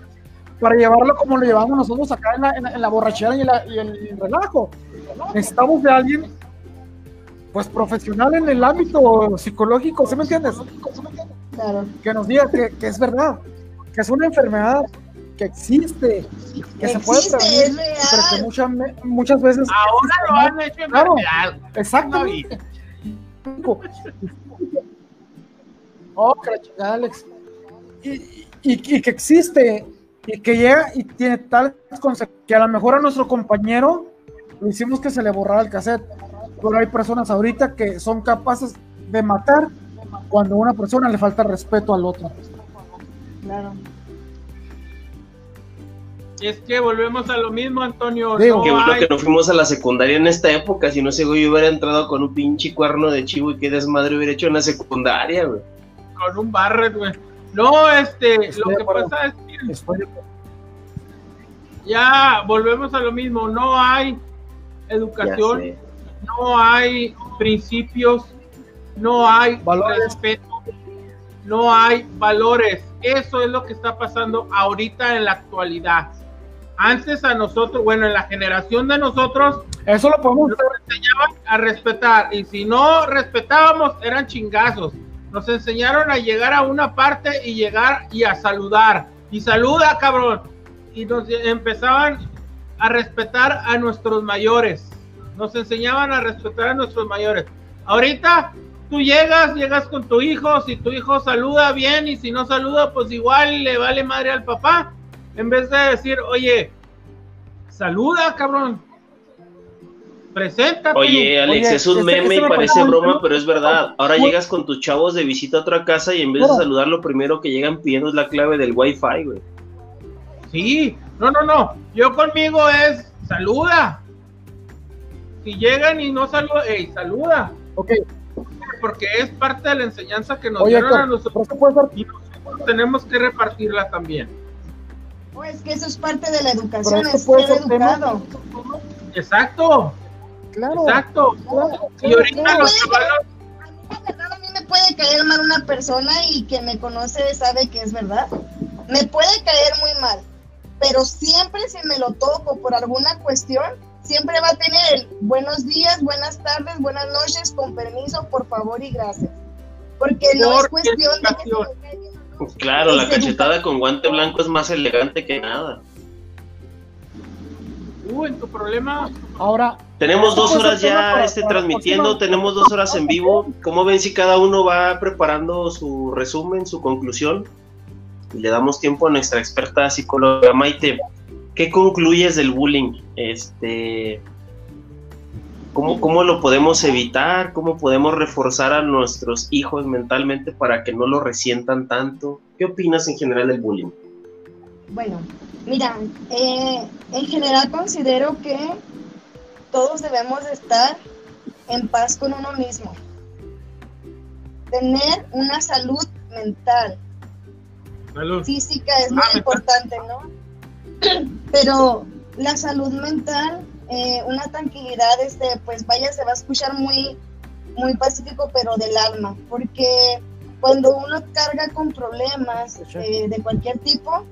para llevarlo como lo llevamos nosotros acá en la, en la, borrachera y, el relajo. Necesitamos de alguien, pues profesional en el ámbito psicológico, ¿sí me entiendes? Que nos diga que, es verdad, que es una enfermedad que existe, que se puede prevenir, pero que muchas, muchas veces. Ahora lo han hecho en claro, Exactamente. Oh, Alex. Y, y, que existe, y que llega y tiene tal consecuencias que a lo mejor a nuestro compañero lo hicimos que se le borrara el cassette. Pero hay personas ahorita que son capaces de matar cuando a una persona le falta respeto al otro. Claro. Es que volvemos a lo mismo, Antonio. Digo, que bueno que no fuimos a la secundaria en esta época, si no sé, güey, hubiera entrado con un pinche cuerno de chivo y qué desmadre hubiera hecho en la secundaria, güey. Con un barret, güey. No, este, lo que pasa es que ya volvemos a lo mismo, no hay educación, no hay principios, no hay respeto, no hay valores. Eso es lo que está pasando ahorita en la actualidad. Antes a nosotros, bueno, en la generación de nosotros, eso lo podemos nos enseñaban a respetar y si no respetábamos eran chingazos. Nos enseñaron a llegar a una parte y llegar y a saludar. Y saluda, cabrón. Y nos empezaban a respetar a nuestros mayores. Nos enseñaban a respetar a nuestros mayores. Ahorita tú llegas, llegas con tu hijo, si tu hijo saluda bien y si no saluda, pues igual le vale madre al papá. En vez de decir, oye, saluda, cabrón. Preséntate. Oye, Alex, Oye, es un ese- meme ese y me parece parece broma, pero es verdad. Ahora llegas con tus chavos de visita a otra casa y en vez de saludar, lo primero que llegan pidiendo es la clave del Wi-Fi, güey. Sí, no, no, no. Yo conmigo es saluda. Si llegan y no saluda, ey, saluda. Ok, Porque es parte de la enseñanza que nos oye, dieron a nosotros ser y nosotros tenemos que repartirla también. Pues que eso es parte de la educación, Pero es puede ser tema. educado. Exacto, Claro. exacto. claro, Y ahorita claro. los chavalos, A mí, la verdad, a mí me puede caer mal una persona y que me conoce sabe que es verdad. Me puede caer muy mal, pero siempre si me lo toco por alguna cuestión, siempre va a tener el buenos días, buenas tardes, buenas noches, con permiso, por favor y gracias. Porque no es cuestión de que se me Claro, la cachetada con guante blanco es más elegante que nada. uh, en tu problema, Ahora, Tenemos dos horas ya para- este, transmitiendo, próxima. tenemos dos horas en vivo. ¿Cómo ven si cada uno va preparando su resumen, su conclusión? Y le damos tiempo a nuestra experta psicóloga Maite. ¿Qué concluyes del bullying? Este, ¿cómo, ¿Cómo lo podemos evitar? ¿Cómo podemos reforzar a nuestros hijos mentalmente para que no lo resientan tanto? ¿Qué opinas en general del bullying? Bueno, mira, eh, en general considero que todos debemos de estar en paz con uno mismo. Tener una salud mental, salud. física es muy Ah, mental. importante, ¿no? [CLEARS THROAT] Pero la salud mental, eh, una tranquilidad, este, pues vaya, se va a escuchar muy, muy pacífico, pero del alma, porque cuando uno carga con problemas eh, de cualquier tipo,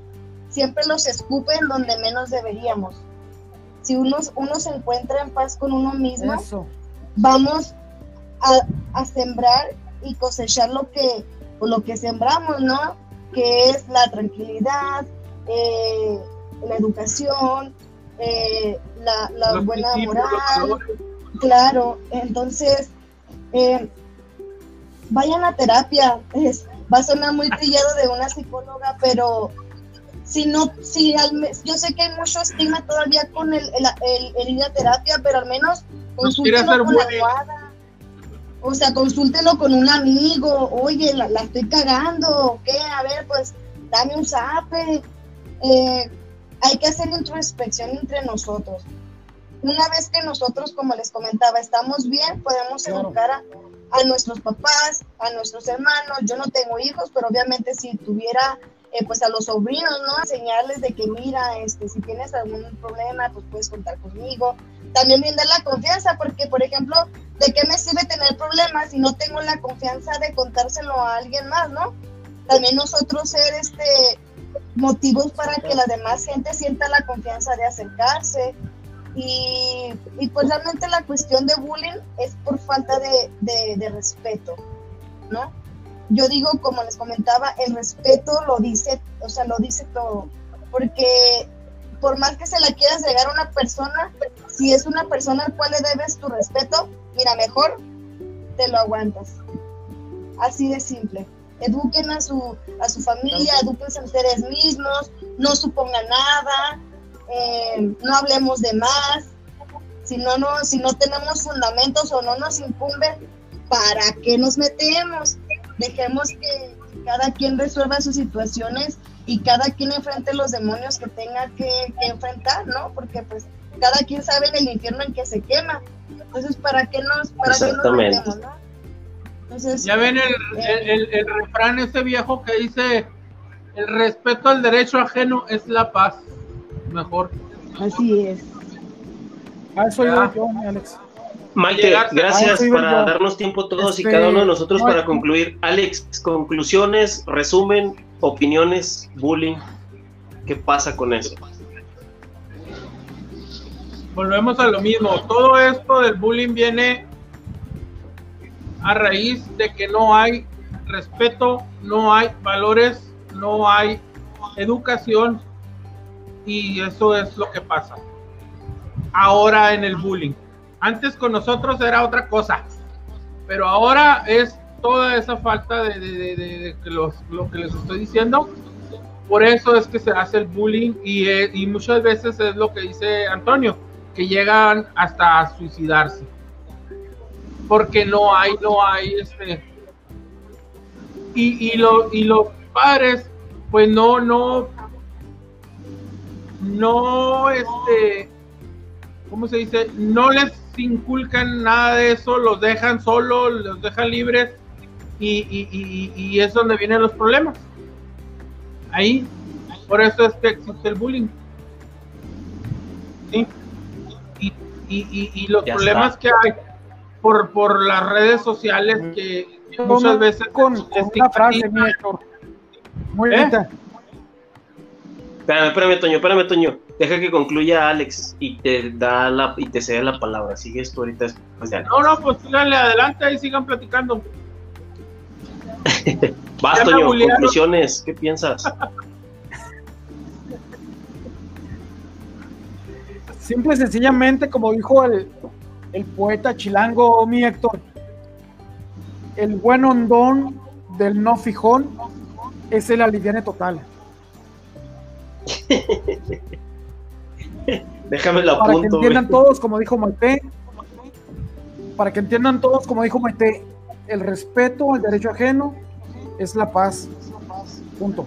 siempre los escupe en donde menos deberíamos. Si uno, uno se encuentra en paz con uno mismo, eso. vamos a, a sembrar y cosechar lo que, lo que sembramos, ¿no? Que es la tranquilidad, eh, la educación, eh, la, la buena moral, claro. Entonces, eh, vayan a terapia. Es, va a sonar muy trillado de una psicóloga, pero si no, si al me- yo sé que hay mucho estigma todavía con el, el, el- el ir a terapia, pero al menos consúltelo con la almohada. O sea, consúltelo con un amigo. Oye, la, la estoy cagando. ¿Qué? A ver, pues dame un zape. Eh, hay que hacer introspección entre nosotros. Una vez que nosotros, como les comentaba, estamos bien, podemos educar a, a nuestros papás, a nuestros hermanos. Yo no tengo hijos, pero obviamente si tuviera, eh, pues a los sobrinos, ¿no? Enseñarles de que, mira, este, si tienes algún problema, pues puedes contar conmigo. También brindar la confianza, porque, por ejemplo, ¿de qué me sirve tener problemas si no tengo la confianza de contárselo a alguien más, ¿no? También nosotros ser, este, motivos para que la demás gente sienta la confianza de acercarse. Y, y pues realmente la cuestión de bullying es por falta de, de- de respeto, ¿no? Yo digo, como les comentaba, el respeto lo dice, o sea, lo dice todo, porque por más que se la quieras llegar a una persona, si es una persona al cual le debes tu respeto, mira, mejor te lo aguantas. Así de simple. Eduquen a su, a su familia, eduquense a ustedes mismos, no supongan nada, eh, no hablemos de más. Si no, no, si no tenemos fundamentos o no nos incumben, ¿para qué nos metemos? Dejemos que cada quien resuelva sus situaciones y cada quien enfrente los demonios que tenga que, que enfrentar, ¿no? Porque pues cada quien sabe en el infierno en que se quema. Entonces, ¿para qué nos, para qué nos metemos, no? Entonces, Ya ven el, el, el- el refrán ese viejo que dice, el respeto al derecho ajeno es la paz. Mejor. así es. A eso Ya. iba yo, Alex. Maite, gracias Ah, para yo. darnos tiempo todos y Este, cada uno de nosotros no, para concluir. Alex, conclusiones, resumen, opiniones, bullying. ¿Qué pasa con eso? Volvemos a lo mismo. Todo esto del bullying viene a raíz de que no hay respeto, no hay valores, no hay educación y eso es lo que pasa. Ahora en el bullying. Antes con nosotros era otra cosa, pero ahora es toda esa falta de, de- de- de- los- lo que les estoy diciendo por eso es que se hace el bullying y, eh, y muchas veces es lo que dice Antonio, que llegan hasta suicidarse. Porque no hay, no hay este. Y, y, lo, y los padres, pues no, no, no, este, ¿cómo se dice? No les inculcan nada de eso, los dejan solos, los dejan libres y, y, y, y es donde vienen los problemas. Ahí, por eso es que existe el bullying. ¿Sí? Y, y, y los Ya problemas está. que hay por, por las redes sociales que, que muchas veces con, con una frase, mi Héctor. Muy ¿Eh? bonita. Espérame, espérame, Toño, espérame, Toño. Deja que concluya Alex y te da la y te cede la palabra. Sigues tú ahorita después de Alex. No, no, pues síganle adelante y sigan platicando. [LAUGHS] Vas, Toño, conclusiones. ¿Qué piensas? Simple y sencillamente, como dijo el, el poeta chilango, mi Héctor, el buen hondón del no fijón es el aliviane total. [LAUGHS] Déjame la Para que entiendan güey. todos, como dijo Maite, para que entiendan todos, como dijo Maite, el respeto al derecho ajeno es la paz. Punto.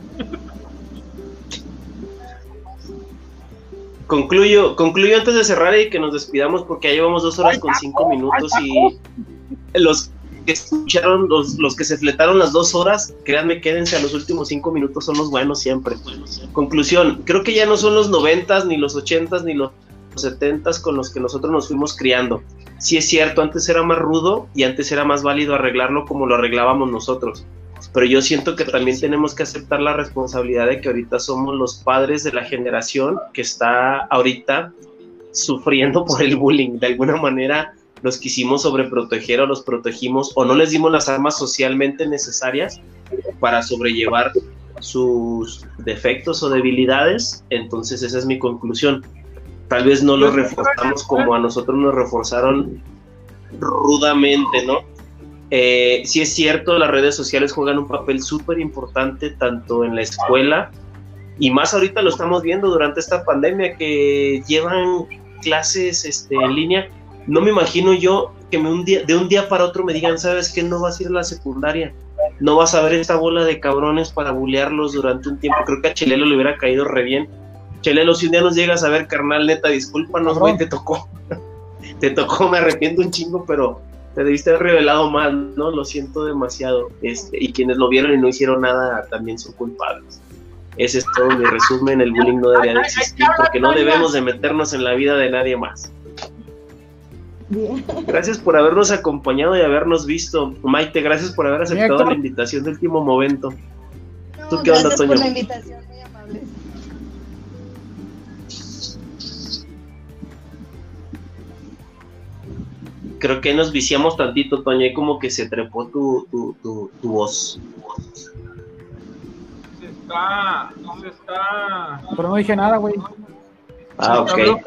Concluyo, concluyo antes de cerrar y que nos despidamos porque ya llevamos dos horas con cinco minutos y los que escucharon, los, los que se fletaron las dos horas, créanme, quédense a los últimos cinco minutos, son los buenos siempre. Conclusión, creo que ya no son los noventas, ni los ochentas, ni los setentas con los que nosotros nos fuimos criando. Sí es cierto, antes era más rudo y antes era más válido arreglarlo como lo arreglábamos nosotros. Pero yo siento que también tenemos que aceptar la responsabilidad de que ahorita somos los padres de la generación que está ahorita sufriendo por el bullying. De alguna manera los quisimos sobreproteger o los protegimos o no les dimos las armas socialmente necesarias para sobrellevar sus defectos o debilidades. Entonces esa es mi conclusión. Tal vez no los reforzamos como a nosotros nos reforzaron rudamente, ¿no? Eh, sí es cierto, las redes sociales juegan un papel súper importante tanto en la escuela y más ahorita lo estamos viendo durante esta pandemia que llevan clases este, en línea. No me imagino yo que me un día, de un día para otro me digan, sabes que no vas a ir a la secundaria, no vas a ver esta bola de cabrones para bulearlos durante un tiempo. Creo que a Chelelo le hubiera caído re bien. Chelelo, si un día nos llegas a ver, carnal, neta, discúlpanos, güey, te tocó. [LAUGHS] te tocó, me arrepiento un chingo, pero te debiste haber revelado mal, ¿no? Lo siento demasiado. Este, y quienes lo vieron y no hicieron nada también son culpables. Ese es todo mi resumen. El bullying no debería de existir porque no debemos de meternos en la vida de nadie más. Bien. Gracias por habernos acompañado y habernos visto. Maite, gracias por haber aceptado la invitación de último momento. No, ¿Tú qué onda, gracias por Toño? la invitación, Creo que nos viciamos tantito, Toño, y como que se trepó tu, tu, tu, tu voz. Se está, se está. Pero no dije nada, güey. Ah, ok.